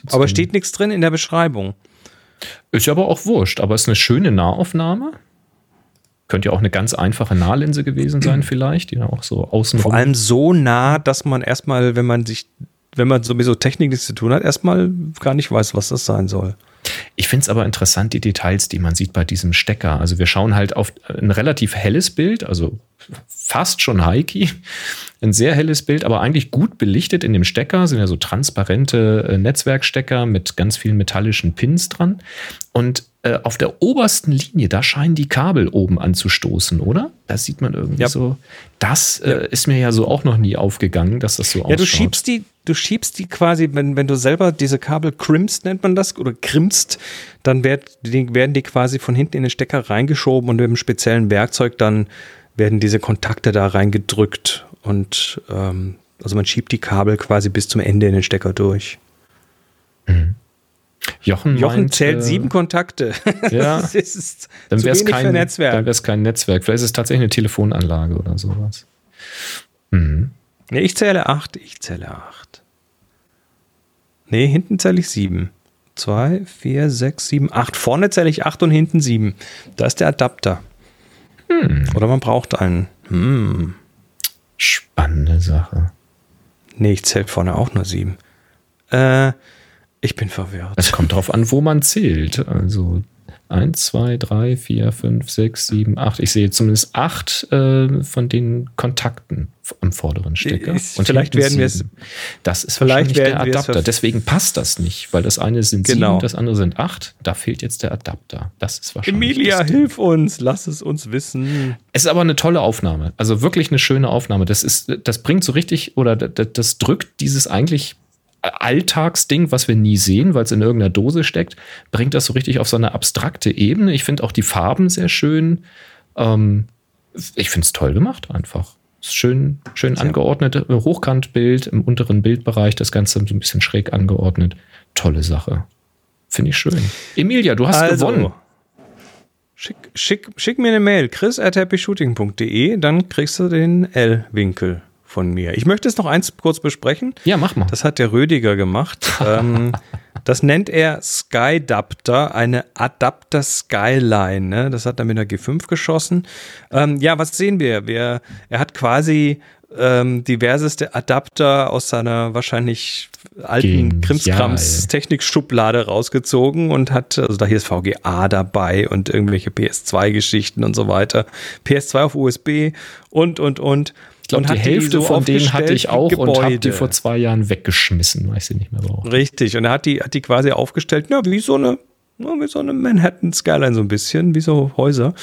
Aber steht nichts drin in der Beschreibung. Ist aber auch wurscht, aber ist eine schöne Nahaufnahme. Könnte ja auch eine ganz einfache Nahlinse gewesen sein, <clears throat> vielleicht, die ja auch so außen Vor allem so nah, dass man erstmal, wenn man sich, wenn man sowieso Technik nichts zu tun hat, erstmal gar nicht weiß, was das sein soll. Ich finde es aber interessant, die Details, die man sieht bei diesem Stecker. Also wir schauen halt auf ein relativ helles Bild, also fast schon Heiki. <laughs> Ein sehr helles Bild, aber eigentlich gut belichtet in dem Stecker. Sind ja so transparente äh, Netzwerkstecker mit ganz vielen metallischen Pins dran. Und äh, auf der obersten Linie, da scheinen die Kabel oben anzustoßen, oder? Da sieht man irgendwie Ja. so. Das äh, ist mir ja so auch noch nie aufgegangen, dass das so Ja, ausschaut. du schiebst die, du schiebst die quasi, wenn, wenn du selber diese Kabel crimpst, nennt man das, oder krimmst, dann werd, die, werden die quasi von hinten in den Stecker reingeschoben und mit einem speziellen Werkzeug dann werden diese Kontakte da reingedrückt und ähm, also man schiebt die Kabel quasi bis zum Ende in den Stecker durch. Jochen, Jochen meint, zählt äh, sieben Kontakte. Ja. <laughs> das ist Dann wäre es kein, Netzwerk. dann wär's kein Netzwerk. Vielleicht ist es tatsächlich eine Telefonanlage oder sowas. Mhm. Nee, ich zähle acht, ich zähle acht. Nee, hinten zähle ich sieben. Zwei, vier, sechs, sieben, acht. Vorne zähle ich acht und hinten sieben. Da ist der Adapter. Oder man braucht einen. Hm. Spannende Sache. Nee, ich zähle vorne auch nur sieben. Äh, ich bin verwirrt. Es kommt drauf an, wo man zählt. Also 1, 2, 3, 4, 5, 6, 7, 8. Ich sehe zumindest acht äh, von den Kontakten am vorderen Stecker. Ist- vielleicht werden wir es-. Das ist vielleicht der Adapter. Deswegen passt das nicht, weil das eine sind Genau. sieben, das andere sind acht. Da fehlt jetzt der Adapter. Das ist wahrscheinlich. Emilia, hilf uns, lass es uns wissen. Es ist aber eine tolle Aufnahme. Also wirklich eine schöne Aufnahme. Das ist, das bringt so richtig oder das, das drückt dieses eigentlich Alltagsding, was wir nie sehen, weil es in irgendeiner Dose steckt, bringt das so richtig auf so eine abstrakte Ebene. Ich finde auch die Farben sehr schön. Ähm, ich finde es toll gemacht einfach. Schön, schön angeordnet, äh, Hochkantbild im unteren Bildbereich, das Ganze so ein bisschen schräg angeordnet. Tolle Sache. Finde ich schön. Emilia, du hast Also, gewonnen. Schick, schick, schick mir eine Mail, chris at happyshooting.de, dann kriegst du den L-Winkel von mir. Ich möchte es noch eins kurz besprechen. Ja, mach mal. Das hat der Rödiger gemacht. <laughs> ähm, das nennt er Skydapter, eine Adapter Skyline. Ne? Das hat er mit einer G5 geschossen. Ähm, ja, was sehen wir? wir er hat quasi ähm, diverseste Adapter aus seiner wahrscheinlich alten Genial. Krimskrams Technikschublade rausgezogen und hat, also da hier ist VGA dabei und irgendwelche PS2-Geschichten und so weiter. PS2 auf USB und, und, und. Glaube, und die Hälfte so von denen hatte ich auch und habe die Gebäude. vor zwei Jahren weggeschmissen, weil ich sie nicht mehr brauche. Richtig, und er hat die, hat die quasi aufgestellt, ja, wie so eine, wie so eine Manhattan Skyline so ein bisschen, wie so Häuser.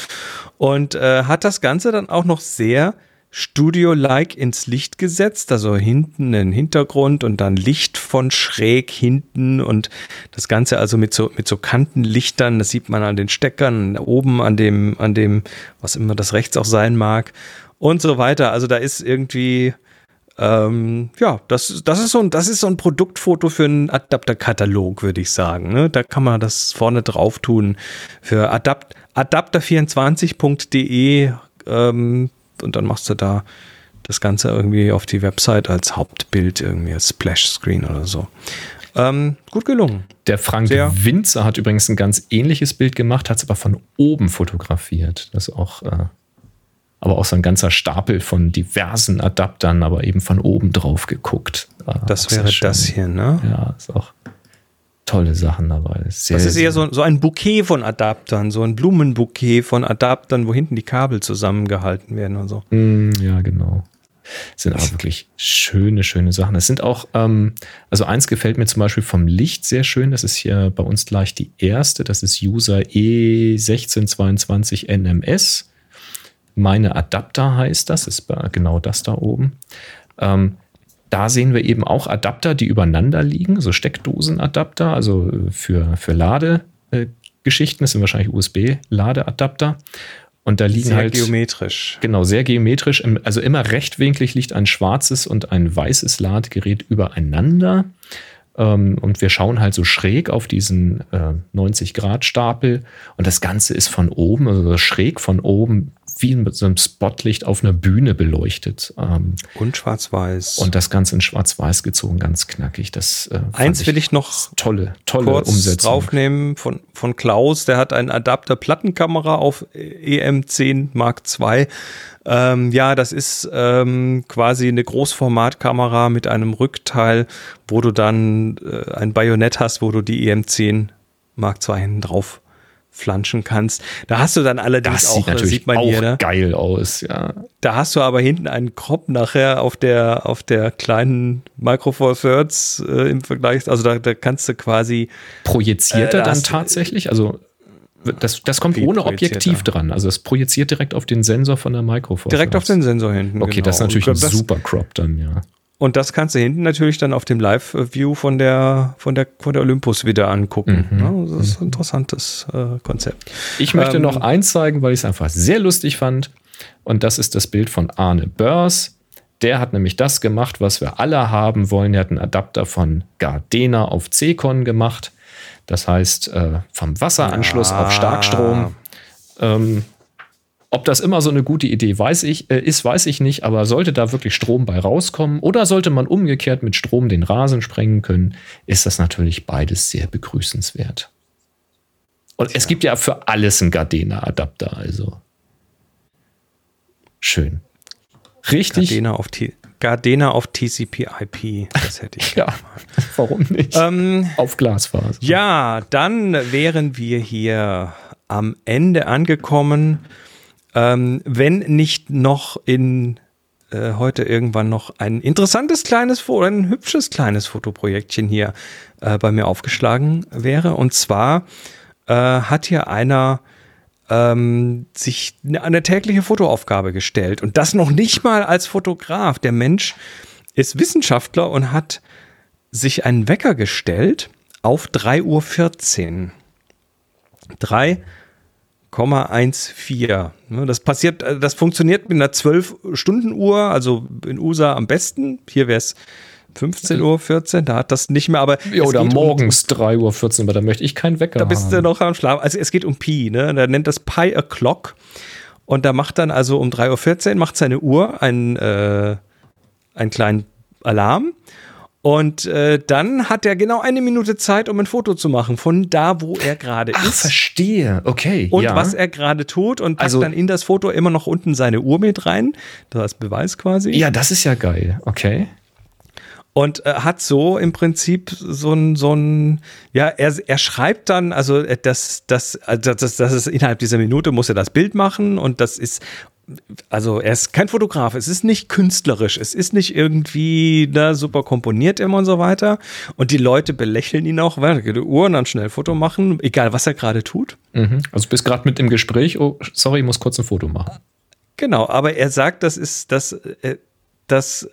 Und äh, hat das Ganze dann auch noch sehr Studio-like ins Licht gesetzt, also hinten einen Hintergrund und dann Licht von schräg hinten und das Ganze also mit so, mit so Kantenlichtern, das sieht man an den Steckern, oben an dem, an dem, was immer das rechts auch sein mag und so weiter. Also da ist irgendwie, ähm, ja, das, das, ist so ein, das ist so ein Produktfoto für einen Adapterkatalog, würde ich sagen. Ne? Da kann man das vorne drauf tun. Für Adapt, adapter24.de ähm, und dann machst du da das Ganze irgendwie auf die Website als Hauptbild, irgendwie als Splash-Screen oder so. Ähm, gut gelungen. Der Frank Sehr. Winzer hat übrigens ein ganz ähnliches Bild gemacht, hat es aber von oben fotografiert. Das ist auch, äh, aber auch so ein ganzer Stapel von diversen Adaptern, aber eben von oben drauf geguckt. War Das auch sehr wäre das hier, ne? Ja, ist auch tolle Sachen dabei. Sehr, Das ist eher so, so ein Bouquet von Adaptern, so ein Blumenbouquet von Adaptern, wo hinten die Kabel zusammengehalten werden und so. Mm, Ja, genau. Es sind aber wirklich schöne, schöne Sachen. Es sind auch, ähm, also eins gefällt mir zum Beispiel vom Licht sehr schön. Das ist hier bei uns gleich die erste. Das ist User E1622 NMS. Meine Adapter heißt das. Ist genau das da oben. Ähm, da sehen wir eben auch Adapter, die übereinander liegen, so Steckdosenadapter, also äh, für, für Ladegeschichten. Das sind wahrscheinlich USB-Ladeadapter. Und da liegen Sehr halt. geometrisch. Genau, sehr geometrisch. Also immer rechtwinklig liegt ein schwarzes und ein weißes Ladegerät übereinander. Ähm, Und wir schauen halt so schräg auf diesen äh, 90-Grad-Stapel. Und das Ganze ist von oben, also schräg von oben, wie mit so einem Spotlicht auf einer Bühne beleuchtet. Ähm, Und schwarz-weiß. Und das Ganze in schwarz-weiß gezogen, ganz knackig. Das äh, Eins will ich noch tolle, tolle kurz Umsetzung. draufnehmen von, von Klaus. Der hat einen Adapter Plattenkamera auf EM10 Mark II. Ähm, ja, das ist ähm, quasi eine Großformatkamera mit einem Rückteil, wo du dann äh, ein Bajonett hast, wo du die EM10 Mark II hinten drauf flanschen kannst. Da hast du dann allerdings Das auch, sieht äh, natürlich sieht man auch hier, ne? geil aus, ja. Da hast du aber hinten einen Crop nachher auf der, auf der kleinen Micro Four Thirds äh, im Vergleich. Also da, da kannst du quasi Projiziert Äh, er da dann tatsächlich? Also das, das kommt ohne Objektiv dran. Also es projiziert direkt auf den Sensor von der Micro Four direkt auf den Sensor hinten. Okay, genau. das ist natürlich und ein das, super Crop dann, ja. Und das kannst du hinten natürlich dann auf dem Live-View von der, von der, von der Olympus wieder angucken. Mhm. Ja, das ist ein interessantes äh, Konzept. Ich möchte Ähm, noch eins zeigen, weil ich es einfach sehr lustig fand. Und das ist das Bild von Arne Börs. Der hat nämlich das gemacht, was wir alle haben wollen. Er hat einen Adapter von Gardena auf C-Con gemacht. Das heißt, äh, vom Wasseranschluss auf Starkstrom. Ähm, ob das immer so eine gute Idee weiß ich, äh, ist, weiß ich nicht, aber sollte da wirklich Strom bei rauskommen oder sollte man umgekehrt mit Strom den Rasen sprengen können, ist das natürlich beides sehr begrüßenswert. Und es gibt ja für alles einen Gardena-Adapter, also schön. Richtig. Gardena auf, T Gardena auf TCP/IP, das hätte ich <laughs> ja, warum nicht? Ähm, auf Glasfaser. Ja, dann wären wir hier am Ende angekommen. Ähm, wenn nicht noch in äh, heute irgendwann noch ein interessantes kleines Foto, ein hübsches kleines Fotoprojektchen hier äh, bei mir aufgeschlagen wäre. Und zwar äh, hat hier einer ähm, sich eine, eine tägliche Fotoaufgabe gestellt. Und das noch nicht mal als Fotograf. Der Mensch ist Wissenschaftler und hat sich einen Wecker gestellt auf 3.14 Uhr. 3 0,14. Ne, das passiert, äh, das funktioniert mit einer 12-Stunden-Uhr, also in USA am besten. Hier wäre es 15.14 Uhr da hat das nicht mehr, aber. Ja, oder morgens um, 3 Uhr aber da möchte ich keinen Wecker. Da bist haben. du noch am Schlafen. Also es geht um Pi, ne? Da nennt das Pi O'Clock. Und da macht dann also um 3.14 Uhr, macht seine Uhr einen, äh, einen kleinen Alarm und äh, dann hat er genau eine Minute Zeit, um ein Foto zu machen von da, wo er gerade ist. verstehe. Okay. Und ja. was er gerade tut und packt also, dann in das Foto immer noch unten seine Uhr mit rein. Das als Beweis quasi. Ja, das ist ja geil. Okay und äh, hat so im Prinzip so ein, so ein ja, er, er schreibt dann, also äh, das, das, also das, das ist innerhalb dieser Minute muss er das Bild machen und das ist also er ist kein Fotograf, es ist nicht künstlerisch, es ist nicht irgendwie da super komponiert immer und so weiter. Und die Leute belächeln ihn auch, weil er die Uhr und dann schnell ein Foto machen, egal was er gerade tut. Mhm. Also du bist gerade mit im Gespräch, oh, sorry, ich muss kurz ein Foto machen. Genau, aber er sagt, das ist das, äh, das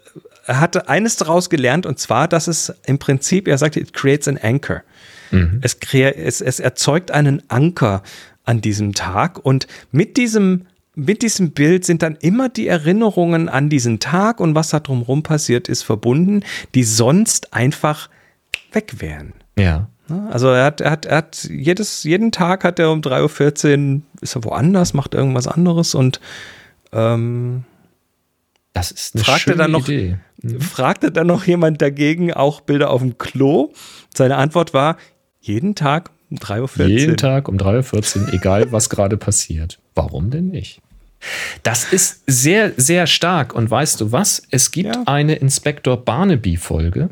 er hatte eines daraus gelernt und zwar, dass es im Prinzip, er sagte, it creates an anchor. Mhm. Es, es, es erzeugt einen Anker an diesem Tag und mit diesem mit diesem Bild sind dann immer die Erinnerungen an diesen Tag und was da drumherum passiert ist verbunden, die sonst einfach weg wären. Ja. Also er hat, er hat, er hat jedes, jeden Tag hat er um 3.14 Uhr, ist er woanders, macht irgendwas anderes und ähm, das ist eine fragte schöne dann noch, Idee. Mhm. Fragte dann noch jemand dagegen auch Bilder auf dem Klo. Seine Antwort war, jeden Tag um 3.14 Uhr. Jeden Tag um 3.14 Uhr, egal was gerade passiert. Warum denn nicht? Das ist sehr, sehr stark. Und weißt du was? Es gibt ja. eine Inspektor Barnaby-Folge,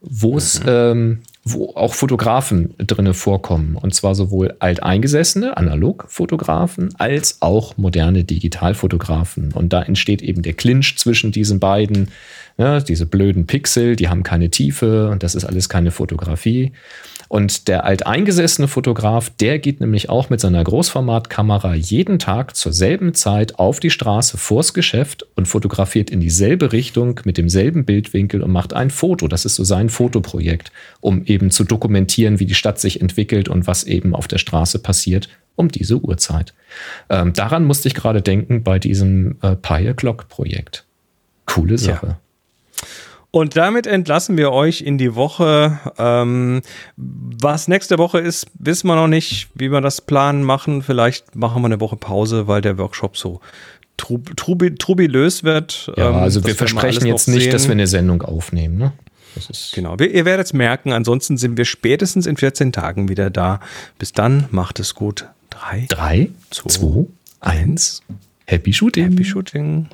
wo es mhm. ähm, wo auch Fotografen drinne vorkommen. Und zwar sowohl alteingesessene Analogfotografen als auch moderne Digitalfotografen. Und da entsteht eben der Clinch zwischen diesen beiden. Ja, diese blöden Pixel, die haben keine Tiefe und das ist alles keine Fotografie. Und der alteingesessene Fotograf, der geht nämlich auch mit seiner Großformatkamera jeden Tag zur selben Zeit auf die Straße vors Geschäft und fotografiert in dieselbe Richtung mit demselben Bildwinkel und macht ein Foto. Das ist so sein Fotoprojekt, um eben zu dokumentieren, wie die Stadt sich entwickelt und was eben auf der Straße passiert um diese Uhrzeit. Ähm, daran musste ich gerade denken bei diesem äh, Pie Clock Projekt. Coole Sache. Ja. Und damit entlassen wir euch in die Woche. Ähm, was nächste Woche ist, wissen wir noch nicht, wie wir das planen machen. Vielleicht machen wir eine Woche Pause, weil der Workshop so trub, trubi, trubilös wird. Ja, ähm, also wir versprechen jetzt nicht, dass wir eine Sendung aufnehmen. Ne? genau, ihr werdet es merken. Ansonsten sind wir spätestens in 14 Tagen wieder da. Bis dann, macht es gut. Drei, Drei zwei, zwei eins. Happy Shooting. Happy Shooting.